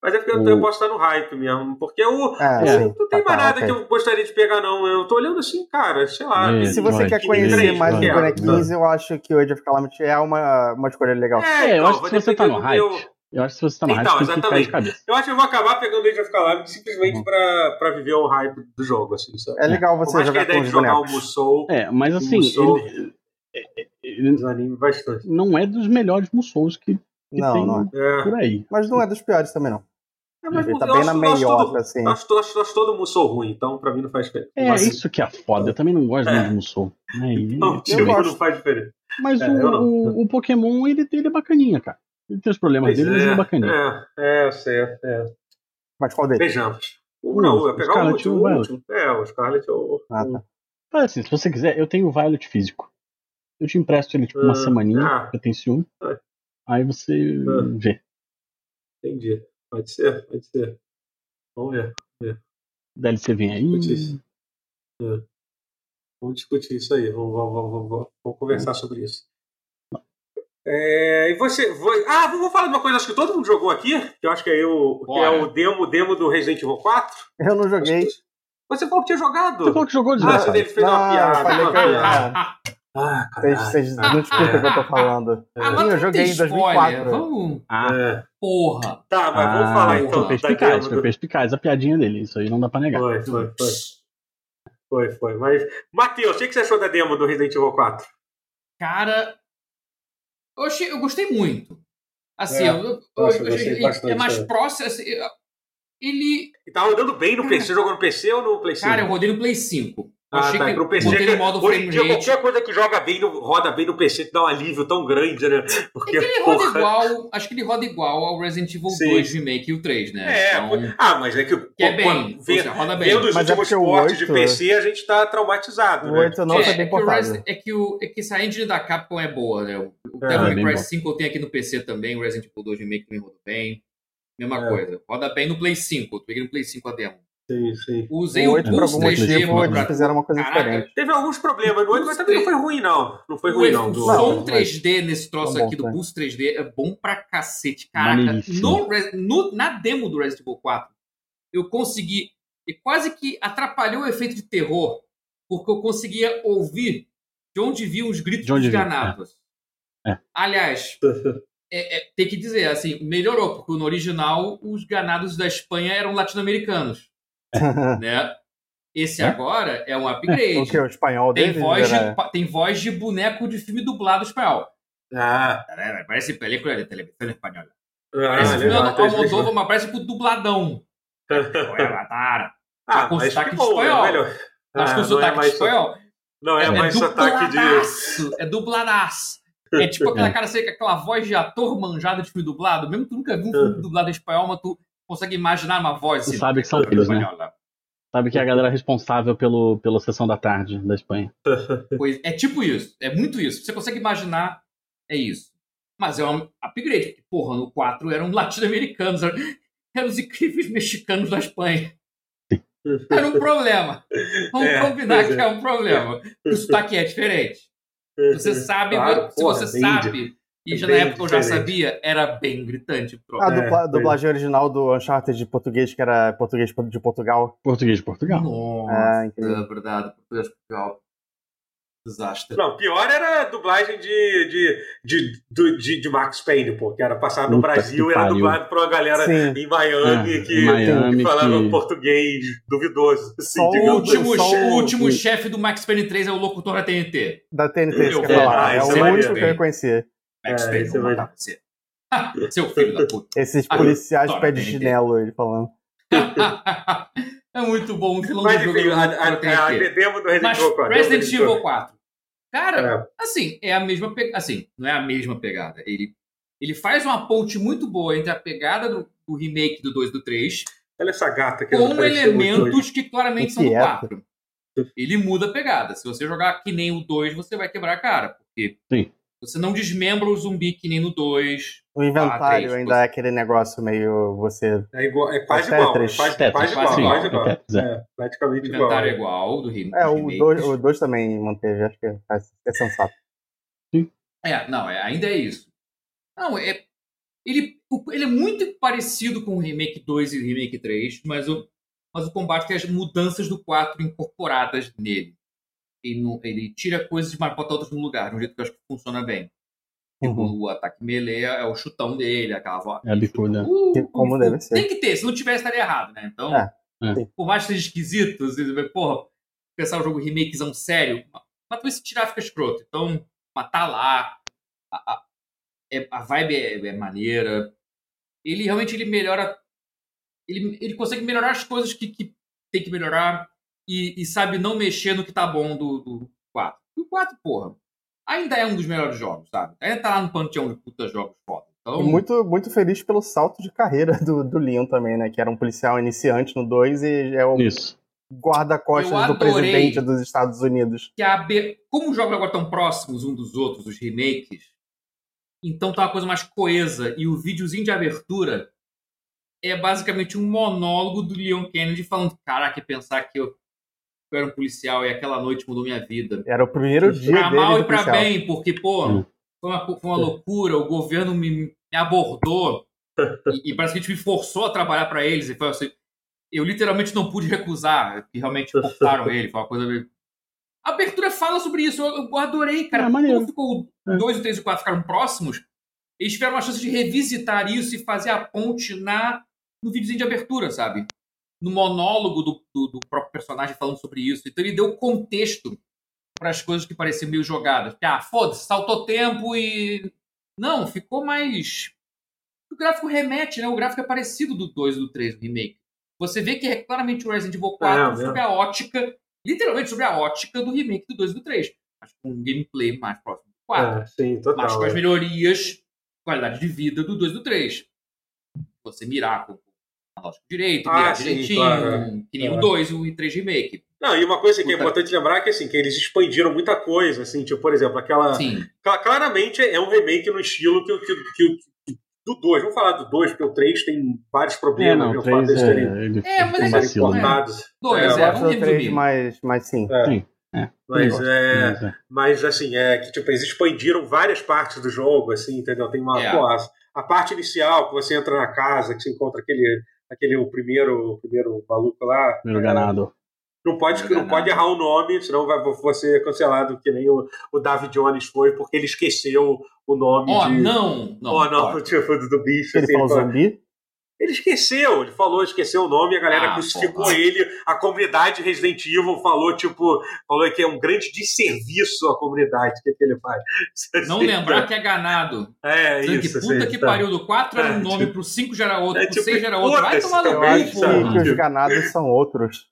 Mas é porque eu, O- eu posso estar no hype mesmo. Porque eu, É, eu sim. não tem Tá, mais tá, nada ok. que eu gostaria de pegar, não. Eu tô olhando assim, cara, sei lá. É, E se você quer que conhecer três, mais os quero, bonequinhos, eu acho que o Age of Calamity é uma, uma escolha legal. É, eu então, acho que se você tá no hype, meu- eu acho que se você tá no Então, exatamente. cabeça. Eu acho que eu vou acabar pegando Age of Calamity simplesmente Uhum. pra, pra viver o hype do jogo, assim, sabe? É legal você mais jogar com os jogar o. Musou É, mas assim, Musou. ele, ele desanime bastante. não é dos melhores Musous que, que Não, tem não é. É. por aí. Mas não é dos piores também, não. É, mas Ele tá bem acho- na meiota, assim. Eu acho, eu acho, eu acho todo Musou ruim, então pra mim não faz diferença. É, Mas, isso que é foda. Eu também não gosto É. muito de Musou. É, ele- Não, tipo, não faz diferença. Mas É, o, o, o Pokémon, ele, ele é bacaninha, cara. Ele tem os problemas Pois dele, mas ele é bacaninha. é, é, eu sei, é. Mas qual deles? Vejamos. O, não, eu pegar o último. o último. É, o Scarlet é o. Ah, tá. Mas assim, se você quiser, eu tenho o Violet físico. Eu te empresto ele tipo uma Ah, semaninha, ah. eu tenho ciúme. Ah. Aí você Ah. vê. Entendi. Pode ser, pode ser. Vamos ver. DLC vem aí. Isso. Vamos discutir isso aí. Vamos, vamos, vamos, vamos, vamos conversar sobre isso. É, e você. vo- Ah, vamos falar de uma coisa acho que todo mundo jogou aqui, que eu acho que é, o, que é o demo, demo do Resident Evil 4. Eu não joguei. Você falou que tinha jogado. Você falou que jogou Ah, desgraçado. você fez uma Ah, piada. eu falei uma que eu- piada. Ah, Vocês, caralho. vocês não escutam o que eu tô falando. Ah, mas eu joguei em 2004. spoiler. Vamos. Ah, É. Porra. Tá, mas vamos ah, falar então Foi perspicaz, foi perspicaz a piadinha dele. Isso aí não dá pra negar. Foi, foi, foi. Foi, foi. Mas, Matheus, o que que você achou da demo do Resident Evil 4? Cara, eu, achei, eu gostei muito. Assim, É, eu, eu, eu achei que bastante é mais também. próximo. assim, ele. E tava andando bem no PC. Você jogou no PC ou no Play 5? Cara, eu rodei no Play 5. Ah, achei tá. que Pro PC, que modo hoje em dia, rate. qualquer coisa que joga bem, no, roda bem no PC, te dá um alívio tão grande, né? Porque, É que ele roda porra, igual. Acho que ele roda igual ao Resident Evil Sim. 2 Remake e o 3, né? É, Então, ah, mas é que, que é bem. vê- Você roda bem. vendo os Mas é últimos porque o portes de 8 PC, a gente tá traumatizado, O né? 8 não é, bem é que o portado. Resi- é, que o, é que essa engine da Capcom é boa, né? O, o É, Devil é May bem Cry bom. 5 eu tenho aqui no PC também, o Resident Evil 2 Remake também roda bem. Mesma É. coisa. Roda bem no Play 5. Eu peguei no Play 5 a demo. Sim, sim. Usei O o 8, por Boost algum 3D motivo, pra- eles fizeram uma coisa Caraca, diferente. Teve alguns problemas no 8, mas também não foi ruim, não. Não foi ruim, o, não. o som Não, 3D nesse troço Tá bom, aqui do. Boost 3D é bom pra cacete. Caraca, no, no- na demo do Resident Evil 4, eu consegui. E quase que atrapalhou o efeito de terror, porque eu conseguia ouvir de onde vinham os gritos De onde dos ganados. é. É. Aliás, é- é, tem que dizer, assim, melhorou, porque no original os ganados da Espanha eram latino-americanos, né? Esse É? agora é um upgrade. o que? O espanhol Tem deles? voz, era- de, pa- tem voz de boneco de filme dublado espanhol. Ah, Parece película de televisão espanhola. ah, Parece filme Almodóvar, mas parece pro dubladão. Olha, cara. Ah, com mas sotaque que de espanhol. é melhor. Acho Ah, que o não é sotaque mais de espanhol Não é, mais sotaque de. É dubladaço. É tipo aquela cara, sei, aquela voz de ator manjado de filme dublado. Mesmo que tu nunca viu um filme dublado em espanhol, mas tu consegue imaginar uma voz assim. sabe que são eles, né? Sabe que é a galera responsável pelo, pela sessão da tarde da Espanha. Pois, é tipo isso. É muito isso. Você consegue imaginar, é isso. Mas é um upgrade. Porque, porra, no 4 eram latino-americanos. Eram, eram os incríveis mexicanos da Espanha. Era um problema. Vamos É, combinar pois é. que é um problema. O sotaque é diferente. Você sabe, Claro, se porra, você sabe, e já na época eu já diferente. sabia, era bem gritante. o troço. A dupla- É, dublagem original do Uncharted de português, que era português de Portugal. Português de Portugal. Nossa, É, incrível. é verdade. Português de Portugal. Desastre. Não, pior era a dublagem de, de, de, de, de, de Max Payne, pô, que era passado no Puta Brasil e era dublado por uma galera Sim. em Miami É, que, Miami que falava que- português duvidoso. Assim, Só o último, Só che- o- último chefe do Max Payne 3 é o locutor da TNT. Da TNT, isso que eu É, ia falar. ah, É isso o é único que eu reconheci. Max É, Payne, isso é vou matar você. Seu filho da puta. Esses Ah, policiais Tora, pé de chinelo, ele falando. É muito bom o vilão Mas do jogo. é a, a, a, a demo do Resident Mas Evil 4. Resident Evil 4. Cara, É. assim, é a mesma pegada. Assim, não é a mesma pegada. Ele, ele faz uma ponte muito boa entre a pegada do, do remake do 2 e do 3 Olha essa gata que com elementos que claramente são do Inquieta. 4. Ele muda a pegada. Se você jogar que nem o 2, você vai quebrar a cara. Porque Sim. Você não desmembra o zumbi que nem no 2. O inventário três, ainda é aquele negócio meio você. É, igual, é quase É igual. É Tetris. quase, Tetris, quase igual. sim, quase é igual. Tetris, é. É, O praticamente igual. inventário é igual do É, dos o remakes. 2 o dois também manteve, acho que faz- é sensato. É, não, é, ainda é isso. Não, é. Ele, o- ele é muito parecido com o Remake 2 e o Remake 3, mas o, mas o combate tem as mudanças do 4 incorporadas nele. Ele, não- ele tira coisas, mas bota outras no lugar, de um jeito que eu acho que funciona bem. Tipo, Uhum. o ataque melee é o chutão dele, aquela voz. É a bicuda. Uh, Que- como uh, deve uh. ser. Tem que ter, se não tiver, estaria errado, né? Então, É, é. por mais que seja esquisito, porra, pensar o jogo remakezão sério, mas também se tirar fica escroto. Então, matar lá, a, a, é- a vibe é, é maneira. Ele realmente ele melhora. Ele, ele consegue melhorar as coisas que, que tem que melhorar e, e sabe não mexer no que tá bom do, do 4. E o 4, porra, ainda é um dos melhores jogos, sabe? Ainda tá lá no panteão de puta jogos foda. Então, muito, muito feliz pelo salto de carreira do, do Leon também, né? Que era um policial iniciante no 2 e é o Isso. guarda-costas do presidente dos Estados Unidos. que a AB, como os jogos agora estão próximos um dos outros, os remakes, então tá uma coisa mais coesa. E o videozinho de abertura é basicamente um monólogo do Leon Kennedy falando: Caraca, pensar que eu, eu era um policial e aquela noite mudou minha vida. Era o primeiro dia Pra dele mal e pra policial. bem, porque, pô, Hum. foi uma, foi uma loucura, o governo me, me abordou e, e parece que a gente me forçou a trabalhar pra eles. E foi assim, eu literalmente não pude recusar, que realmente forçaram ele, foi uma coisa meio... A abertura fala sobre isso, eu, eu adorei, cara. É. Como ficou o É. 2, o 3 e o 4 ficaram próximos, eles tiveram uma chance de revisitar isso e fazer a ponte na, no videozinho de abertura, sabe? No monólogo do, do, do próprio personagem falando sobre isso. Então ele deu contexto para as coisas que pareciam meio jogadas. Ah, foda-se, saltou tempo e. Não, ficou mais. O gráfico remete, né? O gráfico é parecido do 2 e do 3 do remake. Você vê que é claramente o Resident Evil 4 É, sobre a ótica, literalmente sobre a ótica do remake do 2 e do 3. Mas com um gameplay mais próximo do 4 É, sim, mas total. com as é. melhorias, qualidade de vida do 2 e do 3. Você mirar com a lógica direito, Ah, sim, direitinho, claro, que nem claro. o 2 e o 3 Remake. Não, e uma coisa que é importante lembrar é que, assim, que eles expandiram muita coisa, assim, tipo, por exemplo, aquela... Sim. Cla- Claramente é um remake no estilo que, o- que, que, do 2. Vamos falar do 2, porque o 3 tem vários É, problemas. não, né, o o fato 3 deles terem é. Ele É, mas tem é- vacilo, né? importados. Dois, É, é, vamos do 3, resumir. mas, mas sim. É. Sim. É. Mas, é, Mas, é. mas, assim, é que tipo, eles expandiram várias partes do jogo, assim, entendeu? Tem uma. É. pô, a, a parte inicial, que você entra na casa, que você encontra aquele. Aquele o primeiro, o primeiro maluco lá. Primeiro ganado. Não pode, não pode errar o nome, senão vai vai ser cancelado, que nem o, o David Jones foi, porque ele esqueceu o nome Ó, de. não, não. Oh, não, ó. tipo, do, do bicho. Ele assim, falou zumbi? Ele esqueceu, ele falou, esqueceu o nome, a galera Ah, crucificou porra. ele, a comunidade Resident Evil falou, tipo, falou que é um grande desserviço à comunidade, o que, que ele faz? Não lembrar que é ganado. É, Sendo isso. que puta que tá. pariu. Do 4 era É, um nome, tipo- pro 5 já era outro, É, pro tipo, 6 já era outro. Vai tomar no Eu sabe? porra. que os ganados são outros.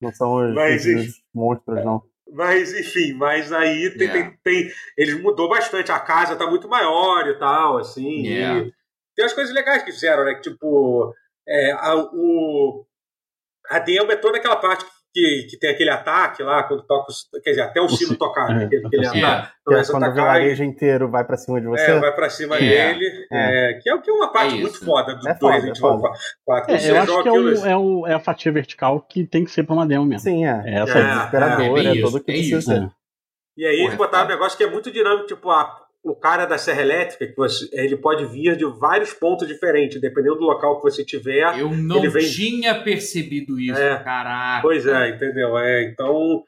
Não são os, Mas, os- os monstros, não. Mas, enfim, mas aí tem, É. tem, tem- ele mudou bastante, a casa tá muito maior e tal, assim. e É. tem umas coisas legais que fizeram, né? Que, tipo, é, a, o, a demo é toda aquela parte que, que tem aquele ataque lá, quando toca, os- quer dizer, até o O sino si- tocar, é, né? Aquele, aquele é. ataque, É, a quando o atacar e- vilarejo inteiro vai pra cima de você. É, vai pra cima É. dele. é, que, é, que é uma parte É muito foda do, É foda, Resident é Evil foda. 4. É, eu acho que é, o, assim. é, o- é a fatia vertical que tem que ser pra uma demo mesmo. Sim, é. É essa É, desesperador, é é, tudo isso, que é precisa isso. ser. É. E aí eles botaram um negócio que é muito dinâmico, tipo, a- o cara da serra elétrica, que você- ele pode vir de vários pontos diferentes, dependendo do local que você tiver. Eu não Ele vem- tinha percebido isso, É. caraca. Pois é, entendeu? É, então,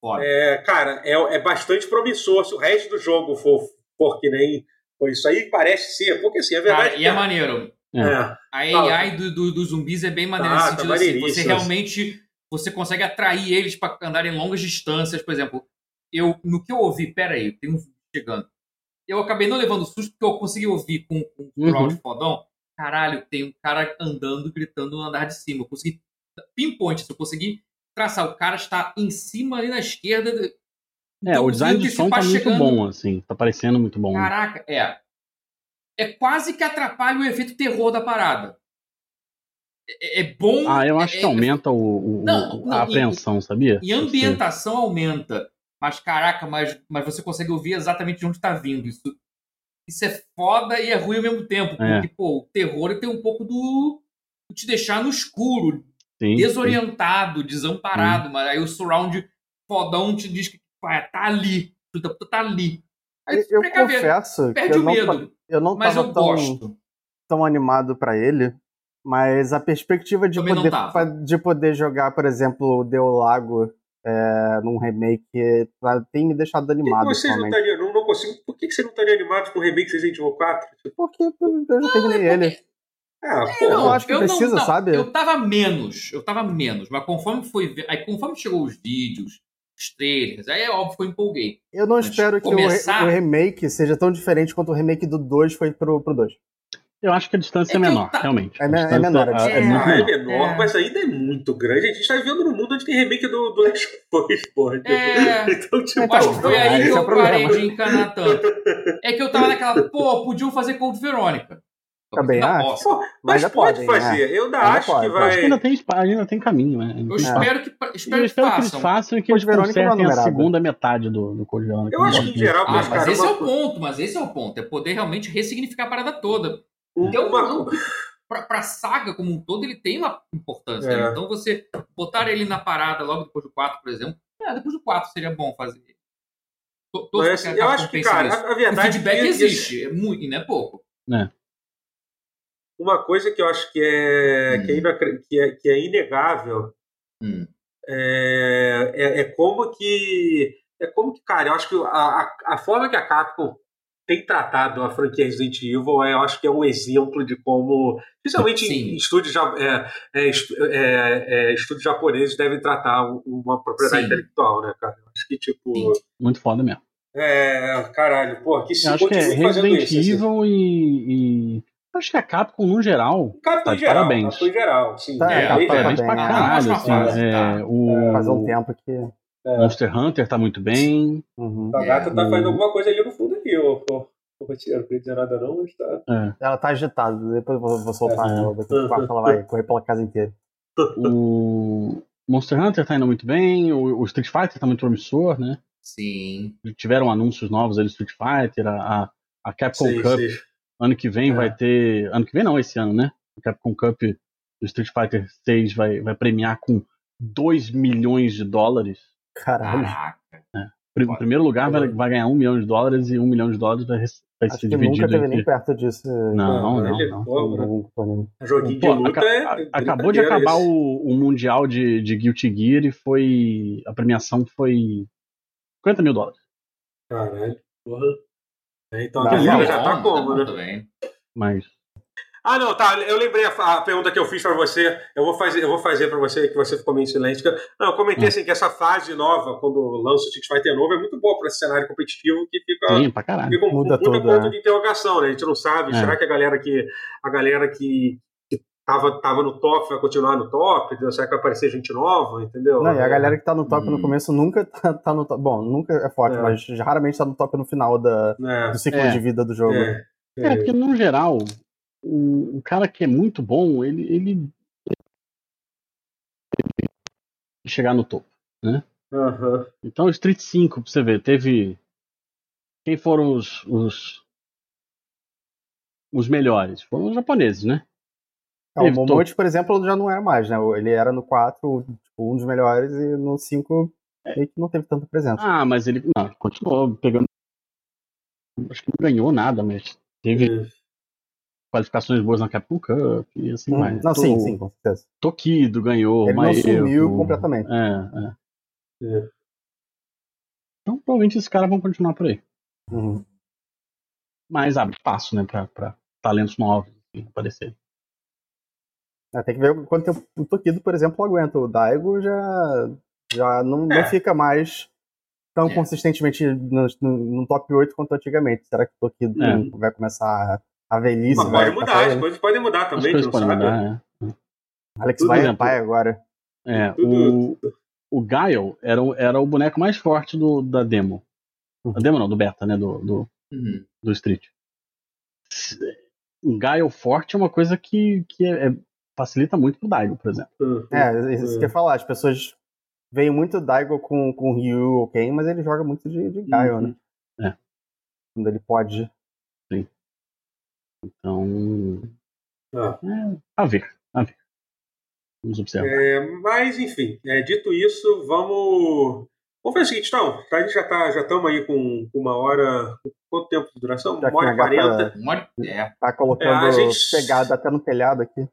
Foda. é, cara, é, é bastante promissor. Se o resto do jogo for, for que nem foi isso aí, parece ser, porque assim, a verdade Cara, e é maneiro. é, é, A AI do, do- dos zumbis é bem maneira Tá, nesse tá sentido assim. Você maneiríssimo. realmente você consegue atrair eles para andarem longas distâncias. Por exemplo, eu no que eu ouvi, pera aí, tem um chegando. Eu acabei não levando susto porque eu consegui ouvir com, com um Uhum. troll de fodão. Caralho, tem um cara andando, gritando no andar de cima. Eu consegui pinpoint, se eu conseguir traçar, o cara está em cima ali na esquerda. É, Então, o design de som tá antecipar muito chegando. bom, assim. Tá parecendo muito bom. Caraca, é. É quase que atrapalha o efeito terror da parada. É, é bom. Ah, eu acho é- que aumenta o, o- Não, o- não, a e- apreensão, sabia? E a ambientação aumenta. Mas, caraca, mas, mas você consegue ouvir exatamente de onde tá vindo. Isso, isso é foda e é ruim ao mesmo tempo. É. Porque, pô, o terror tem um pouco do. te deixar no escuro, Sim, sim. desorientado, desamparado. Mas aí o surround fodão te diz que pá, tá ali. Tu tá, tá ali. Aí Eu, confesso que perde eu o não, medo. eu não Mas tava eu tão, gosto. tão animado pra ele, mas a perspectiva de Também poder, de poder jogar, por exemplo, o Deu Lago é, num remake tem me deixado Por que animado. vocês não estariam? Não, não consigo. Por que que você não estaria animado com o remake de Resident Evil 4? Tipo, Porque eu já terminei ele. ah, Eu não pô. acho que precisa, sabe? Eu tava menos, eu tava menos, mas conforme foi. Aí conforme chegou os vídeos, os trailers, aí é óbvio que eu empolguei. Eu não Mas espero que o re- começar- o, remake seja tão diferente quanto o remake do 2 foi pro, pro 2. Eu acho que a distância É é, que menor, ta- realmente. É é menor, a é, é muito é menor. É. mas ainda é muito grande. A gente tá vivendo num mundo onde tem remake do, do Last of Us, porra. tipo, É. Então, tipo, Eu acho que foi aí que é o eu parei de encanar tanto. É que eu tava naquela, pô, podiam fazer Cold Verônica. Também Não acho. Pô, mas ainda pode fazer. Eu ainda Ainda acho pode. que Eu acho vai. que ainda tem, ainda tem caminho, né? Eu É. espero que, espero eu que espero que eles façam. e que eles é consertem a segunda metade do, do Code Verônica. Eu acho que em geral, Ah, mas, mas esse é o ponto, mas esse é o ponto. É poder realmente ressignificar a parada toda. Uma, Então, uma- não, pra, pra saga como um todo, ele tem uma importância. É. né? Então, você botar ele na parada logo depois do 4, por exemplo, é, depois do 4 seria bom fazer. Tô- torço mas, assim, eu acho que, cara, a, a O verdade feedback é que existe, é muito, e não é pouco. uma coisa que eu acho que é, Hum. que é, inacre- que é, que é inegável Hum. é, é, é como que. É como que, cara, eu acho que a, a, a forma que a Capcom tem tratado a franquia Resident Evil, é, eu acho que é um exemplo de como, principalmente Sim. em estúdios, é, é, é, é, estúdios japoneses devem tratar um- uma propriedade Sim. intelectual, né, cara? Eu acho que, tipo, Sim. Muito foda mesmo. é, caralho, pô, que se acho que é Resident isso. assim. Evil e, e. Acho que a Capcom, no geral, Capcom Tá geral, parabéns. Capcom em geral, sim. Tá, É, Aí, tá, parabéns pra é. caralho. Assim, fase, é, tá. o Faz um tempo que. É, Monster Hunter tá muito bem. Uhum. a gata tá É. fazendo alguma coisa ali no fundo aqui, ô. ô, não queria dizer nada não, mas tá. É. Ela tá agitada, depois eu vou, vou soltar É. ela. Daqui a quarto ela vai correr pela casa inteira. O Monster Hunter tá indo muito bem. O, o Street Fighter tá muito promissor, né? Sim. Tiveram anúncios novos aí do Street Fighter. A, a- Capcom Sei, Cup sei. ano que vem É. vai ter. Ano que vem não, esse ano, né? A Capcom Cup do Street Fighter 6 vai, vai premiar com 2 milhões de dólares. Caralho. Caraca. Pri- O primeiro lugar vai, vai ganhar 1 milhão de dólares e 1 milhão de dólares vai, vai Acho ser que nunca dividido teve entre. nem perto disso. Não, não, ele- não. pô, em algum torneio. Joguinho de Pô, luta aca- é. a- acabou de acabar o, o Mundial de, de Guilty Gear e foi. A premiação foi 50 mil dólares. Caralho, porra. É, Então a Não, galera não, já tá como, né? Mas. Ah, não, tá. Eu lembrei a, a pergunta que eu fiz pra você. Eu vou fazer, eu vou fazer para você que você ficou meio silêncio. Não, eu comentei Hum. assim que essa fase nova, quando lança o Street Fighter novo, é muito boa para esse cenário competitivo que fica Sim, pra caralho. fica um Muda tudo, ponto é. de interrogação, né? A gente não sabe. É. Será que a galera que a galera que, tava, tava no top vai continuar no top? Será que vai aparecer gente nova? Entendeu? Não, e a galera que tá no top no Hum. começo nunca tá, tá no top. Bom, nunca é forte, É. mas raramente tá no top no final da, É, do ciclo É. de vida do jogo. é, É, porque no geral, o, o cara que é muito bom, ele, ele. ele chegar no topo. Aham. Então, Street 5, pra você ver, teve. Quem foram os. os, os melhores? Foram os japoneses, né? É, o Momote, por exemplo, já não era mais, né? Ele era no 4, tipo, um dos melhores, e no 5 meio que não teve tanta presença. Ah, mas ele não, continuou pegando. Acho que não ganhou nada, mas teve qualificações boas na Capcom Cup e assim Hum, vai. não, sim, sim, com certeza. Tokido ganhou, Ele não Maeo, sumiu completamente. É, é. É. Então provavelmente esses caras vão continuar por aí. Uhum. Mas abre espaço, né, pra, pra talentos novos assim, aparecerem. É, tem que ver quanto tempo o Tokido, por exemplo, aguenta. O Daigo já, já não, não É. fica mais tão É. consistentemente no, no- top 8 quanto antigamente. Será que o Tokido vai começar a, a velhice? Mas vai pode mudar, passar as coisas podem mudar As também, a coisas gente não podem sabe. mudar, é. Alex Por vai exemplo, pai agora. É, Tudo- o, o Guile era, o- era o boneco mais forte do, da demo. Da demo não, do beta, né? Do, do, Uhum. do Street. Um Guile forte é uma coisa que, que é- é- facilita muito pro Daigo, por exemplo. Uhum. É, isso que eu ia falar. As pessoas veem muito Daigo com, com Ryu ou Ken, mas ele joga muito de, de Gaio, né? É. Quando ele pode. Então, Ah. é, a ver, a ver. Vamos observar. É, mas, enfim, é, dito isso, vamos. Vamos fazer o seguinte, então. A gente já tá, já estamos aí com uma hora. Quanto tempo de duração? Já Uma hora e quarenta. Uma hora- É. Tá colocando É, a gente- pegada até no telhado aqui.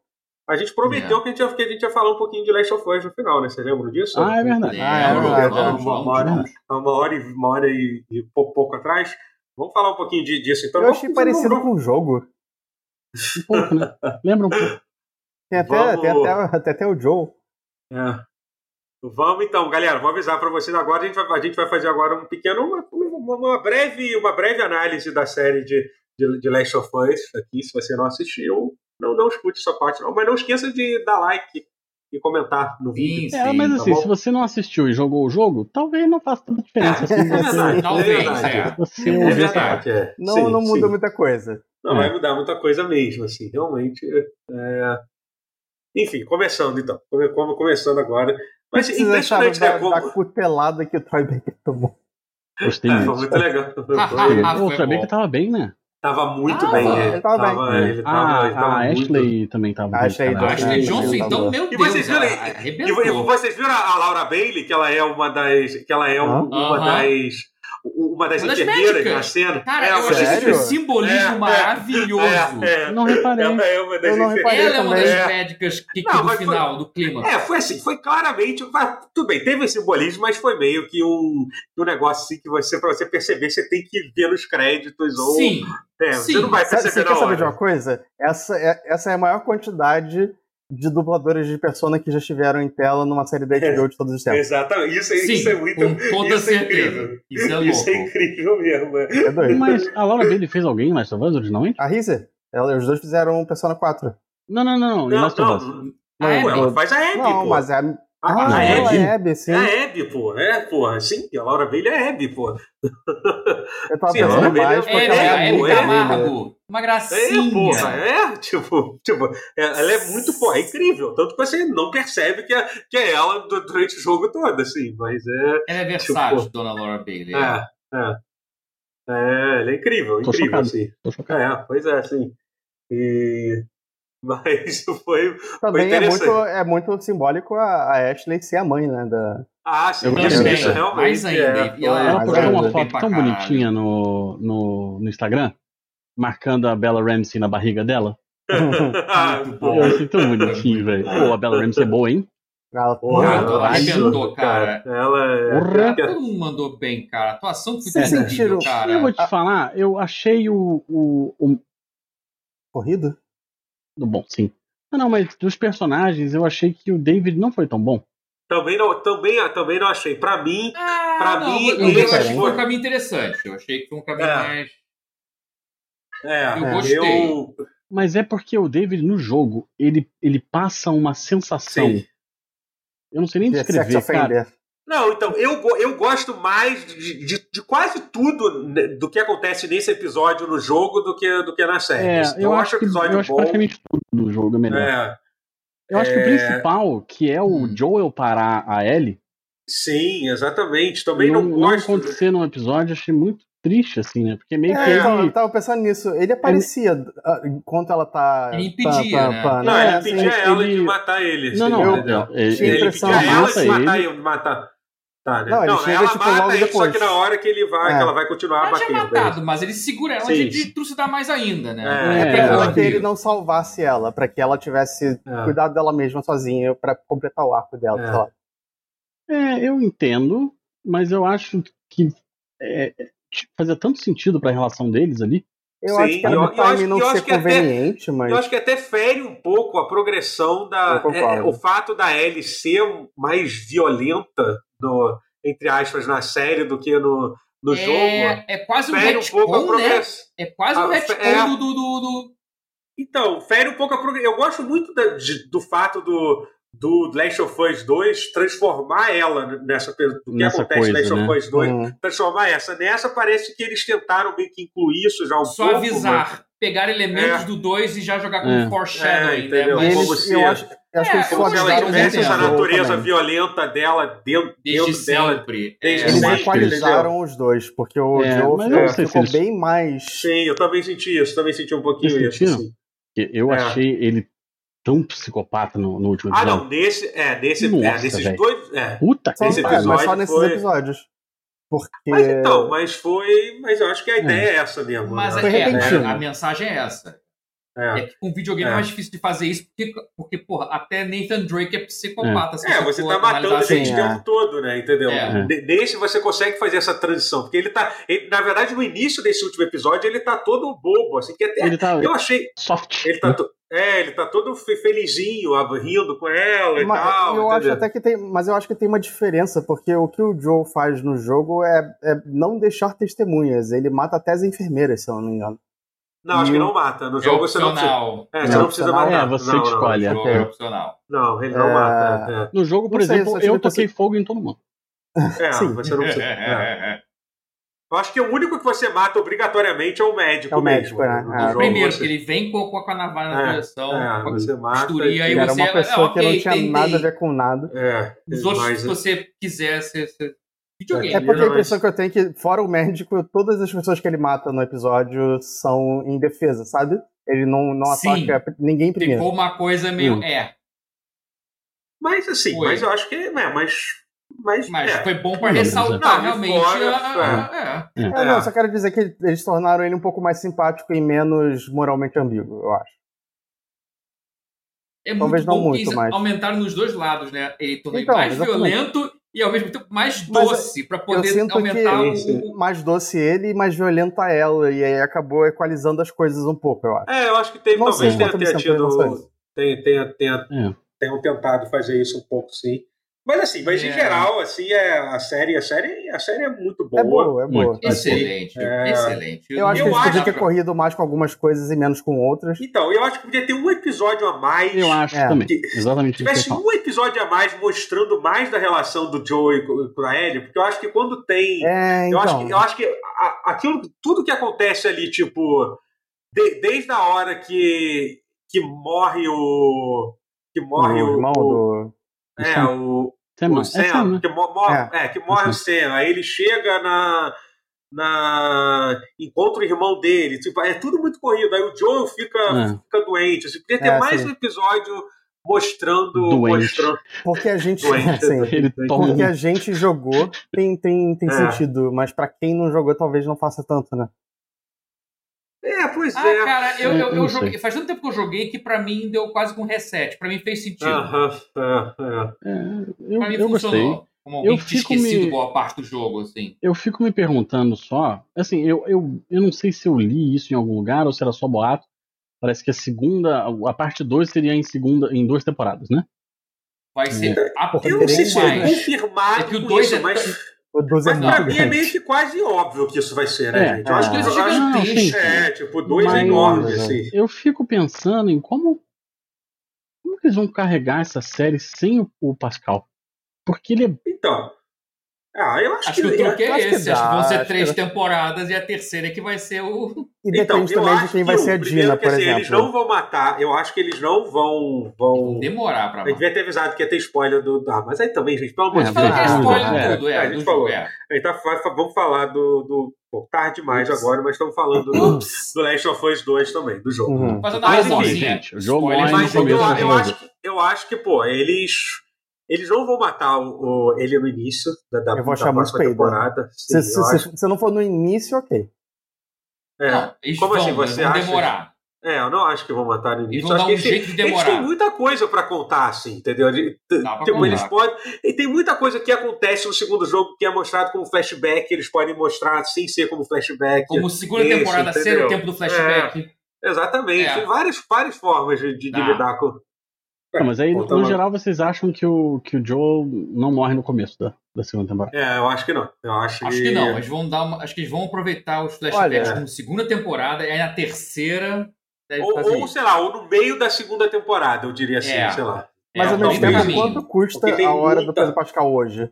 A gente prometeu que, a gente ia, que a gente ia falar um pouquinho de Last of Us no final, né? Vocês lembram disso? Ah, é verdade. Ah, é verdade, vamos, uma, uma hora, uma hora e, uma hora e, e pouco, pouco atrás. Vamos falar um pouquinho de- disso, então. eu Vamos- achei parecido vamos- com o jogo. Um pouco, né? Lembra um pouco. Tem até, Vamos- tem até, tem até o Joe. É. Vamos então, galera, vou avisar para vocês agora. A gente, vai, a gente vai fazer agora um pequeno, uma, uma- uma breve, uma breve análise da série de, de, de Last of Us aqui. Se você não assistiu, não, não escute essa parte, não. Mas não esqueça de dar like e comentar no vídeo. Sim, É, sim. mas tá assim, bom? se você não assistiu e jogou o jogo, talvez não faça tanta diferença assim. É você- verdade, Talvez, é verdade. é. Você É É ouvir verdade, é. Não, Sim, não muda sim. muita coisa. Não É. vai mudar muita coisa mesmo, assim, realmente. é. Enfim, começando então. Come- come- Começando agora. Mas Vocês acharam impressionante, né? da, Como... da cutelada que o Troy Baker tomou. Gostei É, foi muito. muito legal. Ah, o foi Ultra bom. Baker tava bem, né? Tava muito Tava. bem. Ele Ele tava bem. tava, É. ele tava, Ah, ele tava a muito... Ashley também tava A bem. Ashley. A Ashley Johnson, então, meu E Deus, vocês viram, e- e, vocês viram a, a Laura Bailey, que ela é uma das. Que ela é um- uma Aham. das. Uma das Uma das enfermeiras médicas. na cena. Cara, é, eu uma achei das- Sério? esse simbolismo É, é, maravilhoso. É, é. Não reparei. Ela é uma das Ela é uma das É. médicas que, que Não, do mas foi- final, do clima. É, foi assim, foi claramente. Tudo bem, teve esse simbolismo, mas foi meio que um, um negócio assim que você, pra você perceber, você tem que ver nos créditos. Ou, Sim, é, sim. Você não vai Sabe, perceber você na quer saber de uma coisa? Essa é, essa é a maior quantidade de dubladores de persona que já estiveram em tela numa série da HBO de todos os tempos. Exatamente. Isso, é- sim, isso é muito. com toda isso é certeza. incrível. Isso é louco. Isso é incrível mesmo. é. É doido. Mas a Laura Bailey fez alguém em Last of Us originalmente? A ela- os dois fizeram Persona 4. Não, não, não, não. Não, Last of Us. não, A Pô, Abby. ela faz a Abby, Não, pô. mas é A, ah, a ela Abby. é Abby, sim. É a Abby, pô. É, porra. Sim, a Laura Bailey é a Abby, pô. Eu tava Sim, a pensando Laura mais é- porque É, ela é, é é. Camargo. Uma É, gracinha. porra. É, tipo, tipo, é- ela é muito, pô, é incrível. Tanto que você não percebe que é, que é ela du- durante o jogo todo, assim. Mas é. Ela é versátil, Tipo, Dona Laura Bailey. É, é. É, ela é incrível, Tô incrível, chocado. assim. Tô chocado. É, pois é, assim. E. Mas isso foi. Também é interessante. muito, é muito simbólico a, a Ashley ser a mãe, né? Da... Ah, sim, Eu isso, isso realmente. mais ainda. é, E ela- foi- Ela postou é, uma foto tão caralho. bonitinha no, no, no Instagram, marcando a Bella Ramsey na barriga dela. Ah. Eu achei tão bonitinho, velho. Pô, a Bella Ramsey é boa, hein? Ela, Porra, Muito ela é arrebentou, cara. Ela é. Porra. Todo mundo mandou bem, cara. A atuação foi Vocês terrível, sentiram- cara. Eu vou te falar, eu achei o. o, o corrido? Do- bom, sim. Não, não, mas dos personagens, eu achei que o David não foi tão bom. Também não, também, também não achei. Pra mim, Ah, Pra não, mim, eu, eu achei que foi um caminho interessante. Eu achei que foi um caminho É. mais. é, Eu É, gostei. eu. Mas é porque o David, no jogo, ele, ele passa uma sensação. Sim. Eu não sei nem descrever, cara. Não, então, eu, eu gosto mais de, de, de quase tudo do que acontece nesse episódio no jogo do que, do que na série. É, Então, eu acho, o que, episódio eu acho que bom. praticamente tudo do jogo é melhor. É, eu acho que o é- principal, que é o Hum. Joel parar a Ellie, sim, exatamente. Também não, não, não gosto. acontecer num episódio, achei muito triste, assim, né? Porque meio que É, então, eu ele. tava pensando nisso. Ele aparecia ah, enquanto ela tá. Ele impedia, né? Não, É, ele assim, impedia ela ele- de matar ele. Não, não, entendeu? ele, Tinha Ele impressão, impedia ela de matar ele. ele. Matar. Tá, né? Não, ele Não, chega, ela tipo, mata logo ele, só que na hora que ele vai, É. que ela vai continuar Ela tinha batendo. matado, mas ele segura ela Sim, de, de trucidar mais ainda, né? É, É, É, pra que ele não salvasse ela, pra que ela tivesse É. cuidado dela mesma sozinha pra completar o arco dela. É. É, eu entendo, mas eu acho que é, é, fazia tanto sentido pra relação deles ali. Eu Sim, acho que eu- eu acho- time não eu ser acho que até- conveniente, mas. Eu acho que até fere um pouco a progressão da. Concordo. é, o fato da Ellie ser mais violenta, no, entre aspas, na série do que no, no jogo. é, é quase um Fere um a retcon, né? progressão. É quase um Ah, retcon é. do, do, do, do- Então, fere um pouco a progressão. Eu gosto muito da- de- do fato do, do Last of Us 2, transformar ela nessa do que Nessa acontece em coisa, Last of né? Us 2, Hum. transformar essa. Nessa parece que eles tentaram meio que incluir isso já um Só pouco. avisar. Pegar elementos É. do 2 e já jogar como É. foreshadowing, É, entendeu? né? E Mas como eles, se- eu acho, eu acho que É, eles Como se ela tivesse essa natureza também. violenta dela dentro, desde dentro dela. sempre. desde É, Eles sempre, equalizaram os dois, porque o É, Joe mas ficou, ficou eles- bem mais. Sim, eu também senti isso, também senti um pouquinho isso. Que Eu É. achei ele tão psicopata no, no último Ah, episódio. não, nesse, é, nesse, é, Nossa, nesses velho. dois. É. Puta que é, mas só nesses foi- episódios. Porque. Mas então, mas foi. Mas eu acho que a ideia é, essa mesmo. Mas né? É, a mensagem é essa. É. É que com videogame é. É. mais difícil de fazer isso, porque, porque porra, até Nathan Drake é psicopata. se É, você for tá matando a gente assim, o é. tempo todo, né? Entendeu? É. Nesse você consegue fazer essa transição. Porque ele tá. ele- na verdade, no início desse último episódio, ele tá todo bobo, assim, que até. Ele tá Eu achei. soft. Ele tá. to- É, ele tá todo fe- felizinho, ah, rindo com ela e Mas tal. eu acho até que tem, mas eu acho que tem uma diferença, porque o que o Joe faz no jogo é, é não deixar testemunhas. Ele mata até as enfermeiras, se eu não me engano. Não, acho que não mata. No É jogo você não precisa. É, Não, você não precisa matar. É, você não, não, escolhe. O jogo ok. é opcional. Não, ele não É. mata. No jogo, por Não sei, exemplo, eu que toquei assim- fogo em todo mundo. É, é Sim. você não precisa. é. Eu acho que o único que você mata obrigatoriamente é o médico. É o médico, mesmo. né? É. Primeiro, você- que ele vem com, com a navalha na É, direção, é, você mata. costurinha, aí era você. uma pessoa ah, que não tinha entendi. nada a ver com nada. É, Os outros, mas- se você quiser ser. ser... Videogame. É porque a impressão que eu tenho é que, fora o médico, todas as pessoas que ele mata no episódio são em defesa, sabe? Ele não, não Sim. ataca ninguém primeiro. Ficou uma coisa meio. Hum. É, Mas assim, Foi. mas eu acho que. É, mas. Mas, mas é. foi bom pra ressaltar não, realmente. fora, a- a- é. É, É. não, só quero dizer que eles tornaram ele um pouco mais simpático e menos moralmente ambíguo, eu acho. É Talvez muito não bom muito, mas- aumentaram nos dois lados, né? Ele tornou ele Então, mais exatamente. violento e ao mesmo tempo mais doce, pra Eu poder sinto aumentar o. mais doce ele e mais violenta ela, e aí acabou equalizando as coisas um pouco, eu acho. É, eu acho que teve, talvez sei tenha, tenha tido. Tenha, tenha, tenha, É. tenham tentado fazer isso um pouco, sim. Mas assim, mas em É. geral, assim, é, a série, a série, a série é muito boa. É boa, é boa. Muito. Excelente, É. excelente. Eu acho Eu que eles podiam acho- ter corrido mais com algumas coisas e menos com outras. Então, eu acho que podia ter um episódio a mais. Eu acho É. também. Que- Exatamente isso que eu tivesse um episódio a mais mostrando mais da relação do Joe com com a Ellie, porque eu acho que quando tem. É, eu, então. acho que, eu acho que a- aquilo, tudo que acontece ali, tipo, de- desde a hora que, que morre o. Que morre o o. irmão o- do. É, o. Sam, o é Sam, Sam, né? que, mo- mo- É. é, que morre o Sam. Aí ele chega na. na encontra o irmão dele. Tipo, é tudo muito corrido. Aí o Joe fica, É. fica doente. Assim, podia ter É, mais sim. um episódio mostrando. Doente. mostrando Porque a gente. Doente. sim, Ele toma porque a gente jogou, tem, tem, tem É. sentido, mas pra quem não jogou, talvez não faça tanto, né? É, pois Ah, é. cara, eu, É, eu, eu joguei. Faz tanto tempo que eu joguei que pra mim deu quase que um reset. Pra mim fez sentido. Aham, é, é. É, eu, Pra mim eu funcionou. gostei. Como alguém Eu fico esquecido me- boa parte do jogo, assim. Eu fico me perguntando só. Assim, eu, eu, eu não sei se eu li isso em algum lugar ou se era só boato. Parece que a segunda. A parte 2 seria em segunda em duas temporadas, né? Vai ser. A, Porra, Eu não sei se é confirmado É que o com dois isso, é mas, O 12 é mas pra mim é meio que quase óbvio que isso vai ser, né, É, gente? Eu acho que é. isso Dois é gigantesco. É, tipo, dois Mas- é enorme, Mas, assim. Eu fico pensando em como. Como que eles vão carregar essa série sem o, o Pascal? Porque ele é. Então. Ah, eu acho, Acho que o truque eu é acho que esse. Acho que dá, vão ser três que- temporadas e a terceira é que vai ser o. E depende Então, eu também de quem vai que ser a Dina, que, por assim, exemplo. Eles não vão matar, eu acho que eles não vão. vão... Demorar pra A gente devia ter avisado que ia ter spoiler do. Ah, mas aí também, gente, pelo amor É, de Fala Deus. que é spoiler é. tudo, é, a gente falou. é. A gente vai- vamos falar do. do bom, tarde demais agora, mas estamos falando do, do Last of Us 2 também, do jogo. Uhum. Mas, narraçãozinha. enfim, gente, o jogo Mas eu, eu acho que, eu acho que, pô, eles. Eles não vão matar o, o- ele no início da, da, Eu vou da próxima peido. temporada. Sim, Se, se, se- se não for no início, ok. é. Não, eles Como vão, assim, eles você vão acha? demorar. É, eu não acho que vão matar no Eles início. vão Eu dar acho um que eles, jeito de eles têm demorar. muita coisa pra contar, assim, entendeu? De- pra tipo, eles podem. E tem muita coisa que acontece no segundo jogo que é mostrado como flashback, eles podem mostrar sem ser como flashback. Como segunda Isso, temporada ser entendeu? o tempo do flashback. Exatamente. É. Tem várias, várias formas de, de, de Dá. lidar com. Não, mas aí, no geral, vocês acham que o, que o Joe não morre no começo da, da segunda temporada? É, eu acho que não. Eu acho, Acho que não, eles vão dar uma, acho que eles vão aproveitar os flashbacks Olha. como segunda temporada, e aí na terceira deve Ou, fazer ou, sei lá, ou no meio da segunda temporada, eu diria assim, É. sei lá. Mas É, ao mesmo tempo, quanto custa a hora do muita- Pedro Pascal hoje?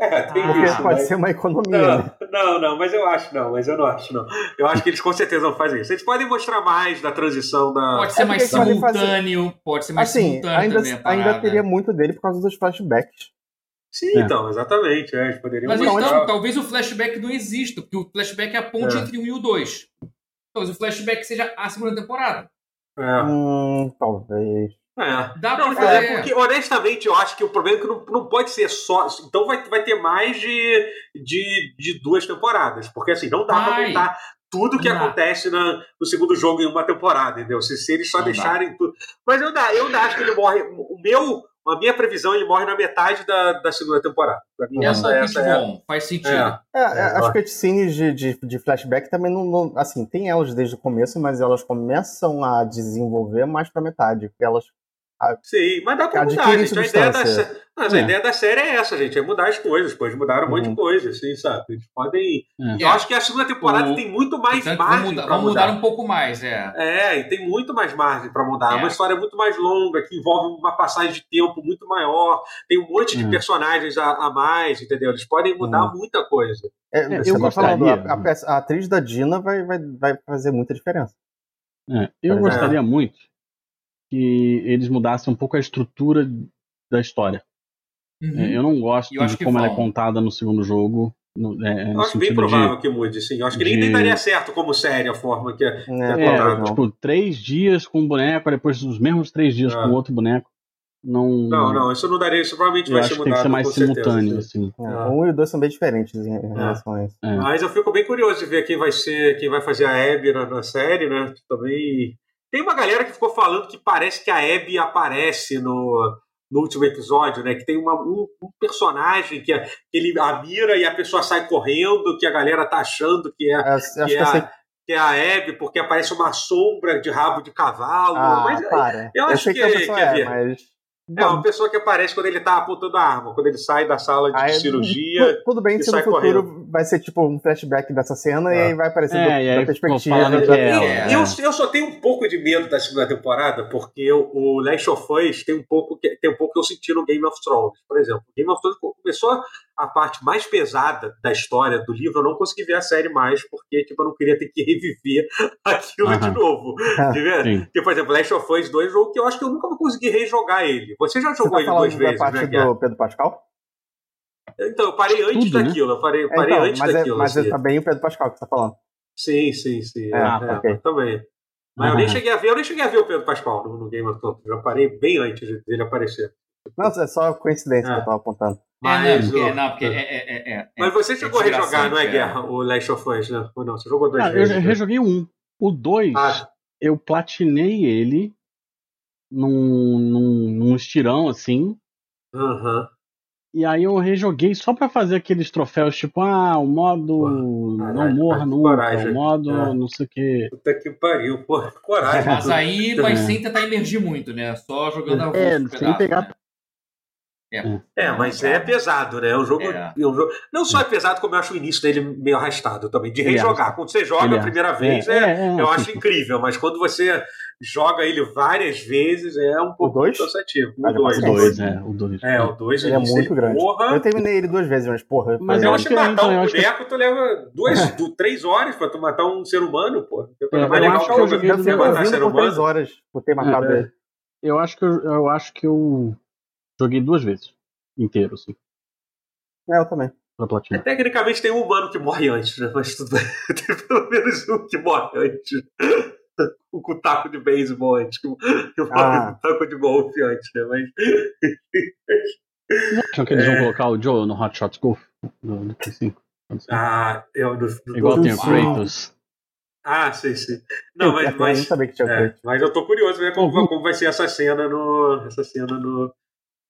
É, tem Ah, Porque isso. pode mas- ser uma economia. né? Não, não, não, mas eu acho não, mas eu não acho não. Eu acho que eles com certeza vão fazer isso. Eles podem mostrar mais da transição da. Pode ser É mais podem fazer- simultâneo, pode ser mais Assim, simultâneo ainda, também a ainda parada. teria muito dele por causa dos flashbacks. Sim, É. então, exatamente. É, eles poderiam Mas mostrar. então, talvez o flashback não exista, porque o flashback é a ponte É. entre o 1 e o 2. Talvez o flashback seja a segunda temporada. É. Hum, talvez. É. Dá Não, pra é fazer. porque, honestamente, eu acho que o problema é que não, não pode ser só. Então vai, vai ter mais de, de, de duas temporadas. Porque assim, não dá pra Vai. contar tudo que Não dá. acontece na, no segundo jogo em uma temporada, entendeu? Se, se eles só Não dá. deixarem tudo. Mas eu, dá, eu ainda acho que ele morre. O meu, a minha previsão, ele morre na metade da, da segunda temporada. Pra mim, É essa, palpite essa é. bom, faz sentido. É. É, é, É, as cutscenes de, de, de flashback também não, não- Assim, tem elas desde o começo, mas elas começam a desenvolver mais pra metade. porque Sim, mas dá pra mudar, gente. A ideia, da, mas a É. ideia da série é essa, gente. É mudar as coisas. Pode mudar um monte Uhum. de coisa, assim, sabe? Eles podem. É. Eu acho que a segunda temporada O- tem muito mais Portanto, margem vamos mudar, pra vamos mudar. mudar um pouco mais, é. É, e tem muito mais margem pra mudar. É É. uma história muito mais longa, que envolve uma passagem de tempo muito maior. Tem um monte de Hum. personagens a, a mais, entendeu? Eles podem mudar Hum. muita coisa. É, É, eu tá falando, gostaria- a, a a atriz da Dina vai, vai, vai fazer muita diferença. É, eu é. gostaria muito que eles mudassem um pouco a estrutura da história. Uhum. É, eu não gosto eu acho de como ela é vão. contada no segundo jogo. No, é, Eu no acho bem provável que mude, sim. Eu acho que nem, de- nem daria certo como série a forma que é. É, É, de. É, não. tipo, três dias com um boneco, depois os mesmos três dias Ah. com outro boneco. Não, Não, não, isso não daria. Isso provavelmente eu vai acho ser que tem que mudado. ser mais certeza, simultâneo, sim. assim. É. Um e o dois são bem diferentes em, relação a isso. É. Mas eu fico bem curioso de ver quem vai ser, quem vai fazer a Abby na, na série, né? Também. Tem uma galera que ficou falando que parece que a Abby aparece no, no último episódio, né? Que tem uma, um, um personagem que, é- que ele a mira e a pessoa sai correndo, que a galera tá achando que é, É, que que é, eu sei. a, que é a Abby, porque aparece uma sombra de rabo de cavalo. Ah, mas para. eu acho que- que a pessoa quer é, ver. mas. é uma pessoa que aparece quando ele tá apontando a arma, quando ele sai da sala de Aí, cirurgia. tu- Tudo bem se no futuro correndo. Vai ser tipo um flashback dessa cena e É. aí vai aparecer É, do- e aí da ficou perspectiva. da- é ela. É. Eu, eu só tenho um pouco de medo da segunda temporada, porque o, o Last of Us tem um pouco que tem um pouco que eu senti no Game of Thrones, por exemplo. Game of Thrones começou a parte mais pesada da história do livro, eu não consegui ver a série mais, porque tipo, eu não queria ter que reviver aquilo de Aham. novo. De Sim. Porque, por exemplo, Last of Us 2 é um jogo que eu acho que eu nunca vou conseguir rejogar ele. Você já Você jogou tá ele duas vezes, parte né, do Pedro Pascal? Então, eu parei antes Tudo, né? daquilo, eu parei, eu parei então, antes mas é, daquilo. mas assim. tá bem o Pedro Pascal que você tá falando. Sim, sim, sim. É, É, ok. é, também. Mas eu nem cheguei a ver, eu nem cheguei a ver o Pedro Pascal no, no Game of Thrones. Eu já parei bem antes de- dele aparecer. Não, é só coincidência É. que eu tava apontando. É, não, Mas, o- não, porque é, é, é, é- Mas você chegou a rejogar, não é, é. Guerra? O Last of Us, né? Ou não? Você jogou Ah, eu vezes. já né? rejoguei um. O dois, Ah, eu platinei ele num, num, num estirão, assim. aham. E aí eu rejoguei só pra fazer aqueles troféus, tipo, ah, o modo Caralho, não morra nunca, o modo É. não sei o que. Puta que pariu, pô. Coragem. Mas aí vai É. sem tentar emergir muito, né? Só jogando a É, sem pegar- né? É, mas é pesado, né? É um jogo, É. é um jogo. Não só é pesado, como eu acho o início dele meio arrastado também. De é rejogar. Quando você joga a é. primeira vez, É, é, é, é, eu acho incrível. Mas quando você joga ele várias vezes, é um pouco dois? cansativo. O já dois. O passei. dois, é, o dois. É, o 2 Ele é muito grande. Porra, Eu terminei ele duas vezes, mas porra. Mas eu acho que matar então, um boneco, tu leva duas, du- três horas pra tu matar um ser humano, pô. É É, mais eu legal acho que eu o joguei do é matar ser por três humano. horas por ter matado É. ele. Eu acho que eu, eu acho que eu joguei duas vezes inteiro, assim, É, eu também. pra platinar. Tecnicamente tem um humano que morre antes, né? Mas tudo bem. Tem pelo menos um que morre antes. O com taco de beisebol antes. Que morre Ah. com taco de golfe antes, né? Mas. Vocês acham que eles É. vão colocar o Joe no Hot Shots Golf? No, no P5? Pode ser. Ah, eu. Do, do, Igual do- tem o. Kratos. Ah, sim, sim. Não, mas. eu nem mas sabia que tinha É, mas eu tô curioso ver como, Uhum. como vai ser essa cena no. Essa cena no.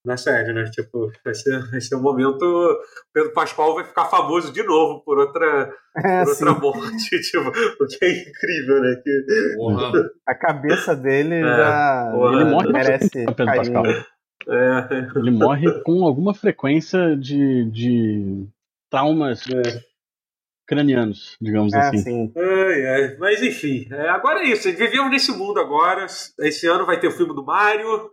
Na série, né? Tipo, vai ser, vai ser um momento. O Pedro Pascoal vai ficar famoso de novo por outra, É, por sim. outra morte. Tipo, o que é incrível, né? Que. A cabeça dele É, já porra. Ele morre merece bastante, Pedro. Pascal. é, Ele morre com alguma frequência de, de traumas é. cranianos, digamos É, assim. sim. Ai, ai. Mas enfim, é, agora é isso. Vivemos nesse mundo agora. Esse ano vai ter o filme do Mario.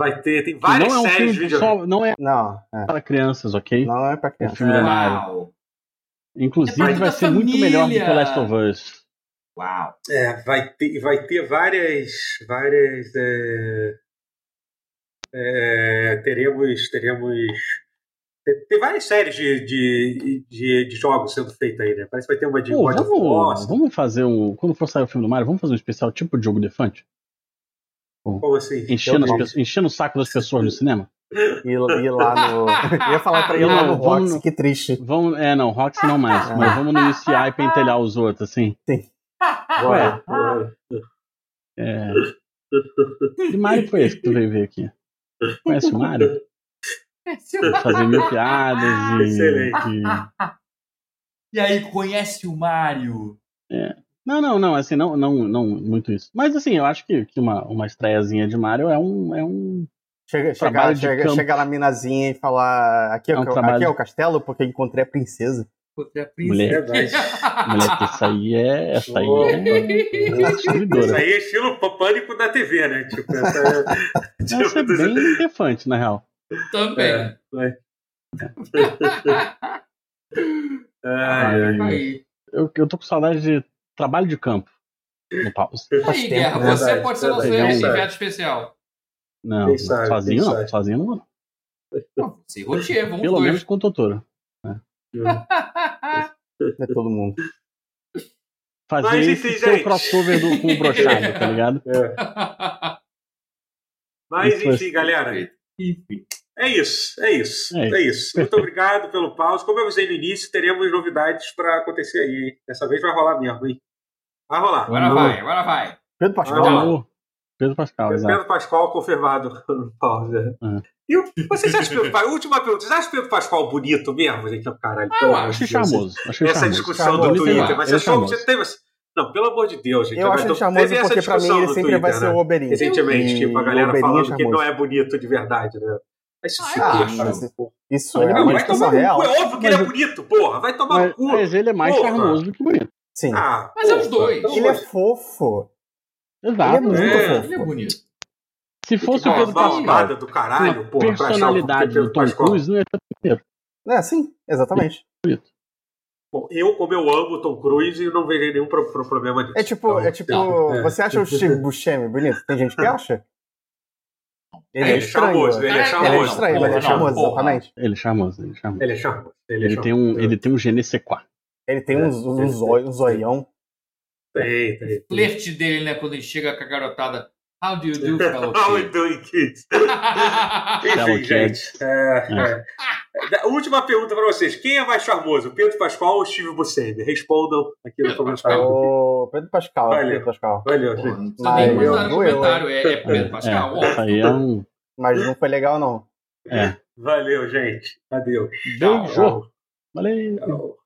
Vai ter, tem várias não é um séries de filme vídeo. só, não é Não, é. para crianças, ok? Não é pra O criança. filme da Mario. Uau! Inclusive É vai ser a muito melhor do que família. o Last of Us. Uau! É, vai ter, vai ter várias. várias é, é, teremos. teremos tem, tem várias séries de, de, de, de jogos sendo feitas aí, né? Parece que vai ter uma de Pô, God vamos, vamos fazer um. Quando for sair o filme do Mario, vamos fazer um especial tipo de jogo Defante? Como assim? Enchendo, as enchendo o saco das pessoas no cinema? E, e lá no. Eu ia falar pra ir lá no Roxy, no- que triste. Vamos. É, não, Roxy não mais. Ah. Mas vamos no UCI pentelhar os outros, assim. Bora, bora. É. Que Mario foi esse que tu veio ver aqui? Conhece o Mario? Fazer mil piadas e. Excelente. e- E aí, conhece o Mario? Não, não, não, assim, não, não, não muito isso. Mas assim, eu acho que, que uma, uma estreiazinha de Mario é um. É um Chega, chegar, Trabalho de chega, campo. chegar na minazinha e falar: aqui é, É um o, trabalho aqui é o castelo porque eu encontrei a princesa. Outra Mulher. princesa. moleque, essa aí é. Essa aí é. Isso aí é estilo pânico da TV, né? Tipo, essa, Essa é bem defante, na real. Também. É, vai. Ai, ai. Aí. Eu, eu tô com saudade de trabalho de campo no pause. Aí, Guerra, né? você Verdade, pode ser nosso enviado especial. Não, sabe, sozinho não. sabe. Sozinho não. Não, Se roteia, vamos Pelo dois. menos com o Totoro. É todo mundo. Fazer Mas, esse seu crossover do, com o brochado, tá ligado? É. Mas Isso foi- enfim, galera, Enfim. é isso, é isso, É é isso. Muito obrigado pelo pause. Como eu avisei no início, teremos novidades para acontecer aí. hein? Dessa vez vai rolar mesmo, hein? Vai rolar. Agora vai, agora vai. Pedro Pascal. Ah, Alô, Pedro Pascal, exato. Pedro Pascoal confirmado no pause. Uhum. E vocês acham Pedro Pascoal? Última pergunta. Vocês acham Pedro Pascoal bonito mesmo, gente? Oh, caralho, pelo eu amor Achei de Deus. charmoso. Achei Essa charmoso. discussão do Charmoso, Twitter. ele Mas é você achou que teve. Não, pelo amor de Deus, gente. Eu acho ele charmoso porque pra mim discussão ele no sempre vai Twitter, ser né? o Oberinho. Recentemente, tipo, a galera Oberinho falando é que ele não é bonito de verdade, né? Vai Ah, mas cara. isso Ah, é uma vai discussão tomar no real. cu. É óbvio que ele é bonito, porra. Vai tomar no cu. mas ele é mais charmoso do que bonito. Sim. Ah, Mas é os dois. então Ele é fofo. Exato. Ele é muito É. fofo. Ele é bonito. Se fosse o Pedro Pascal, do caralho, a porra. personalidade do Tom. Cruise, não ia ter É, sim, exatamente. Bom, eu, como eu amo o Tom Cruise, não vejo nenhum pro- pro- problema disso. É tipo, Então, é tipo, não, é. você acha o Steve Buscemi bonito? Tem gente que acha? Ele Ele é é charmoso, ele é Ele é charmoso. estranho, mas ele é charmoso, exatamente. Ele é charmoso, ele é charmoso. Ele é charmoso. Ele, é Ele tem um, ele tem um je ne sais quoi. Ele tem É, uns, uns, zóio- um zoião. Tem, tem. tem. Flerte dele, né? Quando ele chega com a garotada. How do you do, fellow How we kid? doing, kids? Enfim, gente. É, é. Última pergunta pra vocês. Quem é mais charmoso, Pedro Pascoal ou Steve Buscemi? Respondam aqui no comentário. O Pedro Pascal, Valeu. Pedro Pascal. Valeu, Pô, gente. não precisa nem Mas mandar no comentário. É, é Pedro Pascal. É, é um. Mas não foi legal, não. É. Valeu, gente. Adeus. Beijo. Valeu. Tchau.